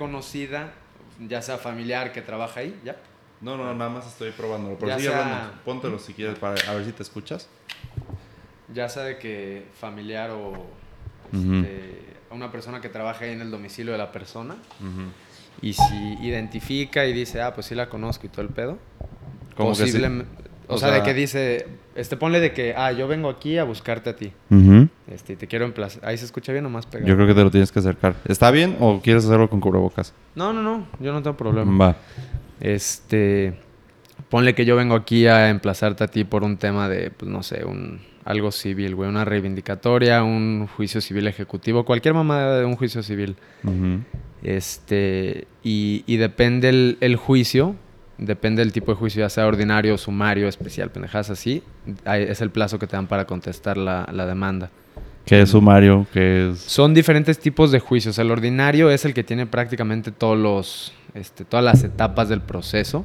conocida, ya sea familiar que trabaja ahí, ¿ya? No, no, nada más estoy probándolo. Pero Ya sigue sea- hablando. Póntelo si quieres para a ver si te escuchas. Ya sea de que familiar o este, una persona que trabaja ahí en el domicilio de la persona. Y si identifica y dice, ah, pues sí la conozco y todo el pedo. Que sí. Posiblem- O, O sea, de que dice, este, ponle de que, ah, yo vengo aquí a buscarte a ti. Este, te quiero emplazar. Ahí se escucha bien o más pegado. Yo creo que te lo tienes que acercar. ¿Está bien o quieres hacerlo con cubrebocas? No, no, no, yo no tengo problema. Va. Este, ponle que yo vengo aquí a emplazarte a ti por un tema de, pues no sé, un algo civil, güey, una reivindicatoria, un juicio civil ejecutivo, cualquier mamada de un juicio civil. Este, y, y depende el, el juicio, depende del tipo de juicio, ya sea ordinario, sumario, especial, pendejadas así, es el plazo que te dan para contestar la, la demanda. ¿Qué es sumario? ¿Qué es...? Son diferentes tipos de juicios. El ordinario es el que tiene prácticamente todos los, este, todas las etapas del proceso.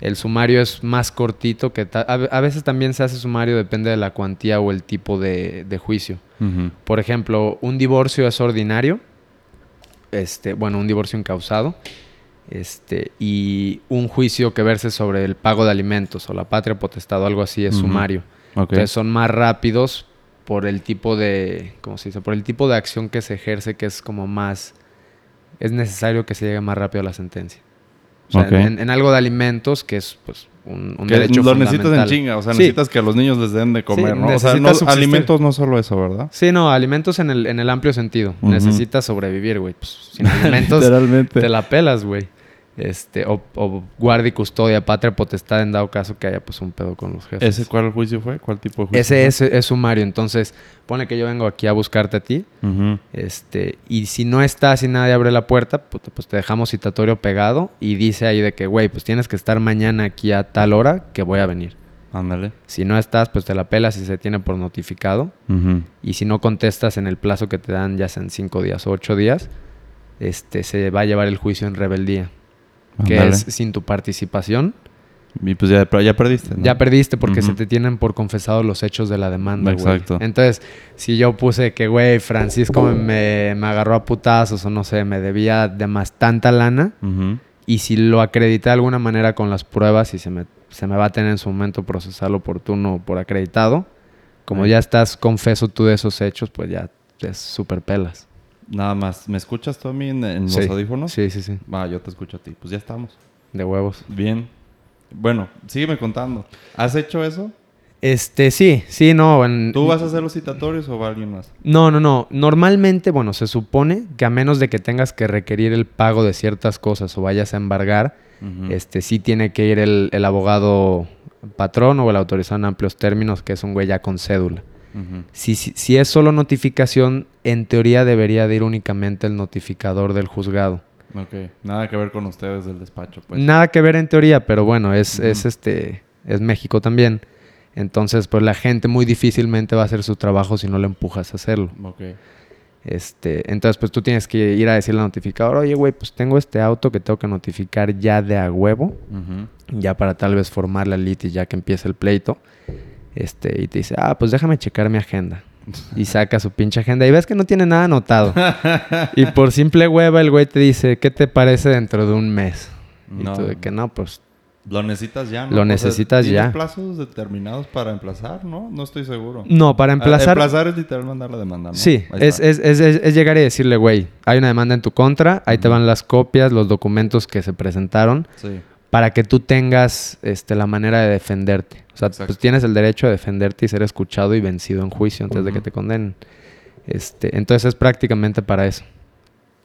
El sumario es más cortito que... a, a veces también se hace sumario, depende de la cuantía o el tipo de, de juicio. Por ejemplo, un divorcio es ordinario. Este, bueno, un divorcio incausado. Este, y un juicio que verse sobre el pago de alimentos o la patria potestad o algo así es sumario. Entonces son más rápidos por el tipo de, ¿cómo se dice? Por el tipo de acción que se ejerce que es como más, es necesario que se llegue más rápido a la sentencia. O sea, Ok. en, en algo de alimentos que es pues un, un Que derecho lo necesitas en chinga, o sea, Sí. necesitas que a los niños les den de comer, ¿no? O sea, no- alimentos no solo eso, ¿verdad? Sí, no, alimentos en el, en el amplio sentido. Ujú. Necesitas sobrevivir, güey. Pues, sin alimentos Literalmente. te la pelas, güey. Este, o, o guardia y custodia, patria potestad en dado caso que haya pues un pedo con los jefes. ¿Ese cuál juicio fue? ¿Cuál tipo de juicio? Ese es, es sumario. Entonces, pone que yo vengo aquí a buscarte a ti. Este, y si no estás y nadie abre la puerta, pues te dejamos citatorio pegado y dice ahí de que, güey, pues tienes que estar mañana aquí a tal hora que voy a venir. Ándale. Si no estás, pues te la pelas y se tiene por notificado. Y si no contestas en el plazo que te dan, ya sean cinco días o ocho días, este, se va a llevar el juicio en rebeldía. Que es sin tu participación. Y pues ya, ya perdiste, ¿no? Ya perdiste porque se te tienen por confesado los hechos de la demanda, güey. Exacto. Entonces, si yo puse que, güey, Francisco me, me agarró a putazos o no sé, me debía de más tanta lana, y si lo acredité de alguna manera con las pruebas y se me, se me va a tener en su momento procesal oportuno por acreditado, como ya estás confeso tú de esos hechos, pues ya es súper pelas. Nada más. ¿Me escuchas tú a mí en, en los Sí. audífonos? Sí, sí, sí. Va, yo te escucho a ti. Pues ya estamos. De huevos. Bien. Bueno, sígueme contando. ¿Has hecho eso? Este, sí, sí, no. en- ¿Tú vas a hacer los citatorios o va alguien más? No, no, no. Normalmente, bueno, se supone que a menos de que tengas que requerir el pago de ciertas cosas o vayas a embargar, este, sí tiene que ir el, el abogado patrón o el autorizado en amplios términos, que es un güey ya con cédula. Si, si, si es solo notificación, en teoría debería de ir únicamente el notificador del juzgado. Ok. Nada que ver con ustedes del despacho, pues. Nada que ver en teoría, pero bueno, es, este, es México también. Entonces, pues la gente muy difícilmente va a hacer su trabajo si no le empujas a hacerlo. Ok. Este, entonces, pues tú tienes que ir a decirle al notificador, oye, güey, pues tengo este auto que tengo que notificar ya de a huevo, ya para tal vez formar la litis ya que empiece el pleito. Este, y te dice, ah, pues déjame checar mi agenda. Y saca su pinche agenda y ves que no tiene nada anotado. y por simple hueva el güey te dice, ¿qué te parece dentro de un mes? Y No. tú de que no, pues Lo necesitas ya, ¿no? Lo O sea, necesitas ¿tienes ya. plazos determinados para emplazar, no? No estoy seguro. no, para Ah, emplazar... emplazar es literal mandar la demanda, ¿no? Sí, es, es, es- es llegar y decirle, güey, hay una demanda en tu contra, ahí te van las copias, los documentos que se presentaron, Sí. Para que tú tengas este, la manera de defenderte. O sea, pues tienes el derecho de defenderte y ser escuchado y vencido en juicio antes de que te condenen. Este, entonces es prácticamente para eso.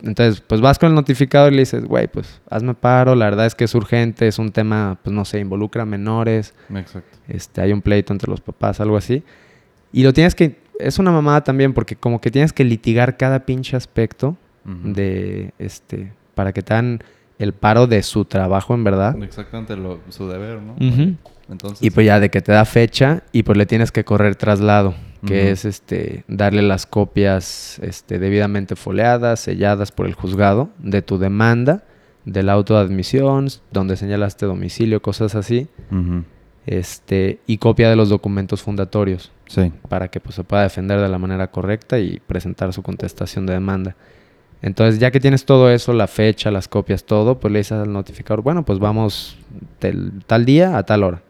Entonces, pues vas con el notificador y le dices, güey, pues hazme paro, la verdad es que es urgente, es un tema, pues no sé, involucra a menores, Exacto. este, hay un pleito entre los papás, algo así. Y lo tienes que, es una mamada también, porque como que tienes que litigar cada pinche aspecto de, este, para que te hagan el paro de su trabajo en verdad. Exactamente lo- su deber, ¿no? Entonces, Y pues ya de que te da fecha y pues le tienes que correr traslado, que es este darle las copias este, debidamente foleadas, selladas por el juzgado de tu demanda, del auto de admisión, donde señalaste domicilio, cosas así, este y copia de los documentos fundatorios Sí. para que pues, se pueda defender de la manera correcta y presentar su contestación de demanda. Entonces, ya que tienes todo eso, la fecha, las copias, todo, pues le dices al notificador, bueno, pues vamos tal día a tal hora.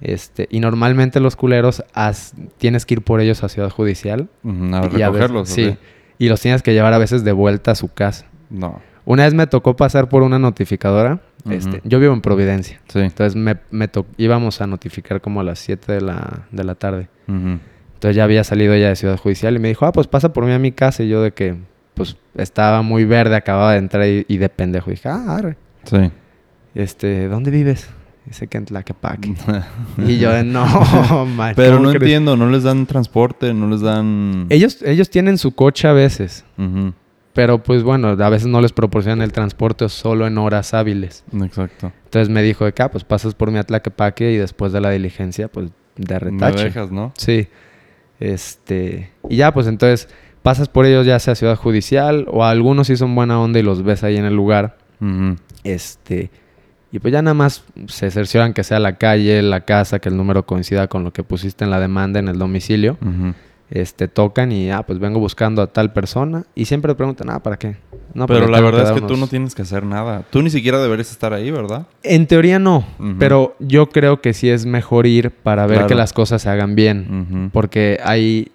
Este, y normalmente los culeros has- tienes que ir por ellos a Ciudad Judicial. A y a veces- recogerlos. ¿o sí. Y los tienes que llevar a veces de vuelta a su casa. No. Una vez me tocó pasar por una notificadora. Este, yo vivo en Providencia. Sí. Entonces me, me íbamos a notificar como a las 7 de la, de la tarde. Entonces ya había salido ella de Ciudad Judicial y me dijo, ah, pues pasa por mí a mi casa. Y yo de que, pues estaba muy verde, acababa de entrar y, y de pendejo. dije, ah, arre. Sí. Este, ¿dónde vives? Dice que en Tlaquepaque. y yo no, man. Pero ¿cómo no crees?". entiendo, no les dan transporte, no les dan... Ellos, ellos tienen su coche a veces. Pero pues bueno, a veces no les proporcionan el transporte solo en horas hábiles. Exacto. Entonces me dijo de que, ah, pues pasas por mi Atlaquepaque y después de la diligencia, pues de Me retache. dejas, ¿no? Sí. Este. Y ya, pues entonces pasas por ellos ya sea Ciudad Judicial o algunos sí son buena onda y los ves ahí en el lugar. Este. Y pues ya nada más se cercioran que sea la calle, la casa, que el número coincida con lo que pusiste en la demanda en el domicilio. Este, tocan y, ah, pues vengo buscando a tal persona. Y siempre preguntan, ah, ¿para qué? No, Pero la verdad es que tú no tienes que hacer nada. Tú ni siquiera deberías estar ahí, ¿verdad? En teoría no, pero yo creo que sí es mejor ir para ver Claro. que las cosas se hagan bien. Porque hay,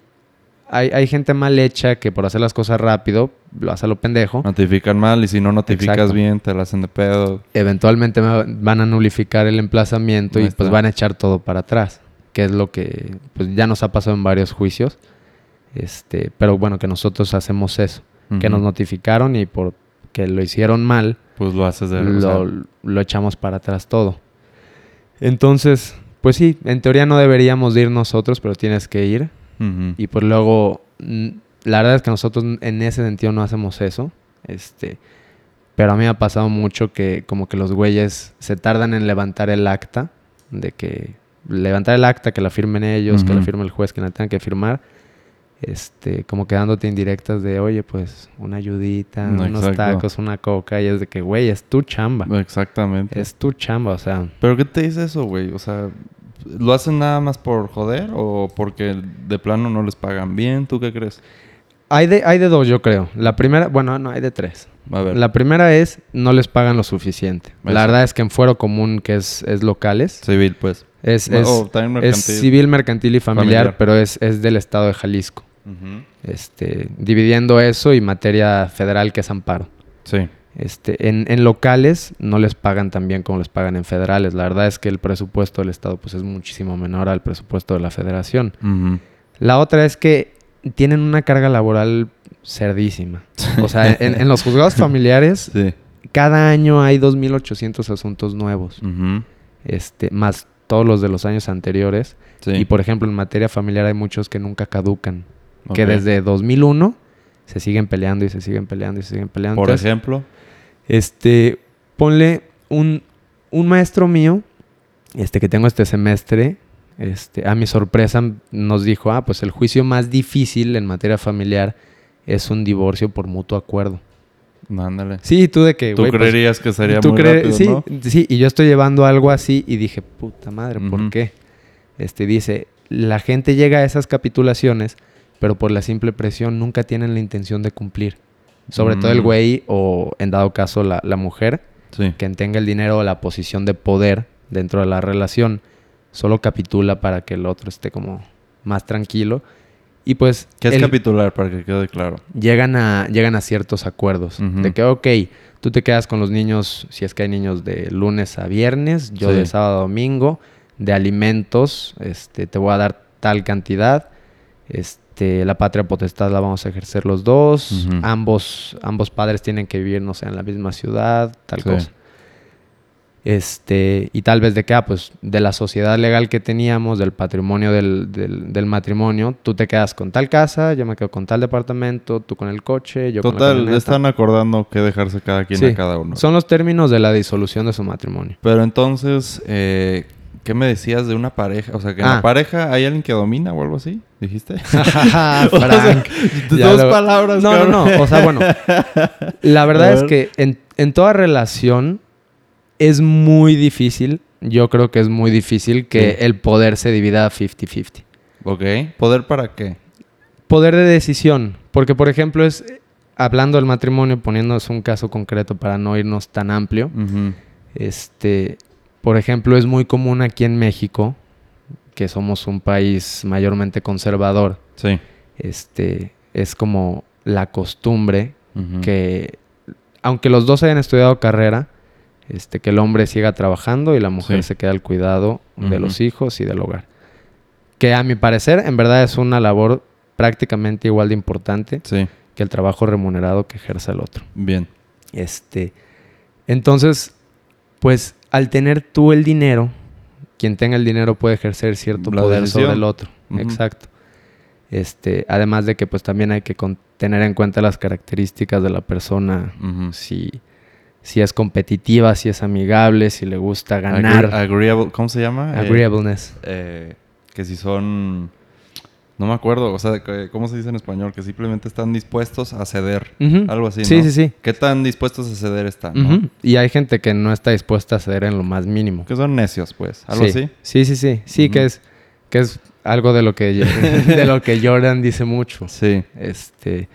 hay, hay gente mal hecha que por hacer las cosas rápido lo hace a lo pendejo. Notifican mal y si no notificas Exacto. bien te la hacen de pedo. Eventualmente me- van a nulificar el emplazamiento Ahí y pues van a echar todo para atrás. Que es lo que pues ya nos ha pasado en varios juicios. Este, pero bueno, que nosotros hacemos eso. Que nos notificaron y por que lo hicieron mal, Pues lo haces de... lo, lo echamos para atrás todo. Entonces, pues sí, en teoría no deberíamos de ir nosotros, pero tienes que ir. Y pues luego, mm, la verdad es que nosotros en ese sentido no hacemos eso. Este, pero a mí me ha pasado mucho que como que los güeyes se tardan en levantar el acta, de que levantar el acta, que la firmen ellos, que la firme el juez, que la tengan que firmar. Este, como quedándote indirectas de, oye, pues una ayudita, No, unos exacto. tacos, una coca, y es de que, güey, es tu chamba. Exactamente. Es tu chamba, o sea, ¿Pero qué te dice eso, güey? O sea, ¿lo hacen nada más por joder o porque de plano no les pagan bien? ¿Tú qué crees? hay de, hay de dos, yo creo. La primera, bueno, no, hay de tres. A ver. La primera es no les pagan lo suficiente. Eso. La verdad es que en fuero común, que es, es locales, Civil, pues. es, es, o también es civil, mercantil y familiar, Familiar. pero es, es del estado de Jalisco. Este, dividiendo eso y materia federal, que es amparo. Sí. Este, en, en locales no les pagan tan bien como les pagan en federales. La verdad es que el presupuesto del estado pues, es muchísimo menor al presupuesto de la federación. La otra es que tienen una carga laboral cerdísima. O sea, en, en los juzgados familiares Sí. cada año hay 2.800 asuntos nuevos, este, más todos los de los años anteriores. Sí. Y por ejemplo, en materia familiar hay muchos que nunca caducan, que desde 2001 se siguen peleando y se siguen peleando y se siguen peleando. Por Entonces, ejemplo. Este, ponle un, un maestro mío, este que tengo este semestre, este, a mi sorpresa nos dijo, ah, pues el juicio más difícil en materia familiar es un divorcio por mutuo acuerdo. Ándale. Sí, tú de que, Tú pues, creerías que sería ¿Tú muy rápido, sí, ¿no? sí, y yo estoy llevando algo así y dije, puta madre, ¿por qué? Este dice, la gente llega a esas capitulaciones, pero por la simple presión nunca tienen la intención de cumplir. Sobre todo el Mm. güey o en dado caso la, la mujer, Sí. quien tenga el dinero o la posición de poder dentro de la relación, solo capitula para que el otro esté como más tranquilo. Y pues ¿Qué es el- capitular para que quede claro? llegan a, llegan a ciertos acuerdos. De que, ok, tú te quedas con los niños, si es que hay niños de lunes a viernes, yo Sí. de sábado a domingo, de alimentos, este, te voy a dar tal cantidad. Este, la patria potestad la vamos a ejercer los dos. Ambos, ambos padres tienen que vivir, no sé, en la misma ciudad, tal Sí. cosa. Este, y tal vez de que, ah, pues, de la sociedad legal que teníamos, del patrimonio del, del- del matrimonio, tú te quedas con tal casa, yo me quedo con tal departamento, tú con el coche, yo con la Total, están acordando que dejarse cada quien Sí. a cada uno. Son los términos de la disolución de su matrimonio. Pero entonces, eh, ¿qué me decías de una pareja? O sea, que en Ah. la pareja hay alguien que domina o algo así, ¿dijiste? Frank, O sea, dos lo- palabras, No, cabrón. no, no. O sea, bueno. La verdad es que en, en toda relación es muy difícil. Yo creo que es muy difícil que Sí. el poder se divida 50-50. Ok. ¿Poder para qué? Poder de decisión. Porque, por ejemplo, es. hablando del matrimonio, poniéndonos un caso concreto para no irnos tan amplio, este, por ejemplo, es muy común aquí en México, que somos un país mayormente conservador, Sí. este, es como la costumbre que, aunque los dos hayan estudiado carrera, este, que el hombre siga trabajando y la mujer Sí. se quede al cuidado de los hijos y del hogar. Que a mi parecer, en verdad es una labor prácticamente igual de importante Sí. que el trabajo remunerado que ejerza el otro. Bien. Este, entonces, pues al tener tú el dinero, quien tenga el dinero puede ejercer cierto La poder decisión. sobre el otro. Exacto. Este, además de que pues también hay que con- tener en cuenta las características de la persona, si, si es competitiva, si es amigable, si le gusta ganar, Agree- agreeable, ¿cómo se llama? Eh, agreeableness. eh, que si son... No me acuerdo, o sea, ¿cómo se dice en español? Que simplemente están dispuestos a ceder. Algo así, Sí, ¿no? sí, sí. ¿Qué tan dispuestos a ceder están? no? Y hay gente que no está dispuesta a ceder en lo más mínimo. Que son necios, pues. Algo sí. así. Sí, sí, sí. Sí, que es que es algo de lo que de lo que Jordan dice mucho. Sí. Este,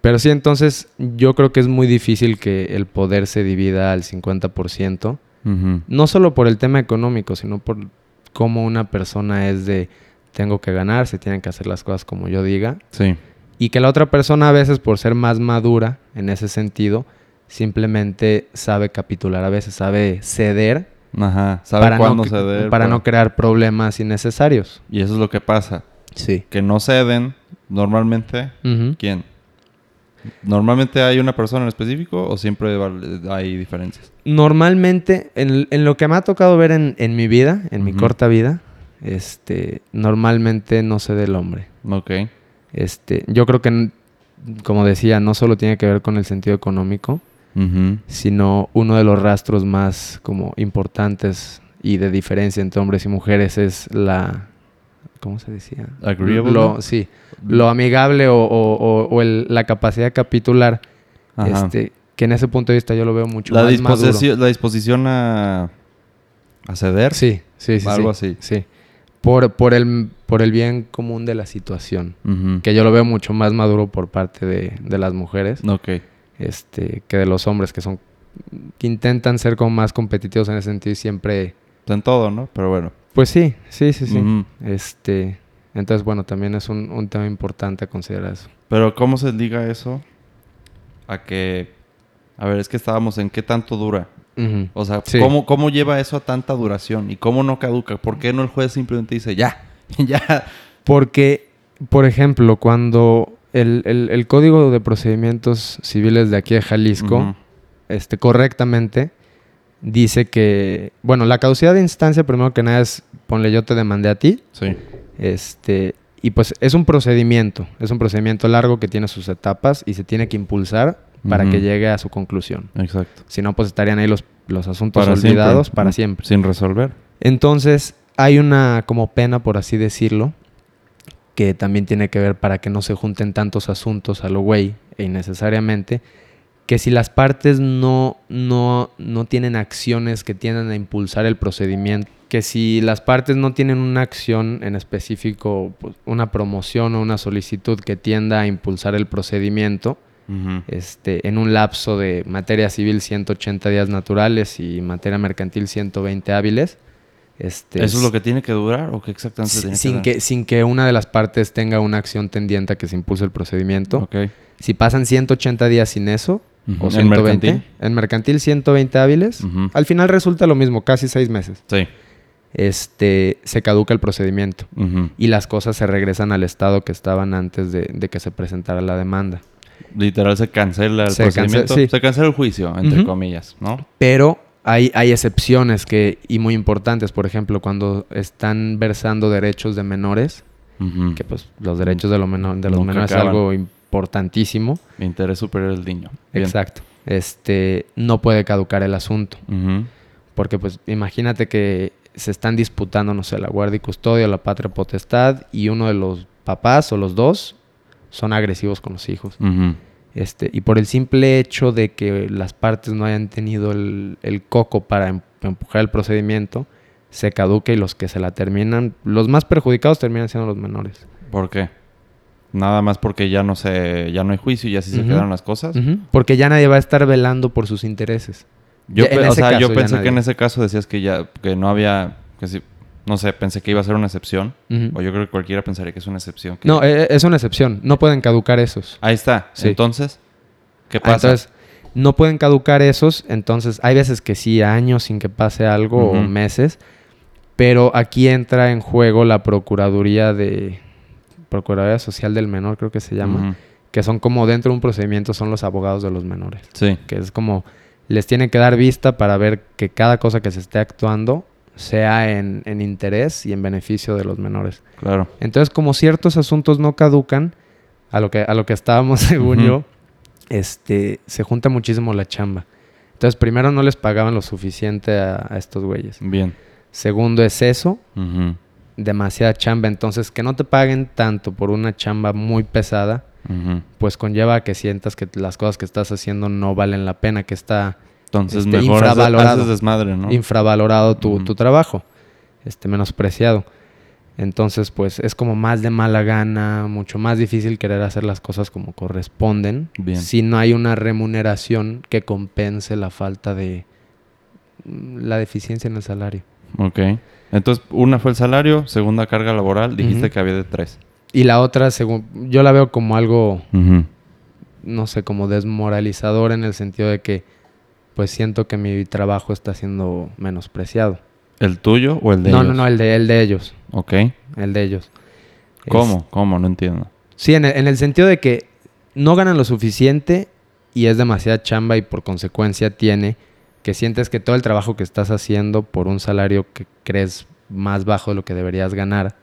pero sí, entonces yo creo que es muy difícil que el poder se divida al 50%, Ujú. no solo por el tema económico, sino por cómo una persona es de tengo que ganar, se tienen que hacer las cosas como yo diga, Sí. y que la otra persona a veces por ser más madura en ese sentido, simplemente sabe capitular, a veces sabe ceder Ajá. ¿Sabe para, cuándo no, ceder? para no crear problemas innecesarios. Y eso es lo que pasa. Sí. Que no ceden normalmente. ¿Quién? ¿Normalmente hay una persona en específico o siempre hay diferencias? Normalmente, en, en lo que me ha tocado ver en, en mi vida, en mi Ujú. corta vida, este, normalmente no sé del hombre. Ok. Este, yo creo que, como decía, no solo tiene que ver con el sentido económico, sino uno de los rastros más como importantes y de diferencia entre hombres y mujeres es la, ¿cómo se decía? Agreeable, Lo, sí, lo amigable o, o- el- la capacidad de capitular, Ajá. este, que en ese punto de vista yo lo veo mucho la, más maduro. disposición, la disposición a, a ceder. Sí, sí, sí. Algo sí, así. Sí. Por, por, el, por el bien común de la situación. Que yo lo veo mucho más maduro por parte de, de las mujeres Ok. este, que de los hombres, que son que intentan ser como más competitivos en ese sentido y siempre... En todo, ¿no? Pero bueno. Pues sí, sí, sí, sí. Este, entonces, bueno, también es un, un tema importante a considerar eso. Pero ¿cómo se liga eso a que... A ver, es que estábamos en qué tanto dura. O sea, Sí. ¿cómo, ¿cómo lleva eso a tanta duración? ¿Y cómo no caduca? ¿Por qué no el juez simplemente dice, ya, ya? Porque, por ejemplo, cuando el, el- el Código de Procedimientos Civiles de aquí de Jalisco, este, correctamente, dice que, bueno, la caducidad de instancia, primero que nada, es, ponle yo te demandé a ti, Sí. este, y pues es un procedimiento, es un procedimiento largo que tiene sus etapas y se tiene que impulsar para que llegue a su conclusión. Exacto. Si no, pues estarían ahí los, los asuntos Para olvidados siempre. para siempre. Sin resolver. Entonces, hay una como pena, por así decirlo, que también tiene que ver para que no se junten tantos asuntos a lo güey e innecesariamente, que si las partes no, no, no tienen acciones que tiendan a impulsar el procedimiento, que si las partes no tienen una acción en específico, pues, una promoción o una solicitud que tienda a impulsar el procedimiento, Este, en un lapso de materia civil 180 días naturales y materia mercantil 120 hábiles. Este, ¿Eso es lo que tiene que durar o qué exactamente si- tiene sin, que, que, sin que una de las partes tenga una acción tendiente a que se impulse el procedimiento. Si pasan 180 días sin eso, Ujú. o ¿En 120, mercantil? en mercantil 120 hábiles, al final resulta lo mismo, casi seis meses. Sí. Este, se caduca el procedimiento y las cosas se regresan al estado que estaban antes de, de que se presentara la demanda. Literal se cancela el Se procedimiento. sí. Se cancela el juicio, entre comillas, ¿no? Pero hay, hay excepciones que, y muy importantes. Por ejemplo, cuando están versando derechos de menores, que pues los derechos de, lo menor- de los Nunca menores acaban. es algo importantísimo. Interés superior del niño. Bien. Exacto. Este, no puede caducar el asunto. Porque pues imagínate que se están disputando, no sé, la guardia y custodia, la patria potestad, y uno de los papás o los dos son agresivos con los hijos. Este, y por el simple hecho de que las partes no hayan tenido el, el coco para em- empujar el procedimiento, se caduca y los que se la terminan, los más perjudicados terminan siendo los menores. ¿Por qué? Nada más porque ya no se, ya no hay juicio y así se quedaron las cosas. Porque ya nadie va a estar velando por sus intereses. Yo, Ya, o sea, yo caso pensé que en ese caso decías que ya, que no había, que no sé, pensé que iba a ser una excepción. O yo creo que cualquiera pensaría que es una excepción. que- No, eh, es una excepción. No pueden caducar esos. Ahí está. Sí. Entonces, ¿qué Ah, pasa? Entonces, no pueden caducar esos. Entonces, hay veces que sí, años sin que pase algo o meses. Pero aquí entra en juego la Procuraduría de... Procuraduría Social del Menor, creo que se llama. Que son como dentro de un procedimiento, son los abogados de los menores. Sí. Que es como... Les tienen que dar vista para ver que cada cosa que se esté actuando sea en, en interés y en beneficio de los menores. Claro. Entonces, como ciertos asuntos no caducan, a lo que, a lo que estábamos, según Ujú. yo, este, se junta muchísimo la chamba. Entonces, primero no les pagaban lo suficiente a, a estos güeyes. Bien. Segundo es eso, demasiada chamba. Entonces, que no te paguen tanto por una chamba muy pesada, pues conlleva a que sientas que las cosas que estás haciendo no valen la pena, que está Entonces, Este, mejor infravalorado. haces desmadre, ¿no? infravalorado tu, tu trabajo, este, menospreciado. Entonces, pues es como más de mala gana, mucho más difícil querer hacer las cosas como corresponden. Bien. Si no hay una remuneración que compense la falta de mm, la deficiencia en el salario. Ok. Entonces, una fue el salario, segunda carga laboral, dijiste que había de tres. Y la otra, según yo la veo como algo, no sé, como desmoralizador en el sentido de que, pues siento que mi trabajo está siendo menospreciado. ¿El tuyo o el de no, ellos? no, no, el de, el de ellos. Ok. El de ellos. ¿Cómo? ¿Cómo? No entiendo. Sí, en el, en el sentido de que no ganan lo suficiente y es demasiada chamba y por consecuencia tiene que sientes que todo el trabajo que estás haciendo por un salario que crees más bajo de lo que deberías ganar.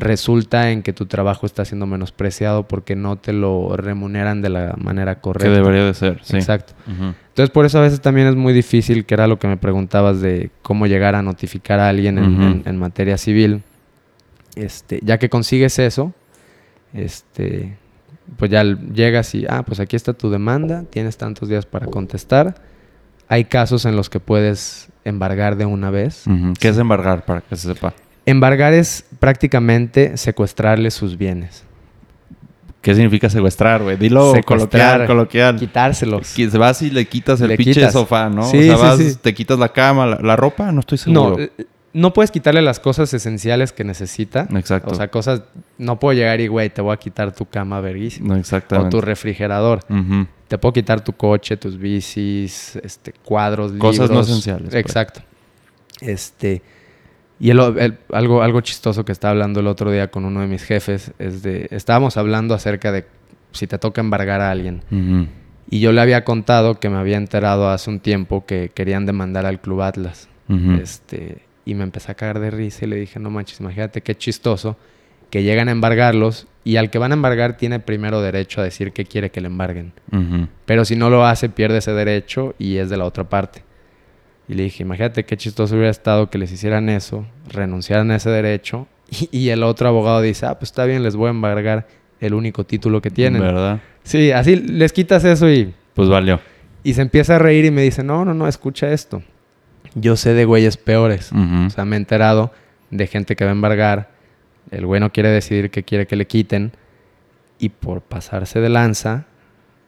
Resulta en que tu trabajo está siendo menospreciado porque no te lo remuneran de la manera Que correcta. debería de ser, sí. Exacto. Entonces por eso a veces también es muy difícil, que era lo que me preguntabas de cómo llegar a notificar a alguien en, Ujú. en- en materia civil. Este, ya que consigues eso, este, pues ya llegas y, ah, pues aquí está tu demanda, tienes tantos días para contestar. Hay casos en los que puedes embargar de una vez. ¿Qué es embargar para que se sepa? Embargar es prácticamente secuestrarle sus bienes, ¿Qué significa secuestrar, güey? Dilo coloquial, coloquial. quitárselos. Vas y le quitas el Le pinche quitas. sofá, ¿no? Sí, o sea, vas, sí. te quitas la cama, la, la ropa, no estoy seguro. No, eh, no puedes quitarle las cosas esenciales que necesita. Exacto. O sea, cosas. No puedo llegar y, güey, te voy a quitar tu cama verguísima. no, O exactamente. tu refrigerador. Te puedo quitar tu coche, tus bicis, este, cuadros, Cosas no esenciales, pues. Exacto. Este. Y el- el- algo, algo chistoso que estaba hablando el otro día con uno de mis jefes es de. Estábamos hablando acerca de si te toca embargar a alguien. Y yo le había contado que me había enterado hace un tiempo que querían demandar al Club Atlas. Este, y me empecé a cagar de risa y le dije, no manches, imagínate qué chistoso que llegan a embargarlos y al que van a embargar tiene primero derecho a decir que quiere que le embarguen. Pero si no lo hace, pierde ese derecho y es de la otra parte. Y le dije, imagínate qué chistoso hubiera estado que les hicieran eso, renunciaran a ese derecho y, y el otro abogado dice, ah, pues está bien, les voy a embargar el único título que tienen. ¿Verdad? Sí, así les quitas eso y Pues valió. y se empieza a reír y me dice, no, no, no, escucha esto. Yo sé de güeyes peores. Ujú. O sea, me he enterado de gente que va a embargar. El güey no quiere decidir qué quiere que le quiten. Y por pasarse de lanza,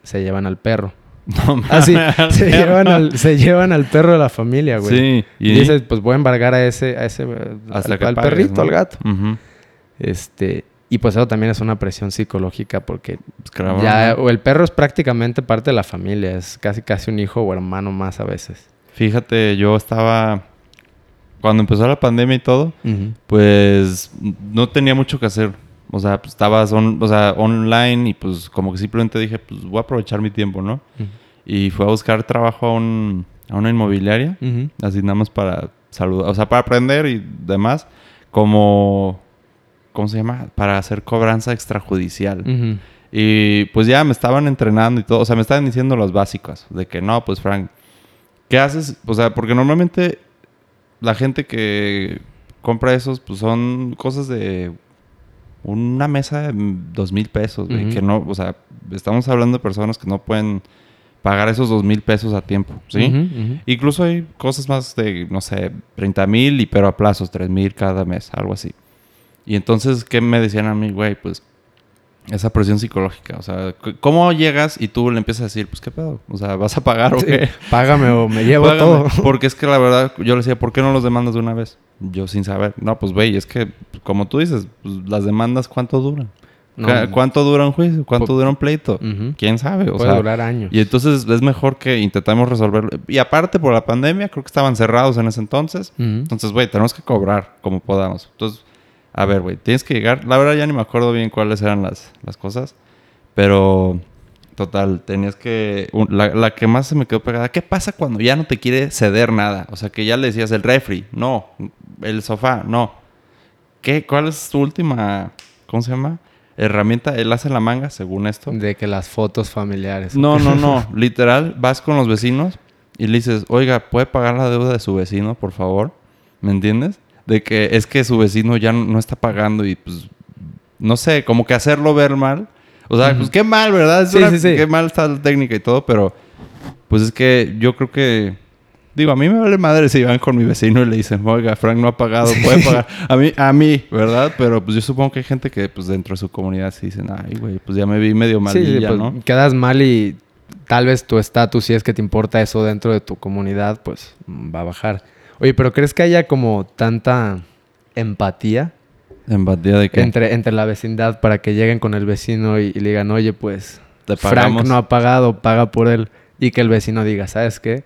se llevan al perro. No Así, mames. se, llevan al, se llevan al perro de la familia, güey. Sí. Y dices, pues voy a embargar a ese, a ese hasta al, que al pagues, perrito, ¿no? al gato. Este, y pues eso también es una presión psicológica porque Pues, ya, o el perro es prácticamente parte de la familia, es casi casi un hijo o hermano más a veces. Fíjate, yo estaba... Cuando empezó la pandemia y todo, pues no tenía mucho que hacer. O sea, pues, estabas on- o sea, online y pues como que simplemente dije, pues voy a aprovechar mi tiempo, ¿no? Y fui a buscar trabajo a, un, a una inmobiliaria, Ujú. así nada más para saludar, o sea, para aprender y demás, como, ¿cómo se llama? Para hacer cobranza extrajudicial. Y pues ya me estaban entrenando y todo. O sea, me estaban diciendo los básicos. De que no, pues Frank, ¿qué haces? O sea, porque normalmente la gente que compra esos, pues son cosas de una mesa de dos mil pesos, güey. Que no, o sea, estamos hablando de personas que no pueden pagar esos dos mil pesos a tiempo, ¿sí? Incluso hay cosas más de, no sé, 30 mil, y pero a plazos, 3 mil cada mes, algo así. Y entonces, ¿qué me decían a mí, güey? Pues esa presión psicológica. O sea, ¿cómo llegas y tú le empiezas a decir, pues qué pedo? O sea, ¿vas a pagar o Sí, qué? Págame o me llevo Págame. todo. Porque es que la verdad, yo le decía, ¿por qué no los demandas de una vez? Yo sin saber. No, pues güey, es que, como tú dices, pues, las demandas, ¿cuánto duran? No, ¿Cuánto dura un juicio? ¿Cuánto dura un pleito? Ujú. ¿Quién sabe? O Puede sea, durar años. y entonces es mejor que intentamos resolverlo. Y aparte, por la pandemia, creo que estaban cerrados en ese entonces. Ujú. Entonces, güey, tenemos que cobrar como podamos. Entonces, a ver, güey, tienes que llegar. La verdad, ya ni me acuerdo bien cuáles eran las, las cosas. Pero, total, tenías que. la, la que más se me quedó pegada. ¿Qué pasa cuando ya no te quiere ceder nada? O sea, que ya le decías el refri, no. El sofá, no. ¿Qué? ¿Cuál es tu última. ¿Cómo se llama? Herramienta. Él hace la manga, según esto. De que las fotos familiares. No, no, no. Literal, vas con los vecinos y le dices, oiga, ¿puede pagar la deuda de su vecino, por favor? ¿Me entiendes? De que es que su vecino ya no no está pagando y pues, no sé, como que hacerlo ver mal. O sea, pues qué mal, ¿verdad? Sí, una- sí, sí. Qué mal está la técnica y todo, pero pues es que yo creo que... Digo, a mí me vale madre si van con mi vecino y le dicen, oiga, Frank no ha pagado, puede pagar. A mí, a mí, ¿verdad? Pero pues yo supongo que hay gente que pues dentro de su comunidad sí dicen, ay, güey, pues ya me vi medio malilla, sí, pues, ¿no? quedas mal y tal vez tu estatus, si es que te importa eso dentro de tu comunidad, pues va a bajar. Oye, pero ¿crees que haya como tanta empatía De que entre, entre la vecindad para que lleguen con el vecino y, y le digan, oye, pues te Frank no ha pagado, paga por él? Y que el vecino diga, ¿sabes qué?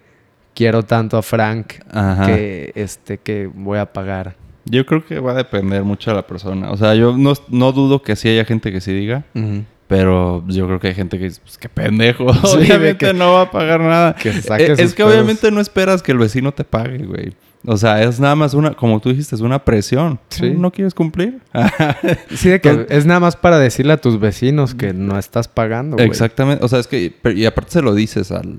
Quiero tanto a Frank Ajá. que, este, que voy a pagar. Yo creo que va a depender mucho de la persona. O sea, yo no, no dudo que sí haya gente que sí diga, Ujú. pero yo creo que hay gente que dice, pues qué pendejo. Sí, obviamente que- no va a pagar nada. que saque Eh, es que pedos. obviamente no esperas que el vecino te pague, güey. O sea, es nada más una, como tú dijiste, es una presión. Sí. ¿No quieres cumplir? Sí, de que Entonces- es nada más para decirle a tus vecinos que no estás pagando, güey. Exactamente. O sea, es que, y aparte se lo dices al,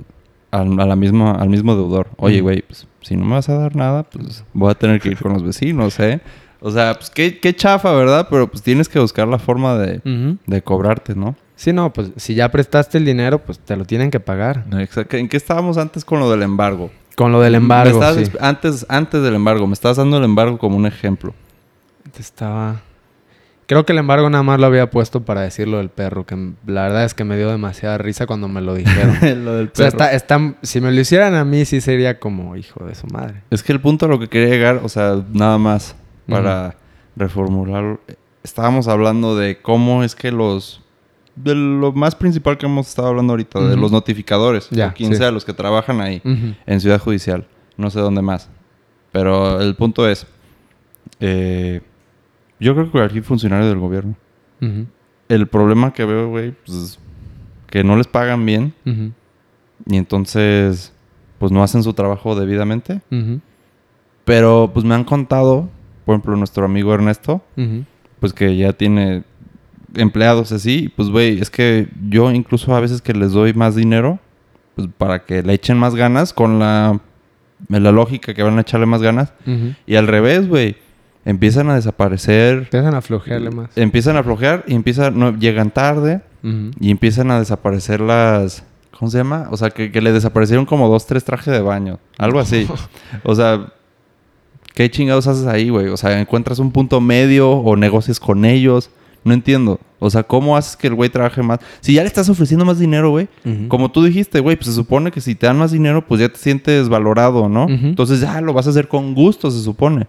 al, a la misma, al mismo deudor. Oye, güey, pues si no me vas a dar nada, pues voy a tener que ir con los vecinos, ¿eh? O sea, pues qué, qué chafa, ¿verdad? Pero pues tienes que buscar la forma de, de cobrarte, ¿no? Sí, no, pues si ya prestaste el dinero, pues te lo tienen que pagar. Exacto. ¿En qué estábamos antes con lo del embargo? Con lo del Me embargo, sí. antes, antes del embargo, me estás dando el embargo como un ejemplo. Estaba... Creo que el embargo nada más lo había puesto para decir lo del perro, que la verdad es que me dio demasiada risa cuando me lo dijeron. lo del o sea, está, está- si me lo hicieran a mí, sí sería como hijo de su madre. Es que el punto a lo que quería llegar, o sea, nada más para reformularlo, estábamos hablando de cómo es que los... De lo más principal que hemos estado hablando ahorita, de los notificadores, Ya, o quien sí. sea, los que trabajan ahí, en Ciudad Judicial, no sé dónde más. Pero el punto es, eh, yo creo que cualquier funcionario del gobierno, Ujú. el problema que veo, güey, pues es que no les pagan bien y entonces, pues no hacen su trabajo debidamente. Pero pues me han contado, por ejemplo, nuestro amigo Ernesto, pues que ya tiene empleados así. Pues güey, es que yo incluso a veces que les doy más dinero, pues para que le echen más ganas con la, la lógica que van a echarle más ganas. Y al revés, güey, empiezan a desaparecer, Empiezan a flojearle más. empiezan a flojear y empiezan, no, llegan tarde y empiezan a desaparecer las... ¿Cómo se llama? O sea, que, que le desaparecieron como dos, tres trajes de baño. Algo así. O sea, ¿qué chingados haces ahí, güey? O sea, ¿encuentras un punto medio o negocias con ellos? No entiendo. O sea, ¿cómo haces que el güey trabaje más? Si ya le estás ofreciendo más dinero, güey. Como tú dijiste, güey, pues se supone que si te dan más dinero, pues ya te sientes valorado, ¿no? Entonces ya lo vas a hacer con gusto, se supone.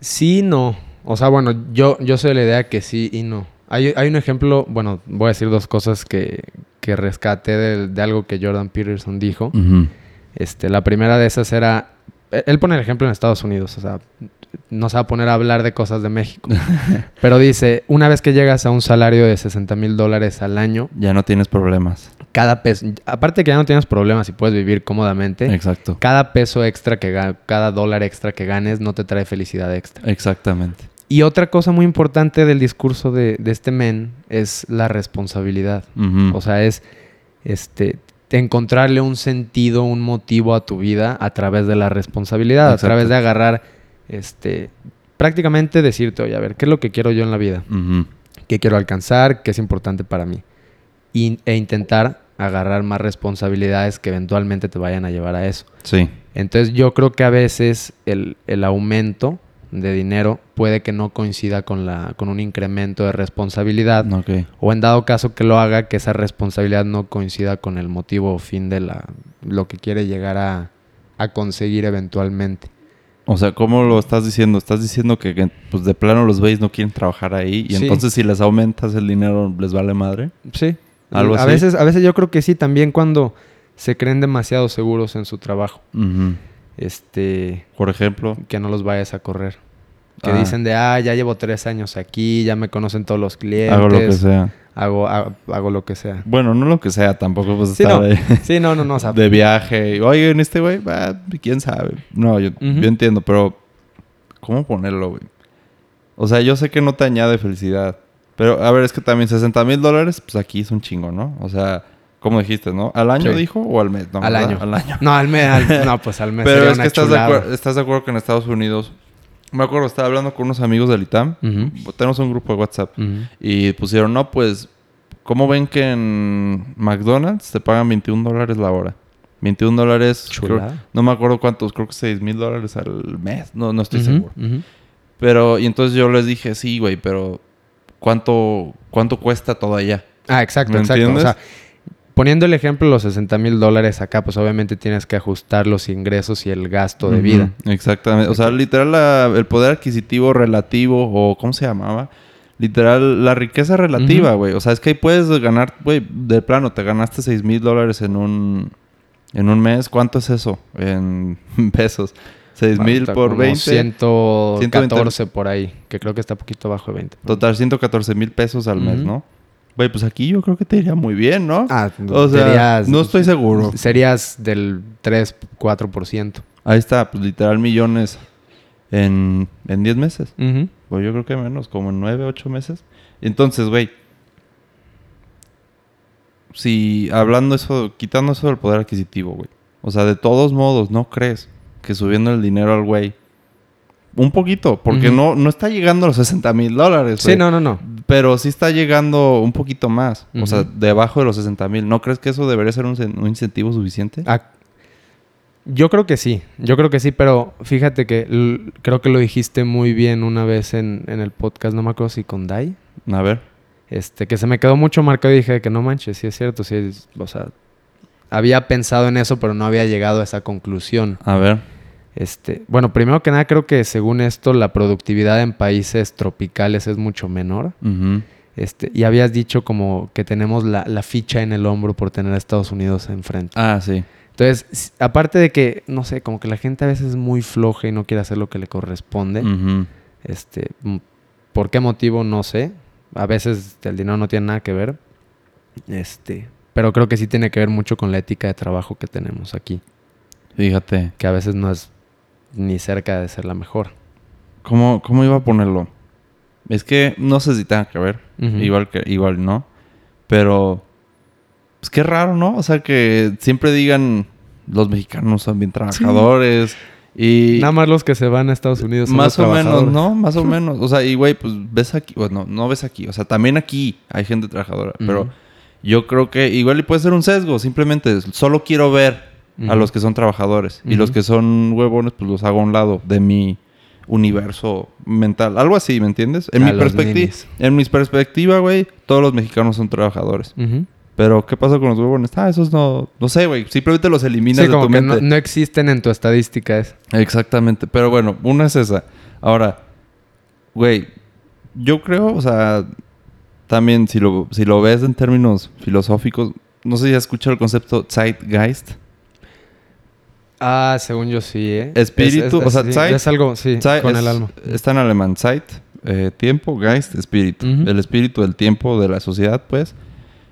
Sí, no. O sea, bueno, yo, yo soy de la idea que sí y no. Hay, hay un ejemplo, bueno, voy a decir dos cosas que, que rescaté de, de algo que Jordan Peterson dijo. Este, la primera de esas era, e- él pone el ejemplo en Estados Unidos, o sea, no se va a poner a hablar de cosas de México. Pero dice, una vez que llegas a un salario de 60 mil dólares al año, Ya no tienes problemas. cada peso, aparte de que ya no tienes problemas y puedes vivir cómodamente, Exacto. cada peso extra que ga- cada dólar extra que ganes no te trae felicidad extra. Exactamente. Y otra cosa muy importante del discurso de, de este men es la responsabilidad. O sea, es este encontrarle un sentido, un motivo a tu vida a través de la responsabilidad, Exacto. a través de agarrar, este, prácticamente decirte, oye, a ver, ¿qué es lo que quiero yo en la vida? ¿Qué quiero alcanzar? ¿Qué es importante para mí? Y- e intentar agarrar más responsabilidades que eventualmente te vayan a llevar a eso. Sí. Entonces yo creo que a veces el, el aumento de dinero puede que no coincida con, la, con un incremento de responsabilidad. O en dado caso que lo haga, que esa responsabilidad no coincida con el motivo o fin de la, lo que quiere llegar a, a conseguir eventualmente. O sea, ¿cómo lo estás diciendo? Estás diciendo que, que, pues de plano los güeyes no quieren trabajar ahí y Sí. entonces si les aumentas el dinero les vale madre. Sí. Algo a así. veces, a veces yo creo que sí, también cuando se creen demasiado seguros en su trabajo. Este, Por ejemplo. que no los vayas a correr. Que Ah. dicen de, ah, ya llevo tres años aquí, ya me conocen todos los clientes. Hago lo que sea. Hago, hago, hago lo que sea. Bueno, no lo que sea, tampoco pues Sí, estar no. Sí, no, no, no. O sea, de viaje. Oye, este güey, quién sabe. No, yo, yo entiendo, pero ¿cómo ponerlo, güey? O sea, yo sé que no te añade felicidad. Pero, a ver, es que también 60 mil dólares, pues aquí es un chingo, ¿no? O sea, ¿cómo dijiste, no? ¿Al año Sí. dijo o al mes? No, Al ¿verdad? año. Al año. no, al mes, al- no, pues al mes Pero es que estás de, estás de acuerdo que en Estados Unidos... Me acuerdo, estaba hablando con unos amigos del ITAM. Tenemos un grupo de WhatsApp. Y pusieron, no, pues, ¿cómo ven que en McDonald's te pagan 21 dólares la hora? 21 dólares, creo- no me acuerdo cuántos, creo que 6 mil dólares al mes, no, no estoy seguro. Pero, y entonces yo les dije, sí, güey, pero ¿cuánto, ¿cuánto cuesta todo allá? Ah, exacto, ¿Me exacto. entiendes? O sea, poniendo el ejemplo, los 60 mil dólares acá, pues obviamente tienes que ajustar los ingresos y el gasto de Ujú, vida. Exactamente. O sea, literal, la- el poder adquisitivo relativo, o ¿cómo se llamaba? Literal, la riqueza relativa, güey. O sea, es que ahí puedes ganar, güey, de plano, te ganaste 6 mil dólares en un, en un mes. ¿Cuánto es eso? En pesos. 6 mil por como 20. 114 por ahí, que creo que está poquito abajo de 20. Total, 114 mil pesos al mes, Ujú. ¿no? Güey, pues aquí yo creo que te iría muy bien, ¿no? Ah, o sea, serías- no estoy seguro. Serías del 3, 4%. Ahí está, pues literal millones en, en 10 meses. Ujú. Pues yo creo que menos, como en 9, 8 meses. Entonces, güey. Si hablando eso, quitando eso del poder adquisitivo, güey. O sea, de todos modos, ¿no crees que subiendo el dinero al güey? Un poquito, porque no, no está llegando a los 60 mil dólares. Sí, no, no, no. Pero sí está llegando un poquito más. O sea, debajo de los 60 mil. ¿No crees que eso debería ser un, incentivo suficiente? Ah, yo creo que sí, yo creo que sí, pero fíjate que creo que lo dijiste muy bien una vez en, en el podcast, no me acuerdo si con Dai, A ver. este, que se me quedó mucho marcado y dije que no manches, sí es cierto, sí es, o sea, había pensado en eso, pero no había llegado a esa conclusión. A ver. Este, bueno, primero que nada creo que según esto la productividad en países tropicales es mucho menor. Este, y habías dicho como que tenemos la, la ficha en el hombro por tener a Estados Unidos enfrente. Ah, sí. Entonces, aparte de que, no sé, como que la gente a veces es muy floja y no quiere hacer lo que le corresponde. Este, ¿por qué motivo? No sé. A veces el dinero no tiene nada que ver. Este, pero creo que sí tiene que ver mucho con la ética de trabajo que tenemos aquí, Fíjate. que a veces no es ni cerca de ser la mejor. ¿Cómo, ¿Cómo iba a ponerlo? Es que no sé si tenga que ver. Igual que igual no. Pero pues qué raro, ¿no? O sea que siempre digan los mexicanos son bien trabajadores y Nada más los que se van a Estados Unidos son más los o menos. ¿no? Más o menos. O sea, y güey, pues ves aquí, bueno, no ves aquí, o sea, también aquí hay gente trabajadora, pero yo creo que igual y puede ser un sesgo, simplemente solo quiero ver a los que son trabajadores y los que son huevones pues los hago a un lado de mi universo mental, algo así, ¿me entiendes? En A mi perspectiva, en mi perspectiva, güey, todos los mexicanos son trabajadores. Pero ¿qué pasa con los huevones? Ah, esos no, no sé, güey, simplemente los eliminas Sí, de como tu que mente. no, no existen en tu estadística. Es. Exactamente. Pero bueno, una es esa. Ahora, güey, yo creo, o sea, también si lo, si lo ves en términos filosóficos, no sé si has escuchado el concepto Zeitgeist. Ah, según yo sí, ¿eh? Espíritu, o sea, sí, Zeit- es algo, sí, Zeit con es- el alma. Está en alemán, Zeit, eh, tiempo, Geist, espíritu. El espíritu del tiempo de la sociedad, pues.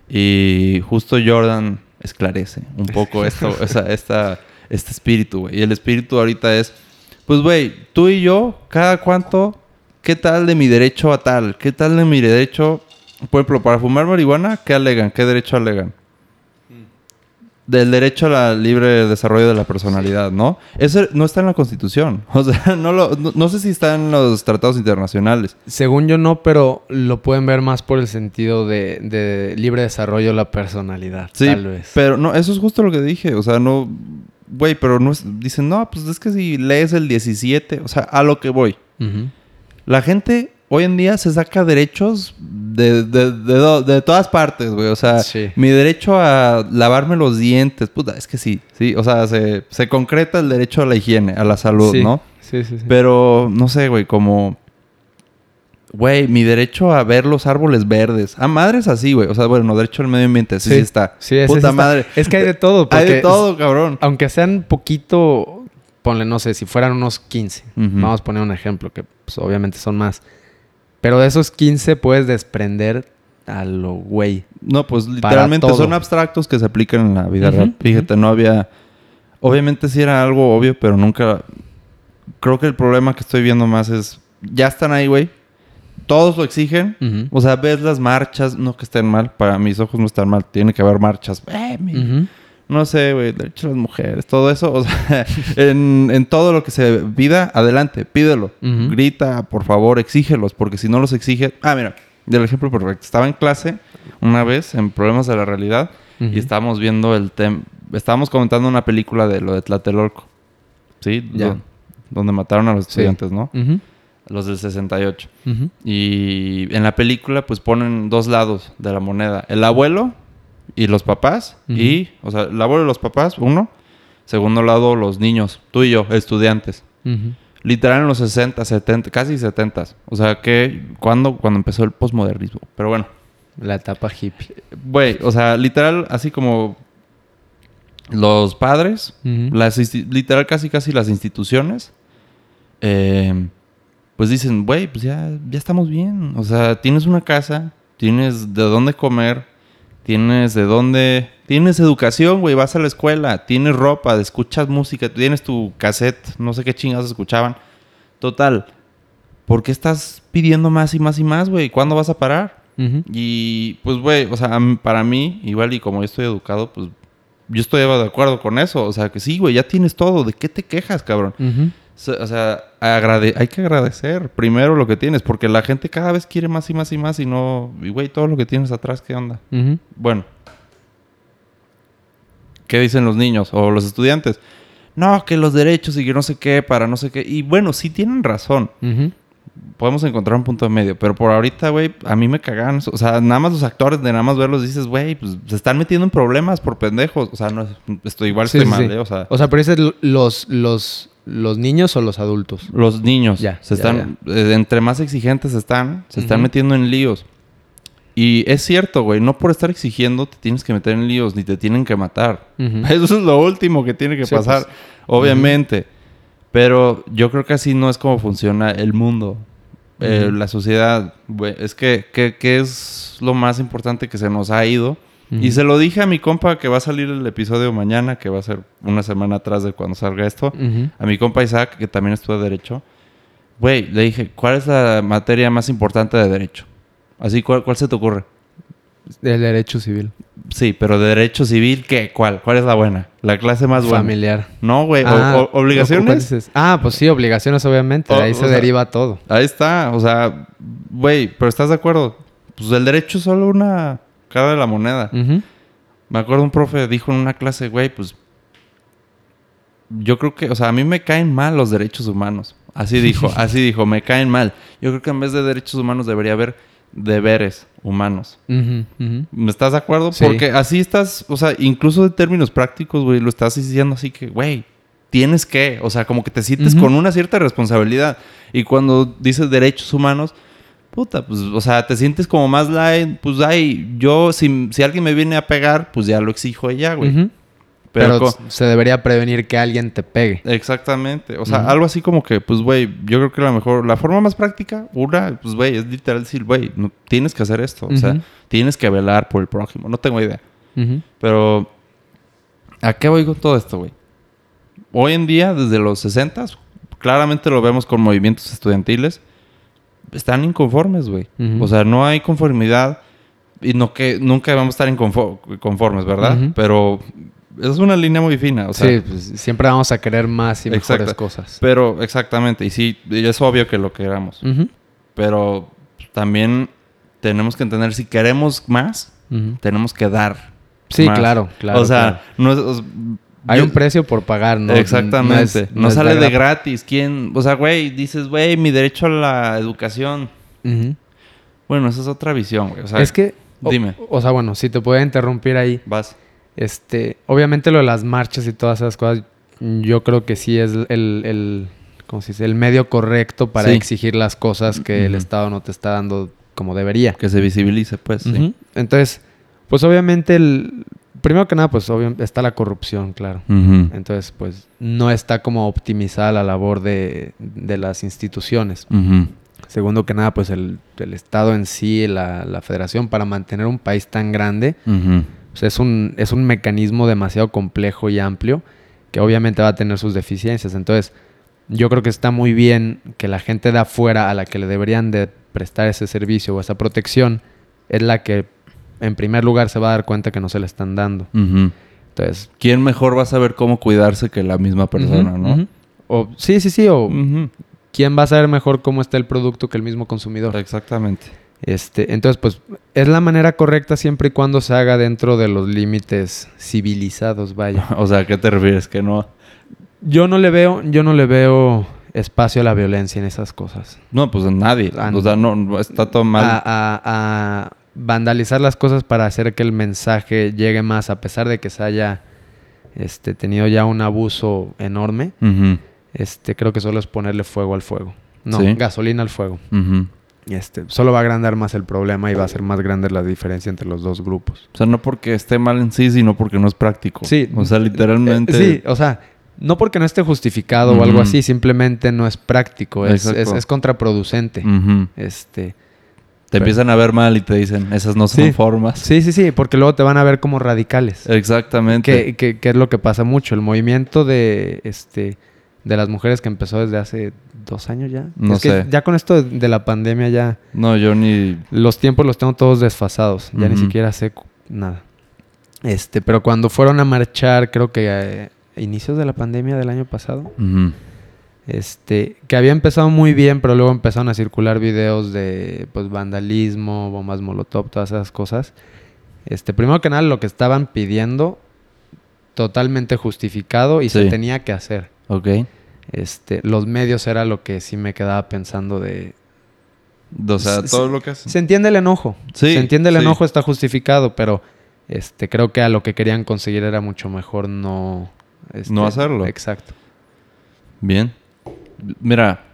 Y justo Jordan esclarece un poco esto, esa, esta, este espíritu, güey. Y el espíritu ahorita es, pues, güey, tú y yo, cada cuánto, ¿qué tal de mi derecho a tal? ¿Qué tal de mi derecho, por ejemplo, para fumar marihuana, qué alegan? ¿Qué derecho alegan? Del derecho a la libre desarrollo de la personalidad, ¿no? Eso no está en la Constitución. O sea, no, lo, no, no sé si está en los tratados internacionales. Según yo no, pero lo pueden ver más por el sentido de, de libre desarrollo de la personalidad, Sí, tal vez. pero no, eso es justo lo que dije. O sea, no... Güey, pero no es- dicen, no, pues es que si lees el 17, o sea, a lo que voy. La gente hoy en día se saca derechos de, de, de, todas partes, güey. O sea, mi derecho a lavarme los dientes, puta, es que sí, sí. O sea, se, se concreta el derecho a la higiene, a la salud, ¿no? Sí, sí, sí. Pero, no sé, güey, como... Güey, mi derecho a ver los árboles verdes. A madres así, güey. O sea, bueno, derecho al medio ambiente. Sí, sí, está. Sí, es Puta madre. Es que hay de todo. Hay de todo, cabrón. Aunque sean poquito... Ponle, no sé, si fueran unos 15. Vamos a poner un ejemplo, que pues, obviamente son más. Pero de esos 15 puedes desprender a lo güey. No, pues literalmente son abstractos que se aplican en la vida real. Fíjate, no había... Obviamente sí era algo obvio, pero nunca... Creo que el problema que estoy viendo más es... Ya están ahí, güey. Todos lo exigen. O sea, ves las marchas. No que estén mal. Para mis ojos no están mal. Tiene que haber marchas. Eh, no sé, güey, derecho a las mujeres, todo eso, o sea, en, todo lo que se pida, adelante, pídelo. Grita, por favor, exígelos, porque si no los exige... Ah, mira, del ejemplo perfecto. Estaba en clase una vez en Problemas de la Realidad y estábamos viendo el tema... Estábamos comentando una película de lo de Tlatelolco, ¿sí? Ya. donde mataron a los estudiantes, ¿no? Los del 68. Y en la película, pues ponen dos lados de la moneda. El abuelo y los papás. Y, o sea, el abuelo y los papás, uno. Segundo lado, los niños, tú y yo, estudiantes. Literal en los 60, 70, casi 70. O sea, que cuando, cuando empezó el posmodernismo. Pero bueno. La etapa hippie. Güey, o sea, literal, así como los padres, las literal casi casi las instituciones, eh, pues dicen, güey, pues ya, ya estamos bien. O sea, tienes una casa, tienes de dónde comer, Tienes de dónde. Tienes educación, güey. Vas a la escuela. Tienes ropa. Escuchas música. Tienes tu cassette. No sé qué chingados escuchaban. Total. ¿Por qué estás pidiendo más y más y más, güey? ¿Cuándo vas a parar? Y pues, güey, o sea, para mí, igual y como yo estoy educado, pues yo estoy de acuerdo con eso. O sea, que sí, güey, ya tienes todo. ¿De qué te quejas, cabrón? O sea, hay que agradecer primero lo que tienes, porque la gente cada vez quiere más y más y más y no, y güey, todo lo que tienes atrás, ¿qué onda? Bueno, ¿qué dicen los niños o los estudiantes? No, que los derechos y que no sé qué, para no sé qué. Y bueno, sí tienen razón. Podemos encontrar un punto de medio, pero por ahorita, güey, a mí me cagan. O sea, nada más los actores, de nada más verlos, dices, güey, pues se están metiendo en problemas por pendejos. O sea, no, estoy igual, estoy mal, ¿eh? O sea, o sea, pero dices los, los ¿Los niños o los adultos? Los niños. Ya. Se están, eh, entre más exigentes están, se están metiendo en líos. Y es cierto, güey, no por estar exigiendo te tienes que meter en líos ni te tienen que matar. Eso es lo último que tiene que pasar, pues. obviamente. Pero yo creo que así no es como funciona el mundo, eh, la sociedad. Güey, es que, ¿qué es lo más importante que se nos ha ido? Y se lo dije a mi compa que va a salir el episodio mañana, que va a ser una semana atrás de cuando salga esto. A mi compa Isaac, que también estudia Derecho. Güey, le dije, ¿cuál es la materia más importante de Derecho? Así, ¿cuál, se te ocurre? El Derecho Civil. Sí, pero de Derecho Civil, ¿qué? ¿Cuál? ¿Cuál es la buena? La clase más buena. Familiar. No, güey. Ah, ¿Obligaciones? Ah, pues sí, obligaciones, obviamente. de ahí se deriva todo. Ahí está. O sea, güey, pero ¿estás de acuerdo? Pues el derecho es solo una cara de la moneda. Me acuerdo un profe dijo en una clase, güey, pues yo creo que, o sea, a mí me caen mal los derechos humanos. Así dijo, así dijo, me caen mal. Yo creo que en vez de derechos humanos debería haber deberes humanos. ¿Me estás de acuerdo? Porque así estás, o sea, incluso de términos prácticos, güey, lo estás diciendo así que, güey, tienes que, o sea, como que te sientes con una cierta responsabilidad. Y cuando dices derechos humanos, puta, pues, o sea, te sientes como más light, pues, ay, yo, si, si alguien me viene a pegar, pues ya lo exijo ella, güey. Pero, se debería prevenir que alguien te pegue. Exactamente. O sea, algo así como que, pues, güey, yo creo que la mejor, la forma más práctica, una, pues, güey, es literal decir, güey, no, tienes que hacer esto. O sea, tienes que velar por el prójimo. No tengo idea. Pero, ¿a qué voy con todo esto, güey? Hoy en día, desde los 60, claramente lo vemos con movimientos estudiantiles están inconformes, güey. O sea, no hay conformidad y no que nunca vamos a estar inconformes, ¿verdad? Pero es una línea muy fina. O sea, sí, pues, siempre vamos a querer más y mejores cosas. Pero exactamente, y sí, es obvio que lo queramos. Pero también tenemos que entender, si queremos más, tenemos que dar. Sí, claro, claro. O sea, No es, Hay Yo- un precio por pagar, ¿no? Exactamente. No, es- sale de gra- gratis. ¿Quién? O sea, güey, dices, güey, mi derecho a la educación. Bueno, esa es otra visión, güey. O sea, es que... dime. O, sea, bueno, si te puedo interrumpir ahí. vas. Este, obviamente lo de las marchas y todas esas cosas, yo creo que sí es el, el, ¿cómo se dice? el medio correcto para Sí. exigir las cosas que el. Estado no te está dando como debería. Que se visibilice, pues. sí. Entonces, pues obviamente, el, primero que nada, pues obvio- está la corrupción, claro. Entonces, pues no está como optimizada la labor de, de las instituciones. Segundo que nada, pues el, el Estado en sí, la, la federación, para mantener un país tan grande, pues, es, un, es un mecanismo demasiado complejo y amplio que obviamente va a tener sus deficiencias. Entonces, yo creo que está muy bien que la gente de afuera a la que le deberían de prestar ese servicio o esa protección es la que en primer lugar se va a dar cuenta que no se le están dando. Entonces, ¿Quién mejor va a saber cómo cuidarse que la misma persona, no? O, sí, sí, sí. O quién va a saber mejor cómo está el producto que el mismo consumidor. Exactamente. Este, entonces, pues, es la manera correcta siempre y cuando se haga dentro de los límites civilizados, vaya. O sea, ¿a qué te refieres? Que no. Yo no le veo, yo no le veo espacio a la violencia en esas cosas. No, pues nadie. Ah, O sea, no, está todo mal. A, a- a vandalizar las cosas para hacer que el mensaje llegue más, a pesar de que se haya este, tenido ya un abuso enorme. Este, creo que solo es ponerle fuego al fuego. No, Sí. gasolina al fuego. Ujú. Este, solo va a agrandar más el problema y va a ser más grande la diferencia entre los dos grupos. O sea, no porque esté mal en sí, sino porque no es práctico. Sí. O sea, literalmente. Eh, sí, o sea, no porque no esté justificado o algo así, simplemente no es práctico, es, es, contraproducente. Este, Te empiezan a ver mal y te dicen, esas no son Sí. formas. sí, sí, sí, porque luego te van a ver como radicales. Exactamente. Que, que- que es lo que pasa mucho. El movimiento de este de las mujeres que empezó desde hace dos años ya. No es que sé. ya con esto de la pandemia ya No, yo ni. los tiempos los tengo todos desfasados. Ya ni siquiera sé nada. Este, pero cuando fueron a marchar, creo que eh, a inicios de la pandemia del año pasado, Ujú. Este, que había empezado muy bien, pero luego empezaron a circular videos de pues vandalismo, bombas molotov, todas esas cosas. Este, primero que nada, lo que estaban pidiendo totalmente justificado y se tenía que hacer. Ok. Este, los medios era lo que sí me quedaba pensando de O sea, todo lo que hace. se entiende el enojo. Sí, se entiende el sí. enojo, está justificado, pero este creo que a lo que querían conseguir era mucho mejor no este, No hacerlo. Exacto. Bien. Mira.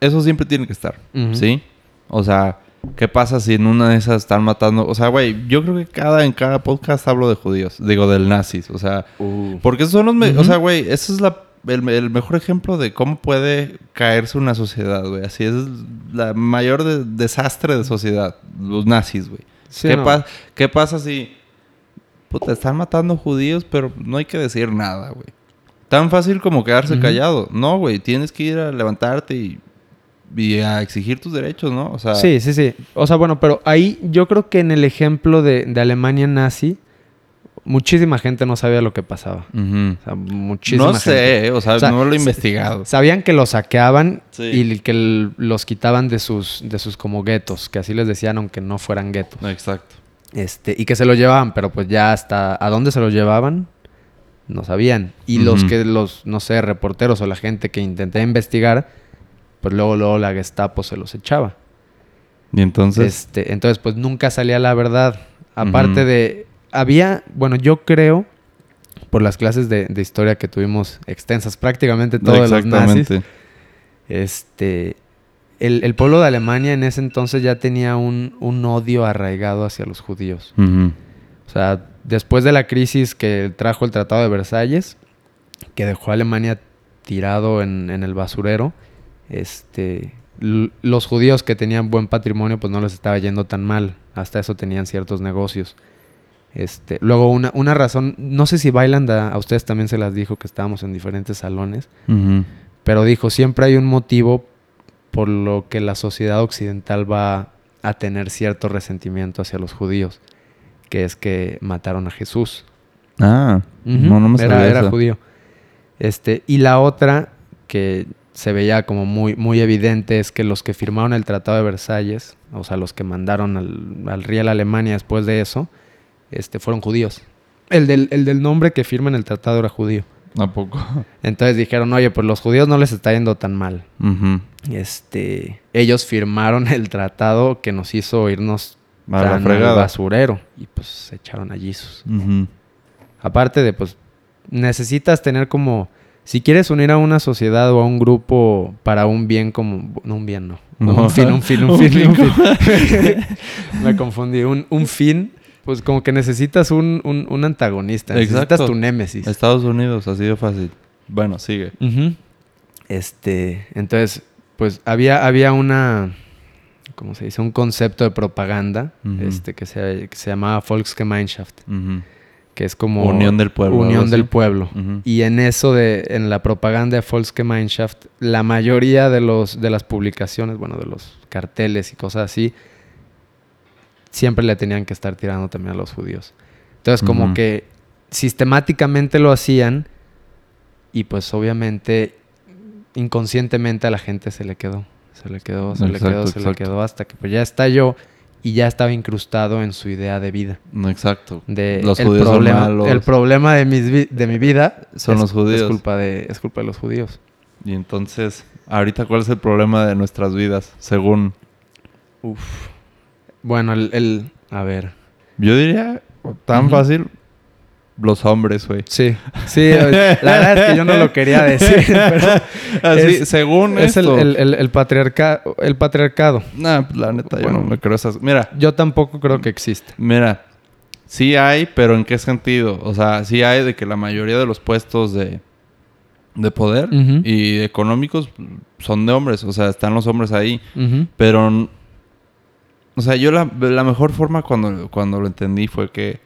eso siempre tiene que estar. ¿Sí? O sea, ¿qué pasa si en una de esas están matando? O sea, güey, yo creo que cada, en cada podcast hablo de judíos. Digo, del nazis. O sea, porque esos son los... O sea, güey, ese es la, el, el mejor ejemplo de cómo puede caerse una sociedad, güey. Así es la mayor de- desastre de sociedad. Los nazis, güey. Sí, ¿Qué, no. pa- ¿Qué pasa si... Puta, están matando judíos, pero no hay que decir nada, güey. Tan fácil como quedarse callado. No, güey. Tienes que ir a levantarte y, y a exigir tus derechos, ¿no? O sea... Sí, sí, sí. O sea, bueno, pero ahí yo creo que en el ejemplo de, de Alemania nazi, muchísima gente no sabía lo que pasaba. Ujú. O sea, muchísima No sé, eh, o sea, O sea, no lo he investigado. Sabían que los saqueaban Sí. y que los quitaban de sus, de sus como guetos, que así les decían aunque no fueran guetos. Exacto. Este, y que se los llevaban, pero pues ya hasta a dónde se los llevaban, no sabían. Y los que los, no sé, reporteros o la gente que intenté investigar, pues luego, luego la Gestapo se los echaba. Y entonces... Este, entonces, pues nunca salía la verdad. Aparte de. Había. Bueno, yo creo. Por las clases de, de historia que tuvimos extensas, prácticamente todos los nazis. Este. El, el pueblo de Alemania en ese entonces ya tenía un, un odio arraigado hacia los judíos. O sea, después de la crisis que trajo el Tratado de Versalles, que dejó a Alemania tirado en, en el basurero, este, los judíos que tenían buen patrimonio, pues no les estaba yendo tan mal. Hasta eso tenían ciertos negocios. Este, luego, una, una razón, no sé si Bailand a, a ustedes también se las dijo que estábamos en diferentes salones, pero dijo, siempre hay un motivo por lo que la sociedad occidental va a tener cierto resentimiento hacia los judíos, que es que mataron a Jesús. Ah, no, no me sabía era eso. judío. Este, y la otra que se veía como muy, muy evidente es que los que firmaron el Tratado de Versalles, o sea, los que mandaron al, al riel Alemania después de eso, este, fueron judíos. El del, el del nombre que firma en el tratado era judío. ¿A poco? Entonces dijeron, oye, pues los judíos no les está yendo tan mal. Este, ellos firmaron el tratado que nos hizo irnos A la al basurero. Y pues se echaron a Jesus. Aparte de, pues, necesitas tener como... Si quieres unir a una sociedad o a un grupo para un bien como... No, un bien no. No. Un fin, un fin, un Un fin, fin. un fin. Me confundí. Un, un fin, pues como que necesitas un, un, un antagonista. Necesitas tu némesis. Estados Unidos, así de fácil. Bueno, sigue. Este, entonces, pues había, había una, ¿cómo se dice? Un concepto de propaganda, este, que se, que se llamaba Volksgemeinschaft, Ujú. que es como... Unión del pueblo, Unión del pueblo. Y en eso de, en la propaganda de Volksgemeinschaft, la mayoría de los, de las publicaciones, bueno, de los carteles y cosas así, siempre le tenían que estar tirando también a los judíos. Entonces, como que sistemáticamente lo hacían y pues obviamente inconscientemente a la gente se le quedó. Se le quedó, se le quedó, se le quedó hasta que pues ya estalló y ya estaba incrustado en su idea de vida. No, exacto. De los el judíos problema, son malos. El problema de, mis de mi vida Son es- los judíos. Es culpa, de, es culpa de los judíos. Y entonces, ahorita, ¿cuál es el problema de nuestras vidas? Según... Uf. Bueno, el, el- a ver. Yo diría, tan fácil, los hombres, güey. Sí, sí, la verdad es que yo no lo quería decir, pero Así, es- según es el, esto. el, el, el patriarca- el patriarcado. Nah, pues, la neta, yo no me creo esas... Mira, Yo tampoco creo que existe. Mira, sí hay, pero ¿en qué sentido? O sea, sí hay de que la mayoría de los puestos de, de poder y económicos son de hombres. O sea, están los hombres ahí. Pero, o sea, yo la, la mejor forma cuando, cuando lo entendí fue que,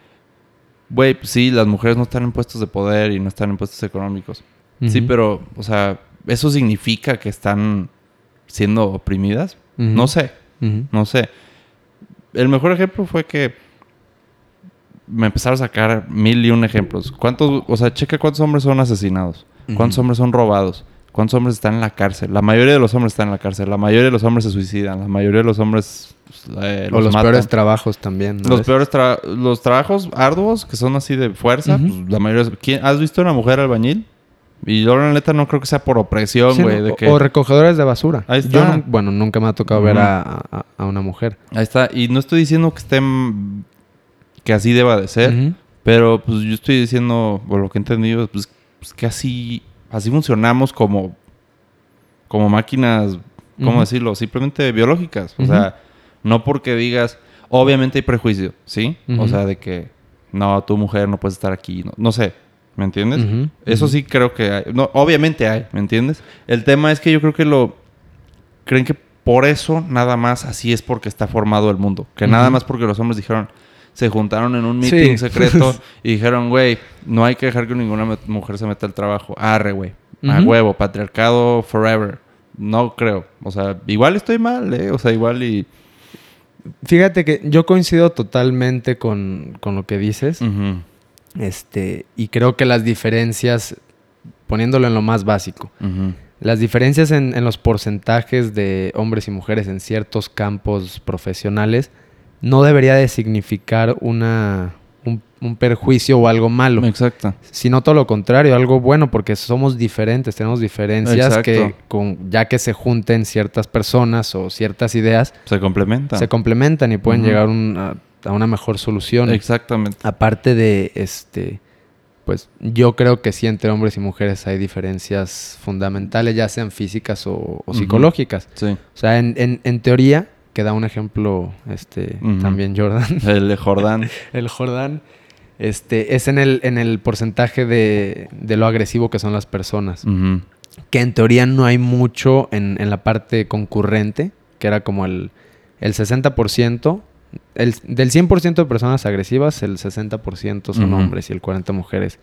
güey, pues sí, las mujeres no están en puestos de poder y no están en puestos económicos. Sí, pero, o sea, ¿eso significa que están siendo oprimidas? No sé. No sé. El mejor ejemplo fue que me empezaron a sacar mil y un ejemplos. ¿Cuántos, o sea, checa cuántos hombres son asesinados? ¿Cuántos hombres son robados? ¿Cuántos hombres están en la cárcel? La mayoría de los hombres están en la cárcel. La mayoría de los hombres se suicidan. La mayoría de los hombres pues, eh, O los matan. peores trabajos también. ¿no Los ves? peores tra- los trabajos arduos que son así de fuerza, pues, la mayoría. ¿Quién- ¿Has visto una mujer albañil? Y yo la neta no creo que sea por opresión, Sí, güey. o, que... o recogedores de basura. Ahí Yo está. nun- bueno, nunca me ha tocado ver a, a- a una mujer. Ahí está. Y no estoy diciendo que estén... Que así deba de ser. Pero pues yo estoy diciendo, por lo que he entendido, pues, pues, que así, así funcionamos como, como máquinas, ¿cómo decirlo? Simplemente biológicas. O sea, no porque digas, obviamente hay prejuicio, ¿sí? O sea, de que, no, tu mujer no puede estar aquí, no, no sé, ¿me entiendes? Eso sí creo que hay. No, obviamente hay, ¿me entiendes? El tema es que yo creo que lo... Creen que por eso nada más así es porque está formado el mundo. Que nada más porque los hombres dijeron... Se juntaron en un Sí. meeting secreto y dijeron, güey, no hay que dejar que ninguna mujer se meta al trabajo. Arre, güey. A huevo, patriarcado forever. No creo. O sea, igual estoy mal, ¿eh? O sea, igual y... Fíjate que yo coincido totalmente con, con lo que dices. Este, y creo que las diferencias, poniéndolo en lo más básico, las diferencias en, en los porcentajes de hombres y mujeres en ciertos campos profesionales no debería de significar una, un, un perjuicio o algo malo, Exacto. sino todo lo contrario, algo bueno, porque somos diferentes, tenemos diferencias Exacto. que con, ya que se junten ciertas personas o ciertas ideas, Se complementa. se complementan y pueden llegar a, una mejor solución. Exactamente. Aparte de, este, pues yo creo que sí entre hombres y mujeres hay diferencias fundamentales, ya sean físicas o, psicológicas. Sí. O sea, en, en- en teoría, que da un ejemplo este, también Jordan, El de Jordán. el Jordan, este, es en el, en el porcentaje de, de lo agresivo que son las personas. Que en teoría no hay mucho en, en la parte concurrente, que era como el, el 60%. El, del 100% de personas agresivas, el 60% son hombres y el 40% mujeres.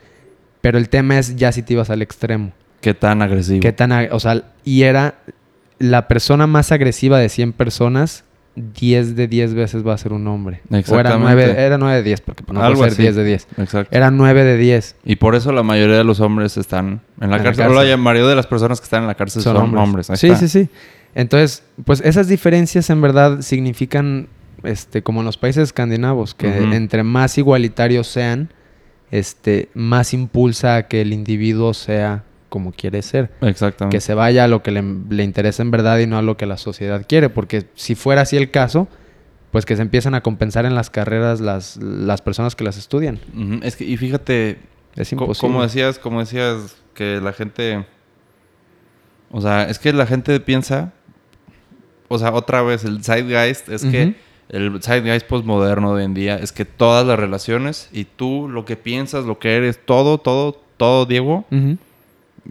Pero el tema es ya si te ibas al extremo. ¿Qué tan agresivo? ¿Qué tan, o sea, y era la persona más agresiva de 100 personas, 10 de 10 veces va a ser un hombre. O era Exactamente. 9, era 9 de 10, porque no Algo puede ser así. 10 de 10. Exacto. Era 9 de 10. Y por eso la mayoría de los hombres están en la En cárcel. La mayoría de las personas que están en la cárcel son, hombres. Sí, está. sí, sí. Entonces, pues esas diferencias en verdad significan, este, como en los países escandinavos, que entre más igualitarios sean, este, más impulsa a que el individuo sea como quiere ser. Exactamente. Que se vaya a lo que le, le interesa en verdad y no a lo que la sociedad quiere. Porque si fuera así el caso, pues que se empiezan a compensar en las carreras las, las personas que las estudian. Es que, y fíjate, Es co- imposible. como decías, como decías, que la gente. O sea, es que la gente piensa. O sea, otra vez, el zeitgeist es que el zeitgeist postmoderno de hoy en día es que todas las relaciones y tú, lo que piensas, lo que eres, todo, todo, todo, Diego, Ujú.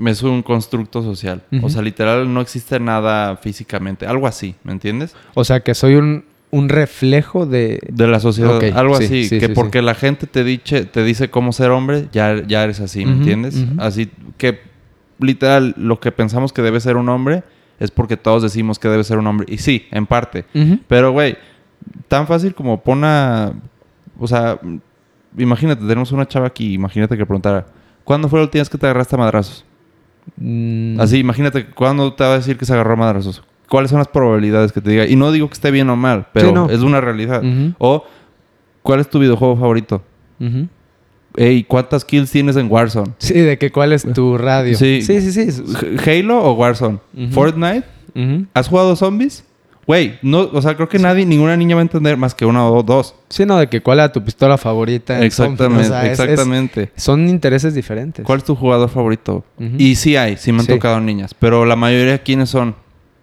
Es un constructo social. O sea, literal, no existe nada físicamente. Algo así, ¿me entiendes? O sea, que soy un, un reflejo de... De la sociedad. Algo sí, así. sí, que sí, porque la gente te, dice te dice cómo ser hombre, ya, ya eres así, ¿me entiendes? Así que, literal, lo que pensamos que debe ser un hombre es porque todos decimos que debe ser un hombre. Y sí, en parte. Pero, güey, tan fácil como pon a... O sea, imagínate, tenemos una chava aquí, imagínate que preguntara, ¿cuándo fue la última vez que te agarraste a madrazos? Mm, Así, imagínate, ¿cuándo te va a decir que se agarró a madrazos? ¿Cuáles son las probabilidades que te diga? Y no digo que esté bien o mal, pero Sí, no. es una realidad. O, ¿cuál es tu videojuego favorito? Ujú. Ey, ¿cuántas kills tienes en Warzone? Sí, de que cuál es tu radio. Sí. sí, sí. ¿Halo o Warzone? Ujú. ¿Fortnite? ¿Has jugado zombies? Güey, no, o sea, creo que nadie, ninguna niña va a entender más que una o dos. Sí, no, de que cuál era tu pistola favorita. en Exactamente. O sea, es- es- exactamente. son intereses diferentes. ¿Cuál es tu jugador favorito? Y sí hay, sí me han Sí. tocado niñas, pero la mayoría, ¿quiénes son?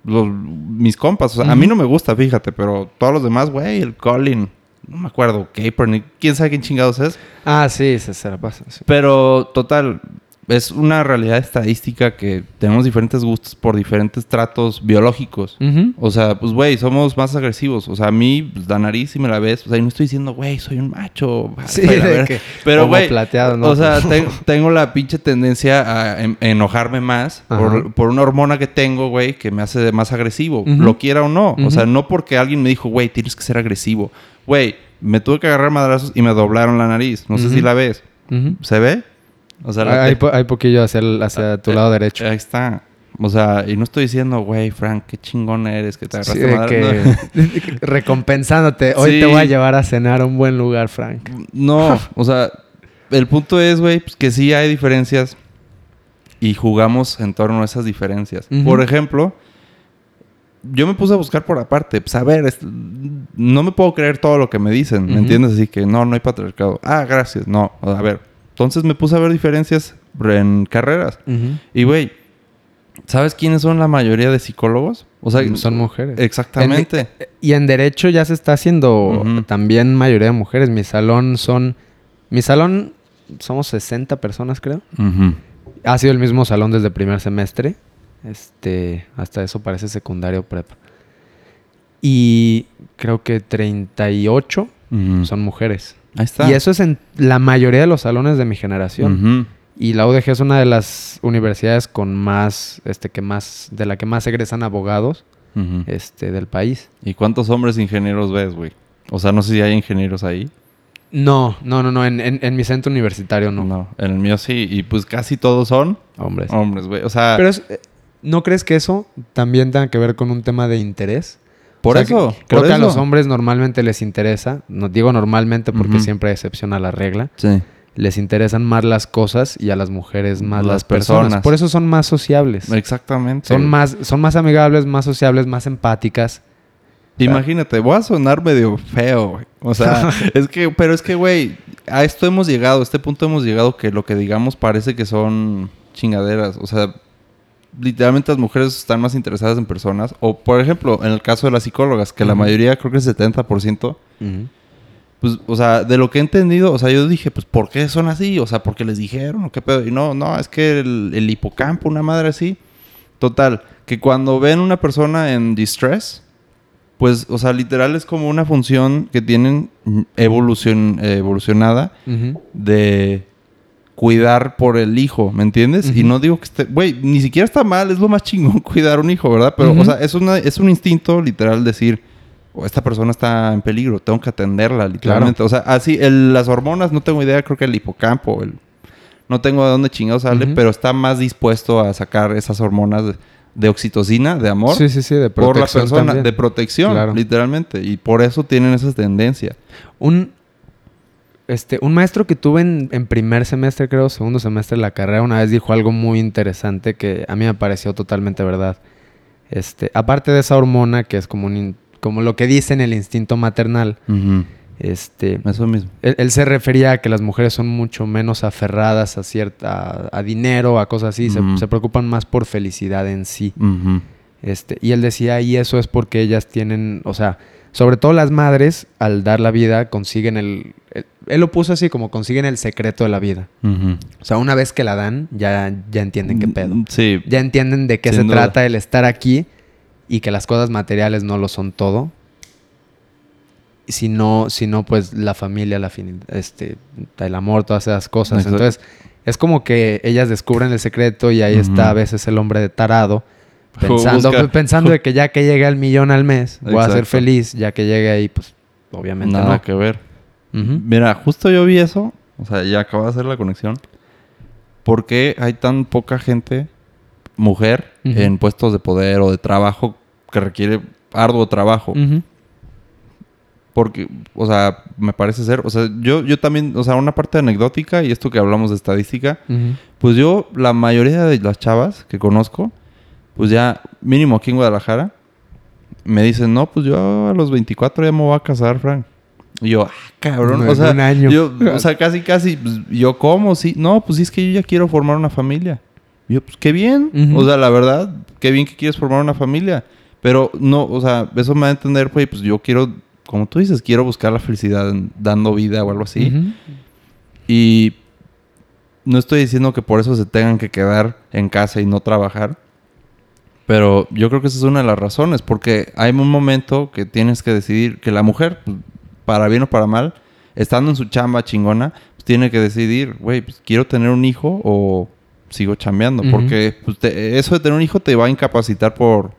Los, mis compas. O sea, a mí no me gusta, fíjate, pero todos los demás, güey, el Colin, no me acuerdo, Kaepernick, quién sabe quién chingados es. Ah, sí, se, se la pasa. sí. Pero, total, es una realidad estadística que tenemos diferentes gustos por diferentes tratos biológicos. O sea, pues, güey, somos más agresivos. O sea, a mí, pues, la nariz, si me la ves, o sea, y no estoy diciendo, güey, soy un macho. Sí, Pero, de que güey, o sea, te- tengo la pinche tendencia a en- enojarme más por, por una hormona que tengo, güey, que me hace más agresivo, lo quiera o no. O sea, no porque alguien me dijo, güey, tienes que ser agresivo. Güey, me tuve que agarrar madrazos y me doblaron la nariz. No sé si la ves. ¿Se ve? O sea, hay, te- po- hay poquillo hacia, el- hacia tu eh, lado derecho. Ahí está. O sea, y no estoy diciendo, güey, Frank, qué chingón eres que te Sí, agarraste de madrazos". que- recompensándote. Hoy Sí. te voy a llevar a cenar a un buen lugar, Frank. No, o sea, el punto es, güey, pues, que sí hay diferencias y jugamos en torno a esas diferencias. Por ejemplo, yo me puse a buscar por aparte, pues a ver, es- no me puedo creer todo lo que me dicen, ¿me entiendes? Así que no, no hay patriarcado. Ah, gracias, no, a ver. Entonces me puse a ver diferencias en carreras. Y, güey, ¿sabes quiénes son la mayoría de psicólogos? O sea, Son mujeres. Exactamente. En- y en derecho ya se está haciendo también mayoría de mujeres. Mi salón son... Mi salón somos 60 personas, creo. Ha sido el mismo salón desde primer semestre. Este, hasta eso parece secundario prepa. Y creo que 38 Ujú. son mujeres. Ahí está. Y eso es en la mayoría de los salones de mi generación. Y la UDG es una de las universidades con más, este, que más, de la que más egresan abogados, este, del país. ¿Y cuántos hombres ingenieros ves, güey? O sea, no sé si hay ingenieros ahí. No, no, no, no, en, en- en mi centro universitario no. No. En el mío sí. Y pues casi todos son Hombres. hombres, güey. O sea, Pero es- eh, ¿no crees que eso también tenga que ver con un tema de interés? Por O sea, eso. que- creo por que a los hombres normalmente les interesa, no digo normalmente porque Ujú. siempre hay excepción a la regla, Sí. les interesan más las cosas y a las mujeres más las, Las personas. personas. Por eso son más sociables. Exactamente. Son más, son más amigables, más sociables, más empáticas. Imagínate, voy a sonar medio feo, güey. O sea, es que, pero es que, güey, a esto hemos llegado, a este punto hemos llegado que lo que digamos parece que son chingaderas. O sea, literalmente las mujeres están más interesadas en personas. O, por ejemplo, en el caso de las psicólogas, que la mayoría, creo que el 70%, pues, o sea, de lo que he entendido, o sea, yo dije, pues, ¿por qué son así? O sea, porque les dijeron, o qué pedo. Y no, no, es que el, el hipocampo, una madre así. Total, que cuando ven una persona en distress, pues, o sea, literal es como una función que tienen evolucion, eh, evolucionada de cuidar por el hijo, ¿me entiendes? Y no digo que esté, güey, ni siquiera está mal, es lo más chingón cuidar un hijo, ¿verdad? Pero, o sea, es, una, es un instinto literal decir, "Oh, esta persona está en peligro, tengo que atenderla, literalmente. O sea, así, el- las hormonas, no tengo idea, creo que el hipocampo, el, no tengo de dónde chingados sale, pero está más dispuesto a sacar esas hormonas de, de oxitocina, de amor, Sí, sí, sí, de por la protección persona, también. de protección, Claro. literalmente. Y por eso tienen esa tendencia. Un... Este, un maestro que tuve en, en primer semestre, creo, segundo semestre de la carrera, una vez dijo algo muy interesante que a mí me pareció totalmente verdad. Este, aparte de esa hormona que es como, un como lo que dice en el instinto maternal, Ujú. este, Eso mismo. él, él se refería a que las mujeres son mucho menos aferradas a cierta, a, a dinero, a cosas así, se- preocupan más por felicidad en sí. Este, y él decía, y eso es porque ellas tienen, o sea, sobre todo las madres, al dar la vida, consiguen el, el- él lo puso así como consiguen el secreto de la vida. O sea, una vez que la dan, ya, ya entienden qué pedo. Sí. Ya entienden de qué Sin se duda. trata el estar aquí y que las cosas materiales no lo son todo. Si no, si no, pues la familia, la este, el amor, todas esas cosas. Exacto. Entonces, es como que ellas descubren el secreto y ahí está a veces el hombre de tarado. Pensando, Busca- pensando de que ya que llegue al millón al mes, voy a ser Exacto. feliz. Ya que llegue ahí, pues obviamente Nada no. que ver. Mira, justo yo vi eso. O sea, ya acabo de hacer la conexión. ¿Por qué hay tan poca gente, mujer, en puestos de poder o de trabajo que requiere arduo trabajo? Porque, o sea, me parece ser, o sea, yo, yo también, o sea, una parte anecdótica y esto que hablamos de estadística, pues yo, la mayoría de las chavas que conozco, pues ya, mínimo aquí en Guadalajara, me dicen, no, pues yo a los 24 ya me voy a casar, Frank. Y yo, ah, cabrón, No, o sea, un año. yo, o sea, casi, casi, pues, yo, ¿cómo? Sí, no, pues sí, es que yo ya quiero formar una familia. Y yo, pues qué bien, o sea, la verdad, qué bien que quieres formar una familia. Pero no, o sea, eso me va a entender, güey, pues yo quiero, como tú dices, quiero buscar la felicidad dando vida o algo así. Y no estoy diciendo que por eso se tengan que quedar en casa y no trabajar. Pero yo creo que esa es una de las razones. Porque hay un momento que tienes que decidir que la mujer, pues, para bien o para mal, estando en su chamba chingona, pues, tiene que decidir, güey, pues, quiero tener un hijo o sigo chambeando. Porque pues, te- eso de tener un hijo te va a incapacitar por...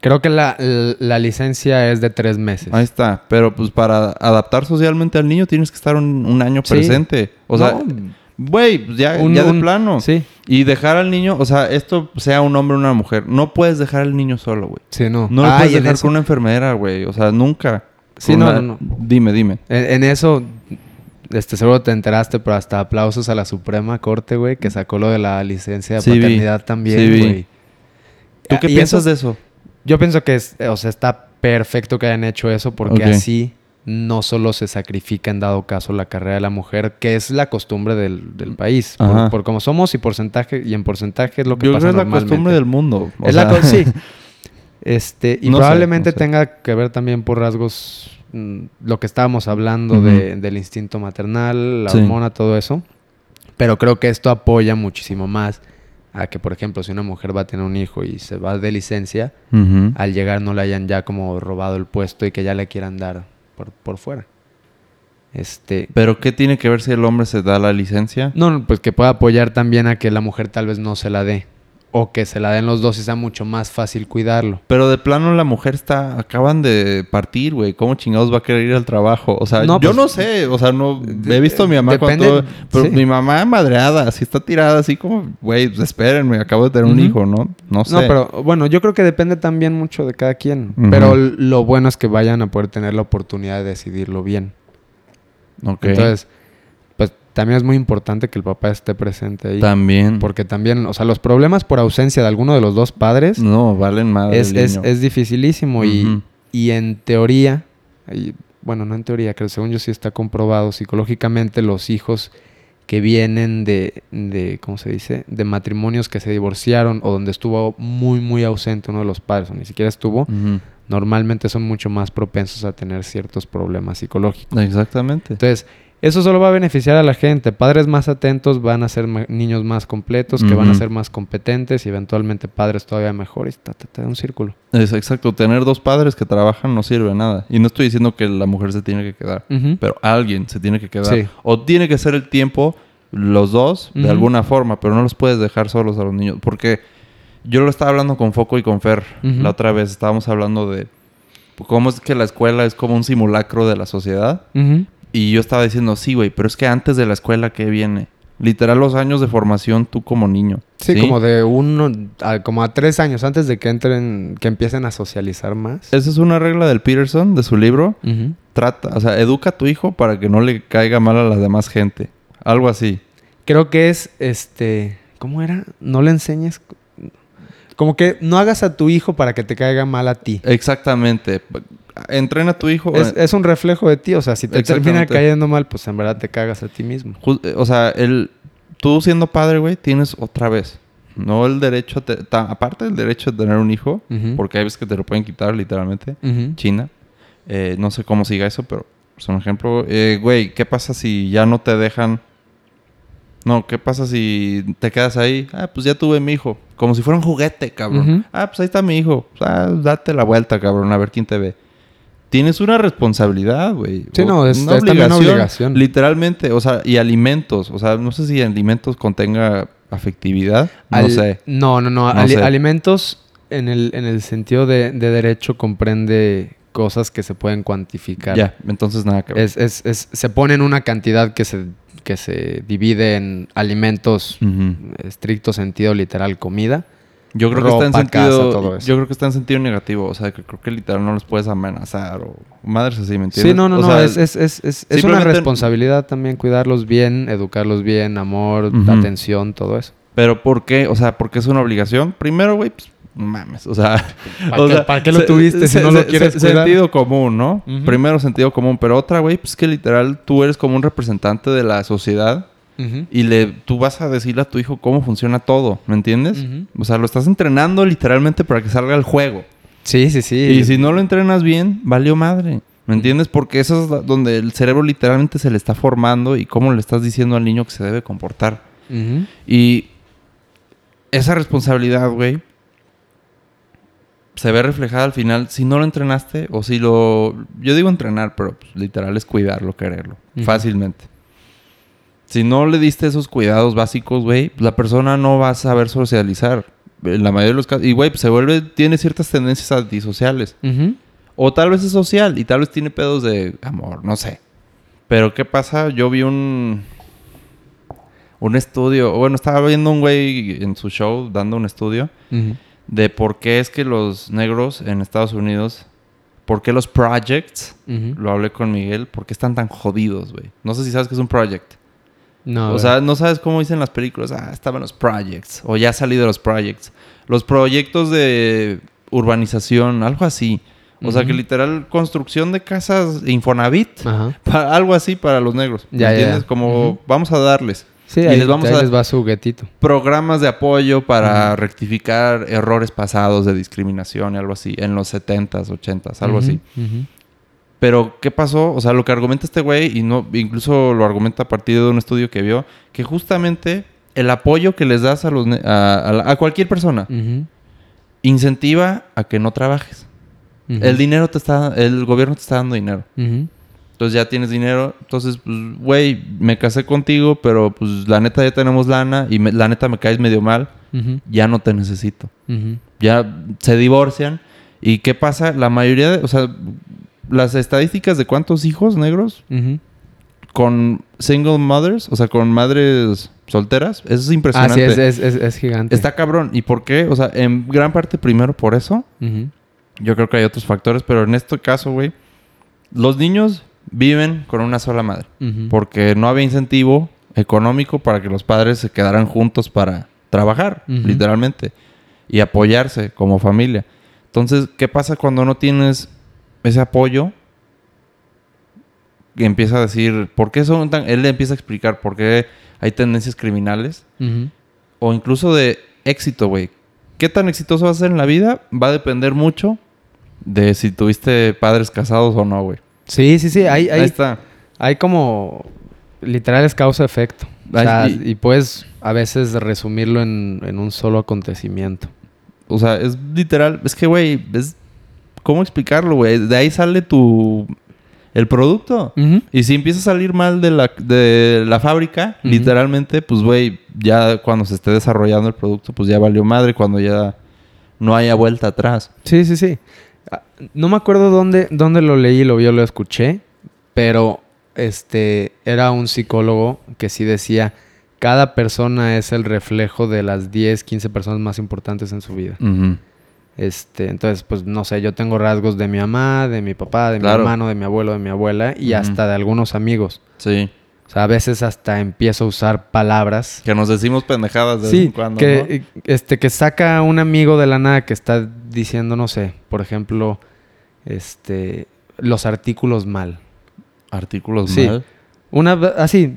Creo que la, la licencia es de tres meses. Ahí está. Pero pues para adaptar socialmente al niño tienes que estar un, un año Sí. presente. O sea, No, güey, pues, ya, un- ya de un- plano. Sí, Y dejar al niño, o sea, esto sea un hombre o una mujer, no puedes dejar al niño solo, güey. sí, no. No lo Ah, puedes dejar eso- con una enfermera, güey. O sea, nunca. Sí, no, una- no, no. Dime, dime. En, en eso, este, seguro te enteraste, pero hasta aplausos a la Suprema Corte, güey, que sacó lo de la licencia de Sí vi, paternidad también, sí vi. güey. ¿Tú qué Y piensas eso- de eso? Yo pienso que, es, o sea, está perfecto que hayan hecho eso porque así no solo se sacrifica en dado caso la carrera de la mujer, que es la costumbre del, del país, por, como somos y porcentaje, y en porcentaje es lo que Yo creo pasa que es la costumbre del mundo. o es la sea, sí. Este, y No sé, probablemente no sé. tenga que ver también por rasgos, mm, lo que estábamos hablando de- del instinto maternal, la Sí. hormona, todo eso. Pero creo que esto apoya muchísimo más a que, por ejemplo, si una mujer va a tener un hijo y se va de licencia, al llegar no le hayan ya como robado el puesto y que ya le quieran dar por, por fuera. Este, Pero ¿qué tiene que ver si el hombre se da la licencia? no, no, pues que pueda apoyar también a que la mujer tal vez no se la dé. O que se la den los dos y sea mucho más fácil cuidarlo. Pero de plano la mujer está... Acaban de partir, güey. ¿Cómo chingados va a querer ir al trabajo? O sea, No, yo pues, no sé. O sea, no... He visto a mi mamá depende- cuando... Pero sí. mi mamá madreada. Así está tirada. Así como... Güey, pues espérenme. Acabo de tener un hijo, ¿no? No sé. No, pero bueno, yo creo que depende también mucho de cada quien. Pero lo bueno es que vayan a poder tener la oportunidad de decidirlo bien. Ok. Entonces, también es muy importante que el papá esté presente ahí. También. Porque también, o sea, los problemas por ausencia de alguno de los dos padres No, valen madre es, es, es dificilísimo. y, y en teoría, y, bueno, no en teoría, creo según yo sí está comprobado psicológicamente los hijos que vienen de, de, ¿cómo se dice? De matrimonios que se divorciaron o donde estuvo muy, muy ausente uno de los padres o ni siquiera estuvo, normalmente son mucho más propensos a tener ciertos problemas psicológicos. Exactamente. Entonces, eso solo va a beneficiar a la gente. Padres más atentos van a ser niños más completos, que van a ser más competentes y eventualmente padres todavía mejores. Un círculo. Es exacto. Tener dos padres que trabajan no sirve nada. Y no estoy diciendo que la mujer se tiene que quedar. Pero alguien se tiene que quedar. Sí. O tiene que ser el tiempo, los dos, de alguna forma. Pero no los puedes dejar solos a los niños. Porque yo lo estaba hablando con Foco y con Fer. La otra vez estábamos hablando de cómo es que la escuela es como un simulacro de la sociedad. Y yo estaba diciendo, sí, güey, pero es que antes de la escuela, ¿qué viene? Literal los años de formación tú como niño. Sí, como de uno, a, como a tres años antes de que entren, que empiecen a socializar más. Esa es una regla del Peterson, de su libro. Trata, o sea, educa a tu hijo para que no le caiga mal a la demás gente. Algo así. Creo que es, este, ¿cómo era? No le enseñes como que no hagas a tu hijo para que te caiga mal a ti. Exactamente. Entrena a tu hijo. Es, un reflejo de ti. O sea, si te termina cayendo mal, pues en verdad te cagas a ti mismo. Eh, o sea, el, tú siendo padre, güey, tienes otra vez. No el derecho, aparte del derecho de tener un hijo, porque hay veces que te lo pueden quitar literalmente. China. Eh, no sé cómo siga eso, pero es un ejemplo. Eh, güey, ¿qué pasa si ya no te dejan no, ¿qué pasa si te quedas ahí? Ah, pues ya tuve mi hijo. Como si fuera un juguete, cabrón. Ah, pues ahí está mi hijo. Ah, date la vuelta, cabrón, a ver quién te ve. Tienes una responsabilidad, güey. Sí, no, es una, obligación, Literalmente, o sea, y alimentos. O sea, no sé si alimentos contenga afectividad. No sé. No, no, no. alimentos en el, en el sentido de, derecho comprende cosas que se pueden cuantificar. Ya, entonces nada que ver. Es, es, es, se pone en una cantidad que se que se divide en alimentos, estricto sentido literal, comida. Yo creo que está en sentido, Yo creo que está en sentido negativo. O sea, que creo que literal no los puedes amenazar o madres así, ¿me entiendes? Sí, no, no, no. es, es, es, es una responsabilidad también cuidarlos bien, educarlos bien, amor, atención, todo eso. Pero ¿por qué? O sea, porque es una obligación. Primero, güey, pues mames, o sea... ¿Para, qué, lo tuviste si no lo quieres Sentido común, ¿no? Primero sentido común, pero otra, güey, pues que literal tú eres como un representante de la sociedad y le, tú vas a decirle a tu hijo cómo funciona todo, ¿me entiendes? O sea, lo estás entrenando literalmente para que salga el juego. Sí, sí, sí. Y si no lo entrenas bien, valió madre. ¿Me entiendes? Porque eso es donde el cerebro literalmente se le está formando y cómo le estás diciendo al niño que se debe comportar. Y esa responsabilidad, güey, se ve reflejada al final si no lo entrenaste o si lo... Yo digo entrenar, pero pues, literal es cuidarlo, quererlo, fácilmente. Si no le diste esos cuidados básicos, güey, la persona no va a saber socializar. En la mayoría de los casos. Y, güey, se vuelve... Tiene ciertas tendencias antisociales. O tal vez es social y tal vez tiene pedos de amor, no sé. Pero ¿qué pasa? Yo vi un... Un estudio... Bueno, estaba viendo un güey en su show dando un estudio de por qué es que los negros en Estados Unidos, por qué los projects, lo hablé con Miguel, por qué están tan jodidos, güey. No sé si sabes qué es un project. No. O sea, no sabes cómo dicen las películas, ah, estaban los projects, o ya ha salido los projects. Los proyectos de urbanización, algo así. O sea, que literal construcción de casas Infonavit, algo así para los negros. Ya, ¿Entiendes? Como vamos a darles. Sí, y les vamos a les va su juguetito. Programas de apoyo para rectificar errores pasados de discriminación y algo así, en los 70s, 80s, algo así. Pero, ¿qué pasó? O sea, lo que argumenta este güey, y no, incluso lo argumenta a partir de un estudio que vio, que justamente el apoyo que les das a, los, a, cualquier persona incentiva a que no trabajes. El dinero te está, el gobierno te está dando dinero. Entonces ya tienes dinero. Entonces, pues, güey, me casé contigo, pero pues la neta ya tenemos lana y la neta me caes medio mal. Ya no te necesito. Ya se divorcian. ¿Y qué pasa? La mayoría de, o sea, las estadísticas de cuántos hijos negros con single mothers, o sea, con madres solteras, eso es impresionante. Ah, sí, es, es, es, gigante. Está cabrón. ¿Y por qué? O sea, en gran parte primero por eso. Yo creo que hay otros factores, pero en este caso, güey, los niños viven con una sola madre. Porque no había incentivo económico para que los padres se quedaran juntos para trabajar, literalmente, y apoyarse como familia. Entonces, ¿qué pasa cuando no tienes ese apoyo? Que empieza a decir, ¿por qué son tan... Él le empieza a explicar por qué hay tendencias criminales. O incluso de éxito, güey. ¿Qué tan exitoso vas a ser en la vida? Va a depender mucho de si tuviste padres casados o no, güey. Sí, sí, sí. Hay, hay, Ahí está. Hay como... Literal es causa-efecto. y, puedes a veces resumirlo en, un solo acontecimiento. O sea, es literal... Es que, güey, es... ¿Cómo explicarlo, güey? De ahí sale tu... El producto. Y si empieza a salir mal de la, de la fábrica, literalmente, pues, güey, ya cuando se esté desarrollando el producto, pues ya valió madre cuando ya no haya vuelta atrás. Sí, sí, sí. Ah, no me acuerdo dónde, dónde lo leí, lo vi lo escuché, pero este era un psicólogo que sí decía cada persona es el reflejo de las 10, 15 personas más importantes en su vida. Ujú. Este, entonces, pues no sé, yo tengo rasgos de mi mamá, de mi papá, de Claro. mi hermano, de mi abuelo, de mi abuela y hasta de algunos amigos. Sí. O sea, a veces hasta empiezo a usar palabras. Que nos decimos pendejadas de vez en cuando, que, ¿no? eh, este, que saca un amigo de la nada que está diciendo, no sé, por ejemplo, este, los artículos mal. Artículos Sí. mal. Una, así,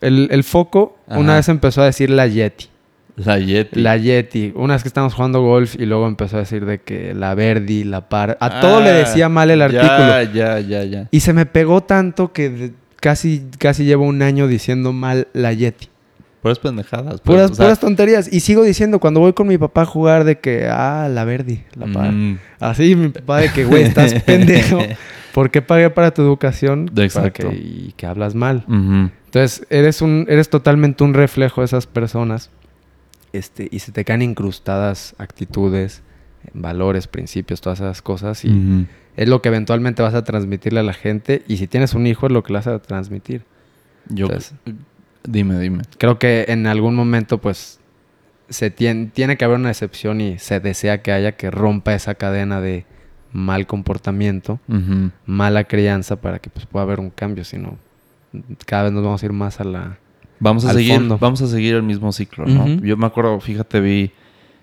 el, el foco una vez empezó a decir la Yeti. La Yeti. La Yeti. Una vez que estábamos jugando golf y luego empezó a decir de que la Verdi, la Par... A todo le Ah, decía mal el artículo. Ya, ya, ya, ya. Y se me pegó tanto que casi, casi llevo un año diciendo mal la Yeti. Puras pendejadas. pues, Puras, o sea, puras tonterías. Y sigo diciendo cuando voy con mi papá a jugar de que, ah, la Verdi, la Par. mm, Así mi papá de que, güey, estás pendejo. ¿Por qué pagué para tu educación? Para Exacto. que- y que hablas mal. Entonces, eres un, eres totalmente un reflejo de esas personas. Este, y se te caen incrustadas actitudes, valores, principios, todas esas cosas. Y es lo que eventualmente vas a transmitirle a la gente. Y si tienes un hijo, es lo que le vas a transmitir. Yo... Entonces- Dime, dime. Creo que en algún momento, pues, se tiene, tiene que haber una excepción y se desea que haya que rompa esa cadena de mal comportamiento, mala crianza, para que pues, pueda haber un cambio. Si no, cada vez nos vamos a ir más a la... Vamos a seguir, fondo. vamos a seguir el mismo ciclo, ¿no? Yo me acuerdo, fíjate, vi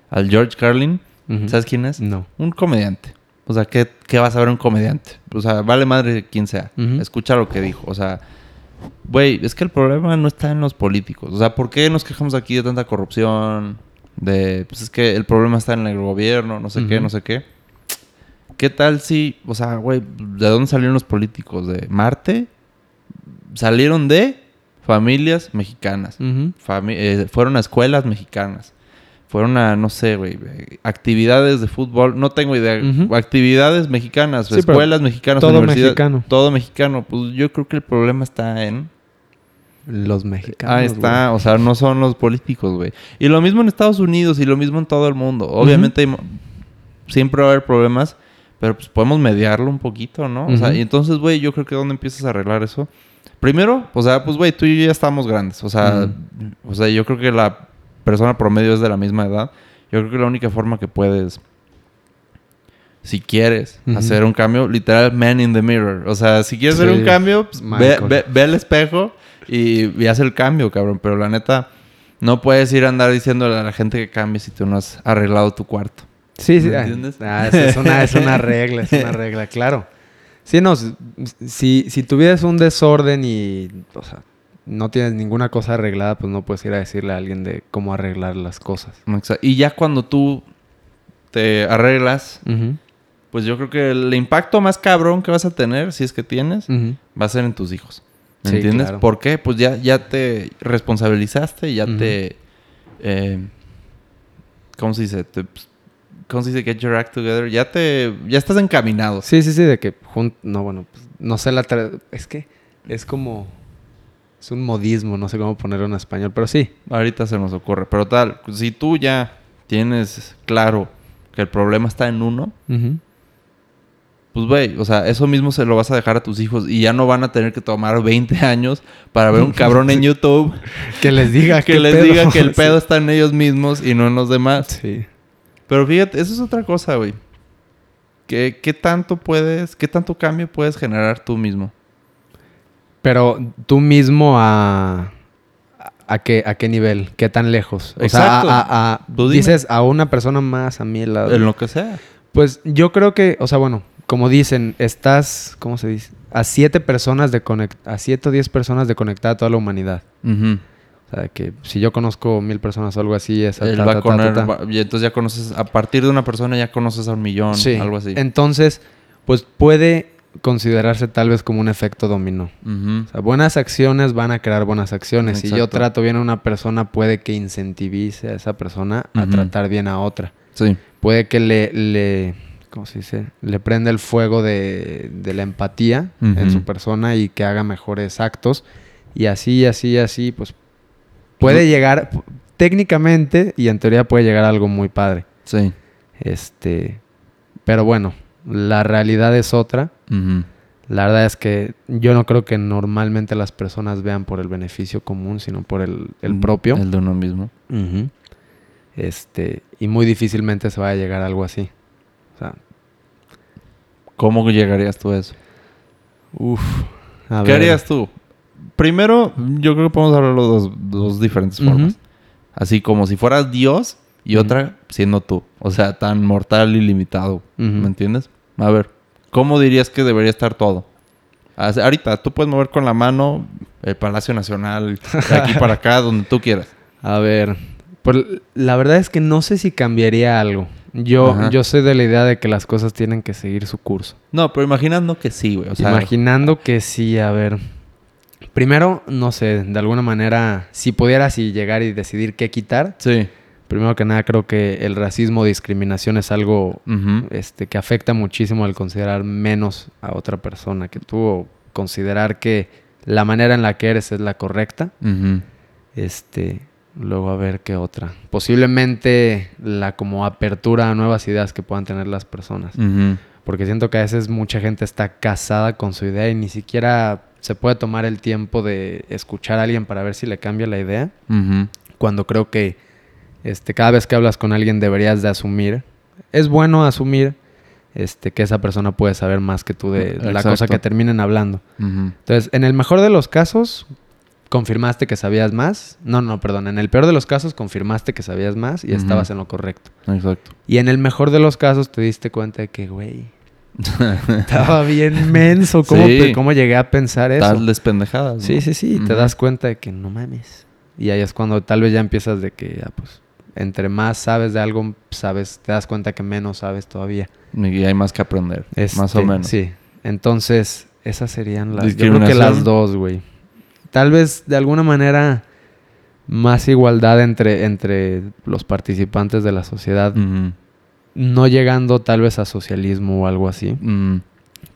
al George Carlin. ¿Sabes quién es? No. Un comediante. O sea, ¿qué, qué vas a ver un comediante? O sea, vale madre quien sea. Escucha lo que dijo. O sea, güey, es que el problema no está en los políticos. O sea, ¿por qué nos quejamos aquí de tanta corrupción? De, pues es que el problema está en el gobierno, no sé qué, no sé qué. ¿Qué tal si, o sea, güey, ¿de dónde salieron los políticos? ¿De Marte? Salieron de familias mexicanas. Eh, fueron a escuelas mexicanas. Fueron a, no sé, güey, eh, actividades de fútbol. No tengo idea. Actividades mexicanas, Sí, escuelas mexicanas, todo mexicano. Todo mexicano. Pues yo creo que el problema está en... Los mexicanos. Ahí está. O sea, no son los políticos, güey. Y lo mismo en Estados Unidos y lo mismo en todo el mundo. Obviamente hay mo- siempre va a haber problemas, pero pues podemos mediarlo un poquito, ¿no? O sea, y entonces, güey, yo creo que ¿dónde empiezas a arreglar eso? Primero, o sea, pues, güey, tú y yo ya estamos grandes. O sea, o sea, yo creo que la persona promedio es de la misma edad. Yo creo que la única forma que puedes, si quieres hacer un cambio, literal, man in the mirror. O sea, si quieres hacer un cambio, pues, ve, ve- ve al espejo y, y haz el cambio, cabrón. Pero la neta, no puedes ir a andar diciéndole a la gente que cambie si tú no has arreglado tu cuarto. Sí, sí. ¿Me ah, entiendes? ah, es, una, es una regla, es una regla, claro. Sí, no, si, si tuvieras un desorden y, o sea, no tienes ninguna cosa arreglada, pues no puedes ir a decirle a alguien de cómo arreglar las cosas. Y ya cuando tú te arreglas, pues yo creo que el impacto más cabrón que vas a tener, si es que tienes, va a ser en tus hijos. ¿Me Sí, entiendes? claro. ¿Por qué? Pues ya, ya te responsabilizaste, ya te... eh, ¿Cómo se dice? Te- pues, ¿Cómo se dice? Get your act together. Ya te... Ya estás encaminado. Sí, sí, sí, de que jun- no, bueno, pues, no sé la tra- es que es como es un modismo, no sé cómo ponerlo en español, pero sí. Ahorita se nos ocurre. Pero tal, si tú ya tienes claro que el problema está en uno, pues güey, o sea, eso mismo se lo vas a dejar a tus hijos y ya no van a tener que tomar 20 años para ver un cabrón en YouTube Que les diga que les pedo. diga que el pedo está en ellos mismos y no en los demás. Sí. Pero fíjate, eso es otra cosa, güey. ¿Qué, ¿Qué tanto puedes, qué tanto cambio puedes generar tú mismo? Pero tú mismo a a qué a qué nivel, qué tan lejos. O Exacto. sea, a, a- a- dices a una persona más, a mí lado. En lo que sea. Pues yo creo que, o sea, bueno, como dicen, estás, ¿cómo se dice? A siete personas de conect a siete o diez personas de conectar a toda la humanidad. Ujú. O sea, que si yo conozco mil personas o algo así, es Él va a y entonces ya conoces, a partir de una persona ya conoces a un millón, Sí. algo así. Entonces, pues puede considerarse tal vez como un efecto dominó. O sea, buenas acciones van a crear buenas acciones. Si yo trato bien a una persona, puede que incentivice a esa persona a tratar bien a otra. Sí. Puede que le, le ¿cómo se dice? Le prenda el fuego de, de la empatía en su persona y que haga mejores actos. Y así, así, así, pues puede llegar, técnicamente y en teoría puede llegar a algo muy padre. Sí. Este, pero bueno, la realidad es otra. La verdad es que yo no creo que normalmente las personas vean por el beneficio común, sino por el, el propio. El de uno mismo. Este, y muy difícilmente se va a llegar a algo así. O sea, ¿Cómo llegarías tú a eso? uff. a ¿Qué ver. harías tú? Primero, yo creo que podemos hablarlo de dos, dos diferentes formas. Así como si fueras Dios y otra siendo tú. O sea, tan mortal y limitado. ¿Me entiendes? A ver, ¿cómo dirías que debería estar todo? Ahorita, tú puedes mover con la mano el Palacio Nacional, de aquí para acá, donde tú quieras. A ver, pues la verdad es que no sé si cambiaría algo. Yo, Ajá. yo soy de la idea de que las cosas tienen que seguir su curso. No, pero imaginando que sí, güey. O sea, Imaginando que sí, a ver. Primero, no sé, de alguna manera, si pudieras y llegar y decidir qué quitar, Sí. primero que nada creo que el racismo o discriminación es algo este, que afecta muchísimo al considerar menos a otra persona que tú o considerar que la manera en la que eres es la correcta. Este, luego a ver qué otra. Posiblemente la como apertura a nuevas ideas que puedan tener las personas. Porque siento que a veces mucha gente está casada con su idea y ni siquiera se puede tomar el tiempo de escuchar a alguien para ver si le cambia la idea. Cuando creo que este, cada vez que hablas con alguien deberías de asumir. Es bueno asumir este, que esa persona puede saber más que tú de la Exacto. cosa que terminen hablando. Entonces, en el mejor de los casos, confirmaste que sabías más. No, no, perdón. En el peor de los casos, confirmaste que sabías más y estabas en lo correcto. Exacto. Y en el mejor de los casos, te diste cuenta de que, güey, estaba bien menso. ¿Cómo, Sí. cómo llegué a pensar eso? Tal despendejadas. ¿no? Sí, sí, sí. Te Ujú. das cuenta de que no mames. Y ahí es cuando tal vez ya empiezas de que, ya, pues, entre más sabes de algo, sabes, te das cuenta que menos sabes todavía. Y hay más que aprender. Este, más o menos. Sí. Entonces, esas serían las. Yo creo que las dos, güey. Tal vez de alguna manera más igualdad entre, entre los participantes de la sociedad. Ujú. No llegando tal vez a socialismo o algo así. Mm,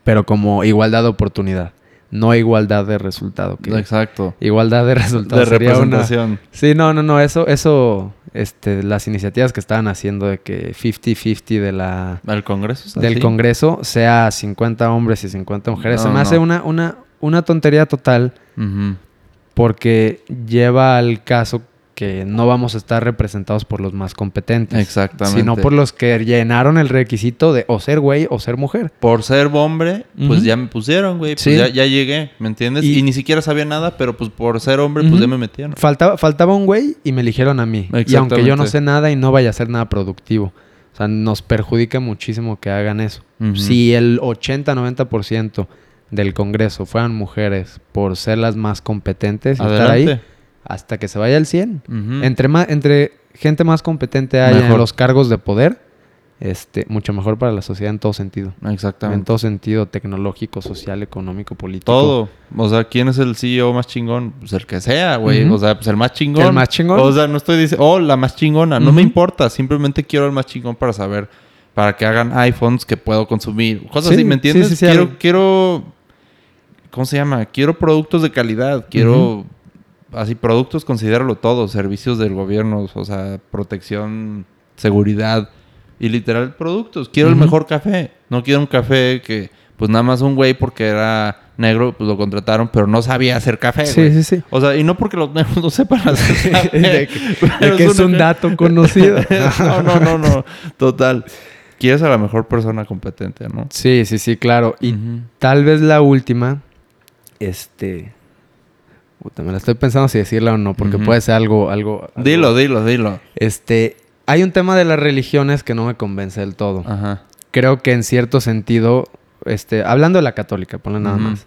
Pero como igualdad de oportunidad. No igualdad de resultado. Que Exacto. Igualdad de resultado. De sería una- representación. Sí, no, no, no. Eso, eso, este, las iniciativas que estaban haciendo de que 50-50 de la, ¿Al Congreso? es del así? Congreso sea 50 hombres y 50 mujeres. Se No, me hace una, una, una tontería total porque lleva al caso que no vamos a estar representados por los más competentes. Exactamente. Sino por los que llenaron el requisito de o ser güey o ser mujer. Por ser hombre, pues ya me pusieron, güey. Pues Sí. ya, ya llegué, ¿me entiendes? Y- Y, ni siquiera sabía nada, pero pues por ser hombre, pues ya me metieron. Faltaba, faltaba un güey y me eligieron a mí. Y aunque yo no sé nada y no vaya a ser nada productivo. O sea, nos perjudica muchísimo que hagan eso. Si el 80-90% del Congreso fueran mujeres por ser las más competentes y estar ahí. Hasta que se vaya al 100. Ujú. Entre, más, entre gente más competente haya en Mejor. los cargos de poder, este, mucho mejor para la sociedad en todo sentido. En Exactamente. todo sentido, tecnológico, social, económico, político. Todo. O sea, ¿quién es el CEO más chingón? Pues el que sea, güey. O sea, pues el más chingón. El más chingón. O sea, no estoy diciendo, oh, la más chingona. No me importa. Simplemente quiero el más chingón para saber, para que hagan iPhones que puedo consumir. Cosas Sí, así, ¿me entiendes? sí, sí, sí, quiero, quiero, ¿cómo se llama? Quiero productos de calidad. Quiero, así, productos, considéralo todo. Servicios del gobierno, o sea, protección, seguridad. Y literal, productos. Quiero el mejor café. No quiero un café que, pues nada más un güey porque era negro, pues lo contrataron, pero no sabía hacer café, Sí, güey. sí, sí. O sea, y no porque los negros no sepan hacer café. de que, pero de que es un dato conocido. no, no, no, no. Total. Quieres a la mejor persona competente, ¿no? Sí, sí, sí, claro. Y tal vez la última, este... Puta, me la estoy pensando si decirla o no, porque puede ser algo, algo... algo- Dilo, dilo, dilo. Este, hay un tema de las religiones que no me convence del todo. Ajá. Creo que en cierto sentido, este, hablando de la católica, ponle nada más.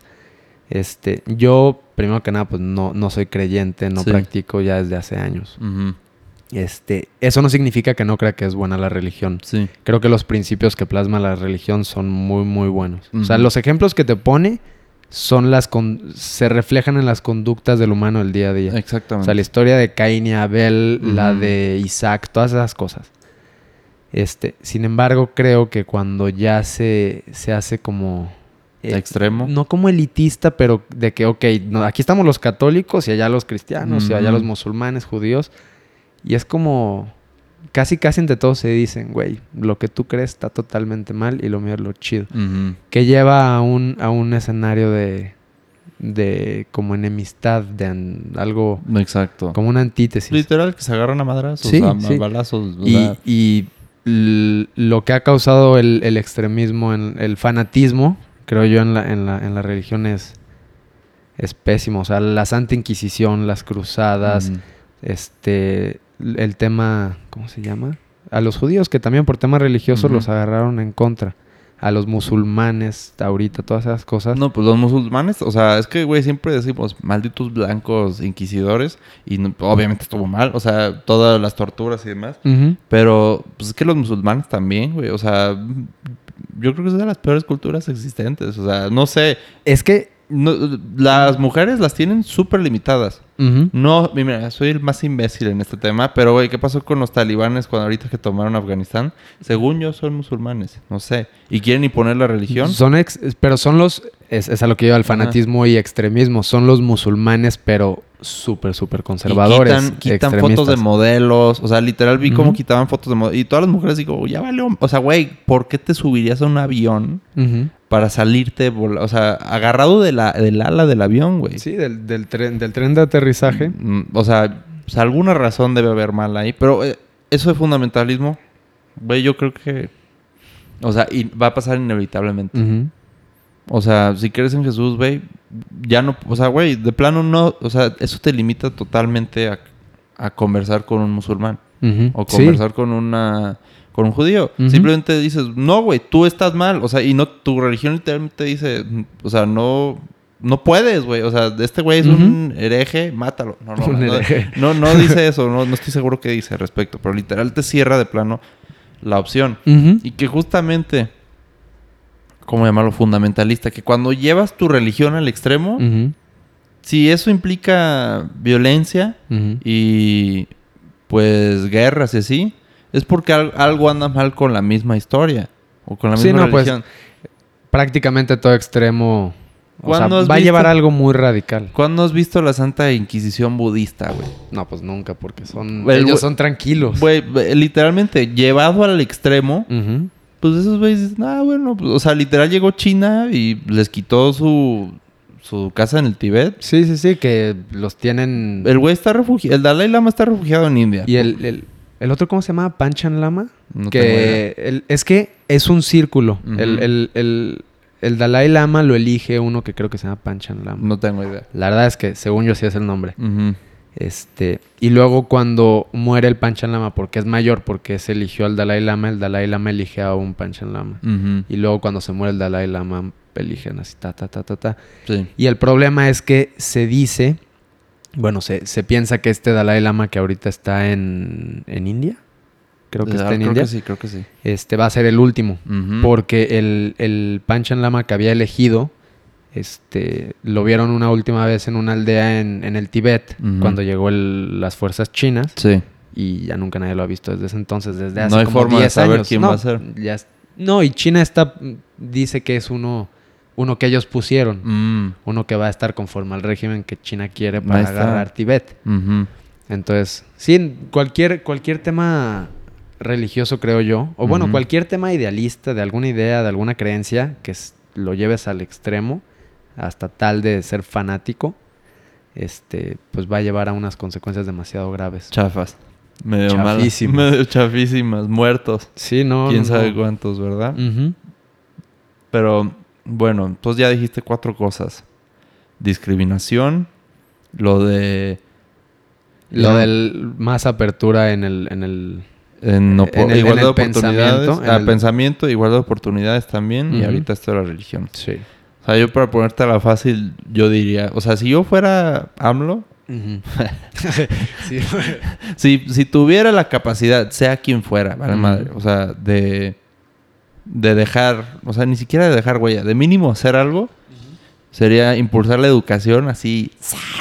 Este, yo, primero que nada, pues no, no soy creyente, no Sí. practico ya desde hace años. Este, eso no significa que no crea que es buena la religión. Sí. Creo que los principios que plasma la religión son muy, muy buenos. O sea, los ejemplos que te pone son las con- se reflejan en las conductas del humano del día a día. O Exactamente. sea, la historia de Caín y Abel, la de Isaac, todas esas cosas. Este, sin embargo, creo que cuando ya se, se hace como... eh, Extremo. No como elitista, pero de que, ok, no, aquí estamos los católicos y allá los cristianos y allá los musulmanes, judíos. Y es como... casi casi entre todos se dicen, güey, lo que tú crees está totalmente mal y lo mío es lo chido. Que lleva a un, a un escenario de, de como enemistad, de an- algo, Exacto. como una antítesis. Literal, que se agarran a madrazos, Sí, a, sí. balazos. o Y, sea, y lo que ha causado el, el extremismo, el fanatismo, creo yo, en la, en la, en la religión es, es pésimo. O sea, la Santa Inquisición, las cruzadas, este, el tema, ¿cómo se llama? A los judíos que también por temas religiosos los agarraron en contra. A los musulmanes, ahorita, todas esas cosas. No, pues los musulmanes, o sea, es que, güey, siempre decimos malditos blancos inquisidores y no- obviamente estuvo mal, o sea, todas las torturas y demás. Pero, pues es que los musulmanes también, güey, o sea, yo creo que es de las peores culturas existentes, o sea, no sé, Es que... no- las mujeres las tienen súper limitadas. No, mira, soy el más imbécil en este tema, pero güey, ¿qué pasó con los talibanes cuando ahorita que tomaron Afganistán? Según yo, son musulmanes, no sé. Y quieren imponer la religión. Son ex- pero son los, es, es a lo que lleva el fanatismo y extremismo, son los musulmanes, pero súper, súper Y conservadores. quitan, quitan fotos de modelos. O sea, literal vi cómo quitaban fotos de modelos. Y todas las mujeres digo, ya vale. O sea, güey, ¿por qué te subirías a un avión. Para salirte? O sea, agarrado de la, del ala del avión, güey. Sí, del, del tren, del tren de aterrizaje. Mm, O sea, pues, alguna razón debe haber mal ahí. Pero eh, eso de fundamentalismo, güey, yo creo que. O sea, y va a pasar inevitablemente. O sea, si crees en Jesús, güey, ya no. O sea, güey, de plano no. O sea, eso te limita totalmente a, a conversar con un musulmán. O Sí. conversar con una. Con un judío. Simplemente dices, no, güey, tú estás mal. O sea, y no, tu religión literalmente dice, o sea, no. No puedes, güey. O sea, este güey es un hereje, mátalo. No, no, no, no, no dice eso. No, no estoy seguro qué dice al respecto. Pero literal te cierra de plano la opción. Y que justamente, ¿cómo llamarlo? Fundamentalista. Que cuando llevas tu religión al extremo, si eso implica violencia y pues guerras y así, es porque al- algo anda mal con la misma historia. O con la Sí, misma no, pues, religión. Prácticamente todo extremo. O sea, ¿Cuándo has va a llevar algo muy radical. ¿Cuándo has visto la Santa Inquisición budista, güey? No, pues nunca, porque son. El ellos son tranquilos. Güey, literalmente, llevado al extremo, pues esos güeyes dicen, ah, bueno, pues, o sea, literal llegó China y les quitó su, su casa en el Tíbet. Sí, sí, sí, que los tienen. El güey está refugiado, el Dalai Lama está refugiado en India. Y el, el, el otro, ¿cómo se llama? Panchan Lama. No que el- es que es un círculo. Ujú. el, el, el, el Dalai Lama lo elige uno que creo que se llama Panchan Lama. No tengo idea. La verdad es que según yo sí es el nombre. Este, y luego cuando muere el Panchan Lama, porque es mayor, porque se eligió al Dalai Lama, el Dalai Lama elige a un Panchan Lama. Y luego cuando se muere el Dalai Lama, eligen así, ta, ta, ta, ta, ta. Sí. Y el problema es que se dice, bueno, se, se piensa que este Dalai Lama que ahorita está en, en India, creo que Ah, está en creo India, que sí, creo que sí. este va a ser el último. Porque el, el Panchan Lama que había elegido, este, lo vieron una última vez en una aldea en, en el Tíbet, cuando llegó el- las fuerzas chinas, Sí. y ya nunca nadie lo ha visto desde ese entonces, desde hace No hay como forma de 10 saber años. quién no, va a ser. ya no, y China está, dice que es uno, uno que ellos pusieron, Mm. uno que va a estar conforme al régimen que China quiere para agarrar Tíbet. Ujú. Entonces, sí, cualquier, cualquier tema religioso, creo yo, o bueno, cualquier tema idealista, de alguna idea, de alguna creencia, que lo lleves al extremo, hasta tal de ser fanático, este, pues va a llevar a unas consecuencias demasiado graves. Chafas. Medio malas. Chafísimas. Medio chafísimas. Muertos. Sí, no. Quién no, sabe no. cuántos, ¿verdad? Pero bueno, entonces ya dijiste cuatro cosas. Discriminación, lo de... Lo la- del más apertura en el, en el en opo- en el- en igualdad el de oportunidades. pensamiento, en ah, el- pensamiento, igualdad de oportunidades también. Y ahorita esto de la religión. sí. O sea, yo para ponértela fácil, yo diría... O sea, si yo fuera AMLO... sí. Si, si tuviera la capacidad, sea quien fuera, vale madre. O sea, de... De dejar... O sea, ni siquiera de dejar huella. De mínimo hacer algo... Sería impulsar la educación así...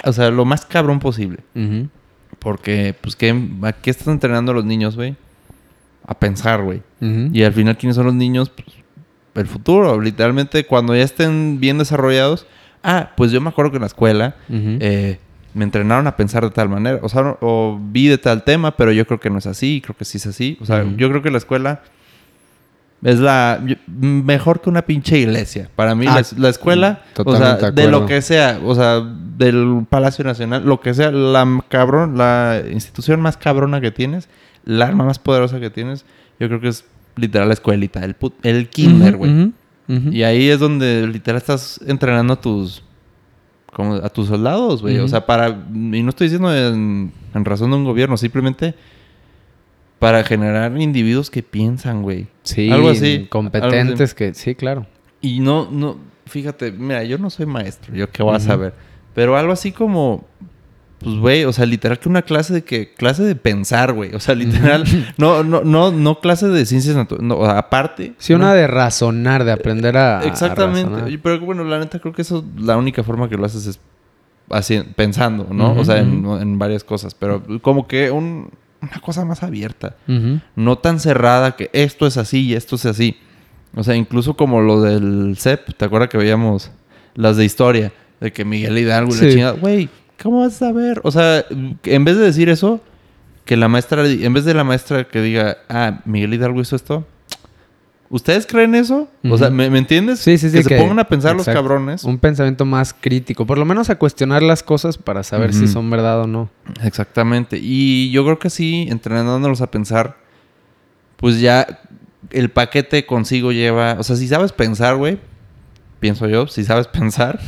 O sea, lo más cabrón posible. Porque, pues, ¿qué, ¿a qué están entrenando a los niños, güey? A pensar, güey. Y al final, ¿quiénes son los niños? Pues, el futuro. Literalmente, cuando ya estén bien desarrollados. Ah, pues yo me acuerdo que en la escuela eh, me entrenaron a pensar de tal manera. O sea, o vi de tal tema, pero yo creo que no es así, creo que sí es así. O sea, yo creo que la escuela es la mejor que una pinche iglesia. Para mí, ah, la, escuela, o sea, de lo que sea, o sea, del Palacio Nacional, lo que sea, la cabrón, la institución más cabrona que tienes, la arma más poderosa que tienes, yo creo que es literal la escuelita, el, el kinder, güey. Y ahí es donde literal estás entrenando a tus como a tus soldados, güey. O sea, para. Y no estoy diciendo en, razón de un gobierno, simplemente para generar individuos que piensan, güey. Sí, algo así. Competentes que. Sí, claro. Y no, no. Fíjate, mira, yo no soy maestro, yo qué voy a saber. Pero algo así como pues, güey, o sea, literal que una clase de que... Clase de pensar, güey. O sea, literal... no, no, no, no clase de ciencias naturales. No, aparte... Sí, una de razonar, de aprender a Exactamente. Pero bueno, la neta creo que eso... La única forma que lo haces es... Así, pensando, ¿no? o sea, en, varias cosas. Pero como que un, una cosa más abierta. No tan cerrada que esto es así y esto es así. O sea, incluso como lo del CEP. ¿Te acuerdas que veíamos las de historia? De que Miguel Hidalgo y la chingada... Güey ¿Cómo vas a saber? O sea, en vez de decir eso, que la maestra, en vez de la maestra que diga, ah, Miguel Hidalgo hizo esto, ¿ustedes creen eso? O sea, ¿me, entiendes? Sí, sí, sí. Que, se pongan a pensar los cabrones. Un pensamiento más crítico, por lo menos a cuestionar las cosas para saber si son verdad o no. Exactamente. Y yo creo que sí, entrenándonos a pensar, pues ya el paquete consigo lleva, o sea, si sabes pensar, güey, pienso yo, si sabes pensar,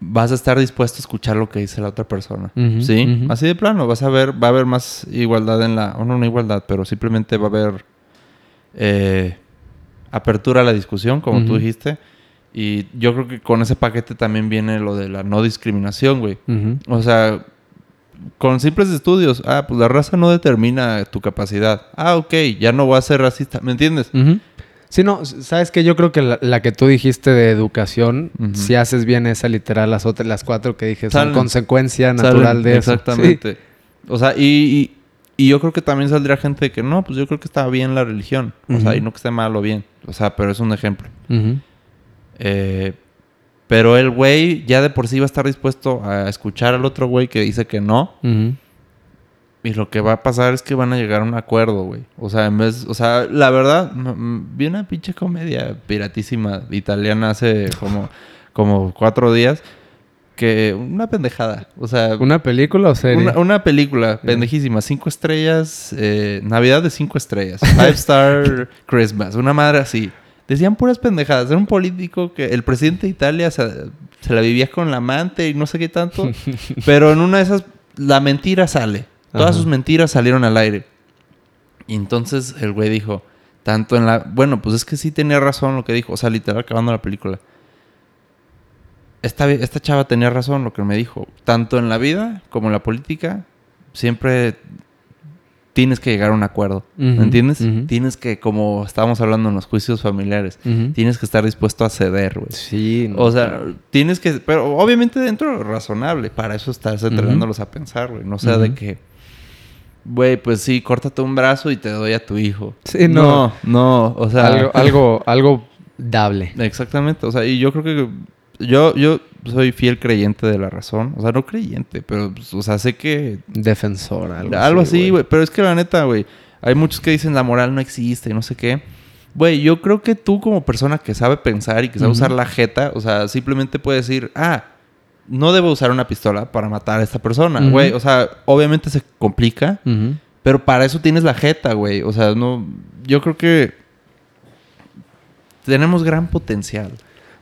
vas a estar dispuesto a escuchar lo que dice la otra persona. ¿Sí? Así de plano, vas a ver, va a haber más igualdad en la, o no, no igualdad, pero simplemente va a haber eh, apertura a la discusión, como tú dijiste. Y yo creo que con ese paquete también viene lo de la no discriminación, güey. O sea, con simples estudios, ah, pues la raza no determina tu capacidad. Ah, ok, ya no voy a ser racista, ¿me entiendes? Sí, no, sabes que yo creo que la, que tú dijiste de educación, si haces bien esa literal, las otras, las cuatro que dije, son consecuencia natural de eso. Exactamente. O sea, y, yo creo que también saldría gente que no, pues yo creo que está bien la religión. O sea, y no que esté mal o bien. O sea, pero es un ejemplo. eh, pero el güey ya de por sí va a estar dispuesto a escuchar al otro güey que dice que no. Y lo que va a pasar es que van a llegar a un acuerdo, güey. O sea, en vez, o sea, la verdad, vi una pinche comedia piratísima italiana hace como, como cuatro días. Que una pendejada. O sea. ¿Una película o serie? Una, película pendejísima. Cinco estrellas. Eh, Navidad de cinco estrellas. Five Star Christmas. Una madre así. Decían puras pendejadas. Era un político que el presidente de Italia se, se la vivía con la amante y no sé qué tanto. pero en una de esas, la mentira sale. Todas sus mentiras salieron al aire. Y entonces el güey dijo, tanto en la... Bueno, pues es que sí tenía razón lo que dijo. O sea, literal, acabando la película. Esta, esta chava tenía razón lo que me dijo. Tanto en la vida como en la política, siempre tienes que llegar a un acuerdo. ¿Me entiendes? Tienes que, como estábamos hablando en los juicios familiares, tienes que estar dispuesto a ceder, güey. Sí. o sea, tienes que, pero obviamente dentro razonable. Para eso estás entrenándolos a pensar, güey. No sea de que güey, pues sí, córtate un brazo y te doy a tu hijo. Sí, no. No, o sea. Algo, algo, algo dable. Exactamente. O sea, y yo creo que. Yo, yo soy fiel creyente de la razón. O sea, no creyente, pero, pues, o sea, sé que. Defensor, algo, algo así, güey. Pero es que la neta, güey. Hay muchos que dicen la moral no existe y no sé qué. Güey, yo creo que tú, como persona que sabe pensar y que sabe usar la jeta, o sea, simplemente puedes decir, ah, no debo usar una pistola para matar a esta persona, güey. O sea, obviamente se complica, pero para eso tienes la jeta, güey. O sea, no. Yo creo que tenemos gran potencial.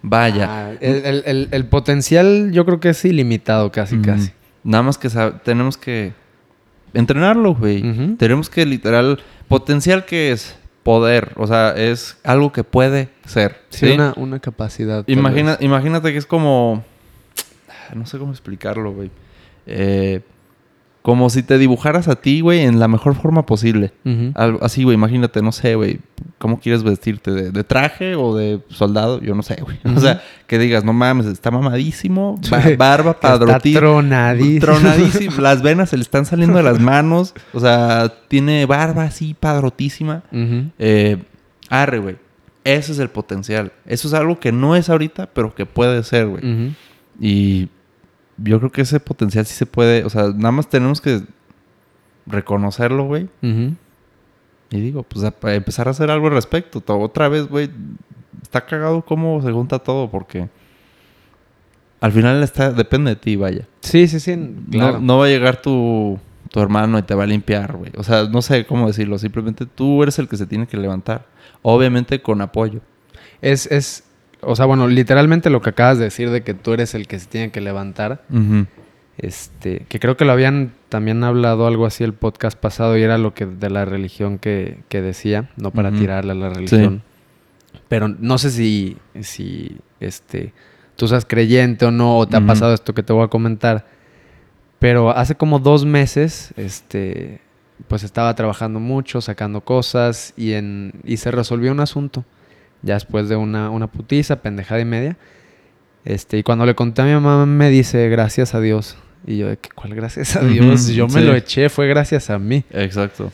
Vaya. Ah, el, potencial yo creo que es ilimitado casi, casi. Nada más que tenemos que entrenarlo, güey. Tenemos que literal... Potencial que es poder. O sea, es algo que puede ser. Sí, Una, una, capacidad. Imagina, imagínate que es como no sé cómo explicarlo, güey. Eh, como si te dibujaras a ti, güey, en la mejor forma posible. así, güey, imagínate, no sé, güey, ¿cómo quieres vestirte? ¿De, traje o de soldado? Yo no sé, güey. O sea, que digas, no mames, está mamadísimo, barba padrotísima. tronadísimo. Tronadísimo. las venas se le están saliendo de las manos. O sea, tiene barba así padrotísima. Eh, arre, güey. Ese es el potencial. Eso es algo que no es ahorita, pero que puede ser, güey. Y yo creo que ese potencial sí se puede, o sea, nada más tenemos que reconocerlo, güey. Y digo, pues para empezar a hacer algo al respecto. Otra vez, güey, está cagado cómo se junta todo porque al final está, depende de ti, vaya. Sí, sí, sí. Claro. No, va a llegar tu, tu hermano y te va a limpiar, güey. O sea, no sé cómo decirlo. Simplemente tú eres el que se tiene que levantar. Obviamente con apoyo. Es, es, o sea, bueno, literalmente lo que acabas de decir de que tú eres el que se tiene que levantar. Este, que creo que lo habían también hablado algo así el podcast pasado y era lo que de la religión que, que decía, no para tirarle a la religión. Pero no sé si, si este, tú seas creyente o no, o te ha pasado esto que te voy a comentar. Pero hace como dos meses, este, pues estaba trabajando mucho, sacando cosas y, en, y se resolvió un asunto. Ya después de una, una putiza, pendejada y media. Este, y cuando le conté a mi mamá me dice, gracias a Dios. Y yo, ¿cuál gracias a Dios? yo me lo eché, fue gracias a mí. Exacto.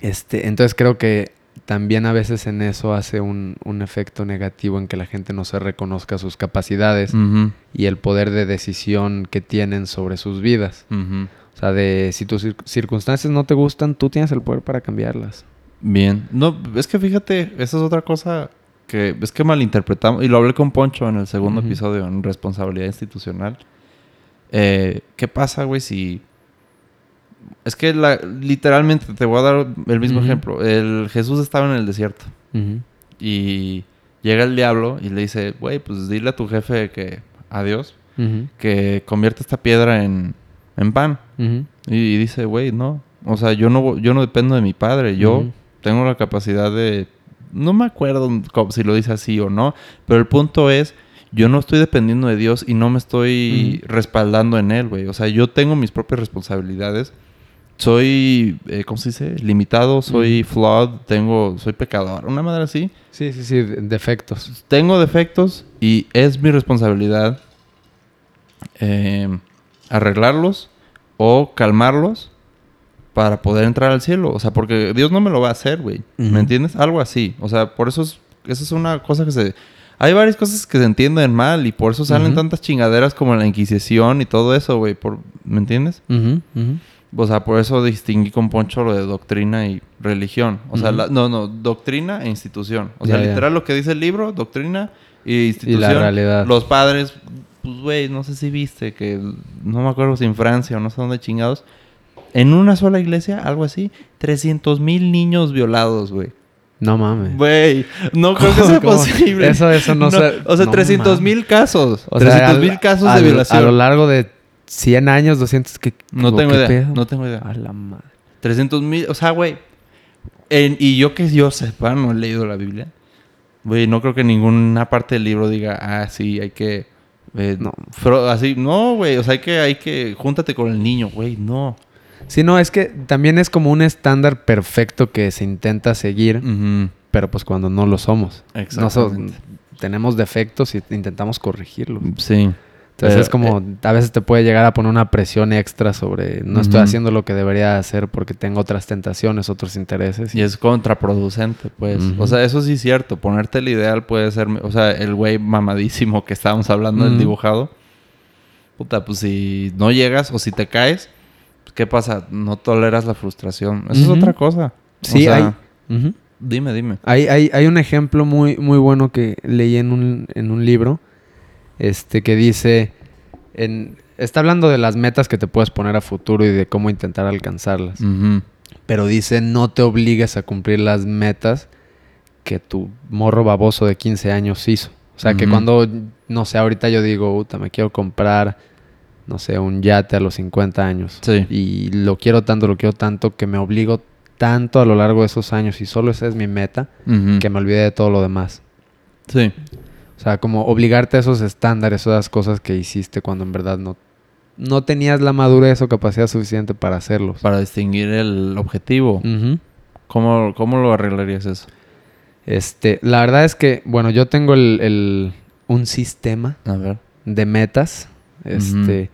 Este, entonces creo que también a veces en eso hace un, efecto negativo en que la gente no se reconozca sus capacidades y el poder de decisión que tienen sobre sus vidas. O sea, de si tus circunstancias no te gustan, tú tienes el poder para cambiarlas. Bien. No, es que fíjate, esa es otra cosa que es que malinterpretamos, y lo hablé con Poncho en el segundo episodio, en responsabilidad institucional. Eh, ¿Qué pasa, güey, si... Es que la, literalmente, te voy a dar el mismo ejemplo. El Jesús estaba en el desierto. Y llega el diablo y le dice, güey, pues dile a tu jefe que... Adiós. Que convierte esta piedra en, en pan. y, dice, güey, no. O sea, yo no, yo no dependo de mi padre. Yo tengo la capacidad de... No me acuerdo si lo dice así o no. Pero el punto es yo no estoy dependiendo de Dios y no me estoy respaldando en Él, güey. O sea, yo tengo mis propias responsabilidades. Soy, eh, ¿cómo se dice? Limitado, soy flawed, tengo, soy pecador. Una madre así. Sí, sí, sí, defectos. Tengo defectos y es mi responsabilidad eh, arreglarlos o calmarlos para poder entrar al cielo. O sea, porque Dios no me lo va a hacer, güey. ¿Me entiendes? Algo así. O sea, por eso es, esa es una cosa que se hay varias cosas que se entienden mal y por eso salen tantas chingaderas como la Inquisición y todo eso, güey. ¿Me entiendes? O sea, por eso distinguí con Poncho lo de doctrina y religión. O sea, no, no, doctrina e institución. O sea, literal lo que dice el libro, doctrina e institución. Y la realidad. Los padres, pues, güey, no sé si viste que, no me acuerdo si en Francia o no sé dónde chingados, en una sola iglesia, algo así, 300 mil niños violados, güey. No mames. Güey, no creo que sea posible. Eso, eso no, sé. O sea, 300 mil casos. O 300 mil casos de violación. A lo largo de 100 años, 200 que... No tengo idea. No tengo idea. A la madre. 300 mil, o sea, güey. y yo que yo sepa, no he leído la Biblia. Güey, no creo que ninguna parte del libro diga, ah, sí, hay que... Eh, no. así, no, güey. O sea, hay que, hay que... Júntate con el niño, güey. No. Sí, no, es que también es como un estándar perfecto que se intenta seguir, pero pues cuando no lo somos. Exactamente. tenemos defectos y intentamos corregirlos. Sí. Entonces es como, eh, a veces te puede llegar a poner una presión extra sobre, no estoy haciendo lo que debería hacer porque tengo otras tentaciones, otros intereses. Y, es contraproducente, pues. O sea, eso sí es cierto. Ponerte el ideal puede ser, o sea, el güey mamadísimo que estábamos hablando del dibujado. Puta, pues si no llegas o si te caes, ¿qué pasa? No toleras la frustración. Eso es otra cosa. Sí, hay. Dime, dime. Hay, hay, hay, un ejemplo muy, muy bueno que leí en un, en un libro. Este que dice. En, está hablando de las metas que te puedes poner a futuro y de cómo intentar alcanzarlas. Pero dice: no te obligues a cumplir las metas que tu morro baboso de 15 años hizo. O sea, que cuando, no sé, ahorita yo digo, puta, me quiero comprar no sé, un yate a los 50 años. Sí. Y lo quiero tanto, lo quiero tanto, que me obligo tanto a lo largo de esos años y solo esa es mi meta, que me olvide de todo lo demás. Sí. O sea, como obligarte a esos estándares, esas cosas que hiciste cuando en verdad no, no tenías la madurez o capacidad suficiente para hacerlos. Para distinguir el objetivo. ¿Cómo, ¿Cómo, lo arreglarías eso? Este, la verdad es que, bueno, yo tengo el, un sistema de metas este,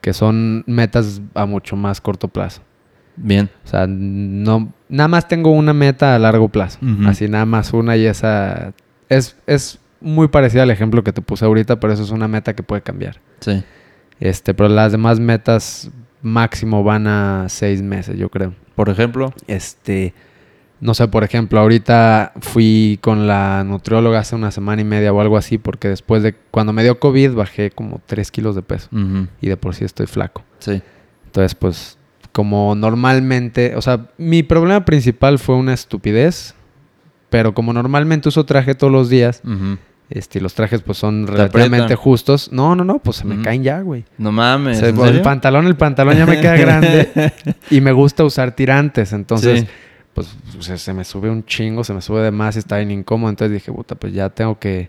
que son metas a mucho más corto plazo. Bien. O sea, no, nada más tengo una meta a largo plazo. Así nada más una y esa es, es muy parecida al ejemplo que te puse ahorita, pero eso es una meta que puede cambiar. Sí. Este, pero las demás metas máximo van a seis meses, yo creo. Por ejemplo. Este, no sé, por ejemplo, ahorita fui con la nutrióloga hace una semana y media o algo así, porque después de cuando me dio COVID bajé como tres kilos de peso y de por sí estoy flaco. Sí. Entonces, pues, como normalmente, o sea, mi problema principal fue una estupidez, pero como normalmente uso traje todos los días, Ujú. este, y los trajes pues son Te relativamente justos. No, no, no, pues se me caen ya, güey. No mames. Se- ¿en el serio? pantalón, el pantalón ya me queda grande y me gusta usar tirantes, entonces Sí. Pues se, se me sube un chingo, se me sube de más y está bien incómodo, entonces dije, puta, pues ya tengo que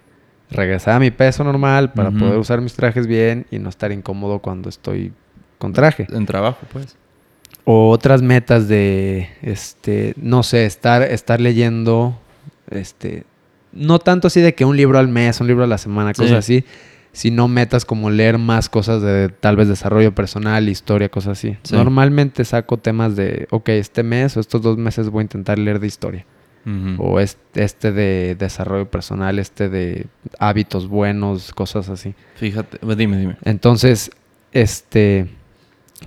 regresar a mi peso normal para poder usar mis trajes bien y no estar incómodo cuando estoy con traje. En trabajo, pues. O otras metas de, este, no sé, estar, estar leyendo, este, no tanto así de que un libro al mes, un libro a la semana, Sí. cosas así, sino metas como leer más cosas de tal vez desarrollo personal, historia, cosas así. Sí. Normalmente saco temas de, ok, este mes o estos dos meses voy a intentar leer de historia. O este, este de desarrollo personal, este de hábitos buenos, cosas así. Fíjate, dime, dime. Entonces, este,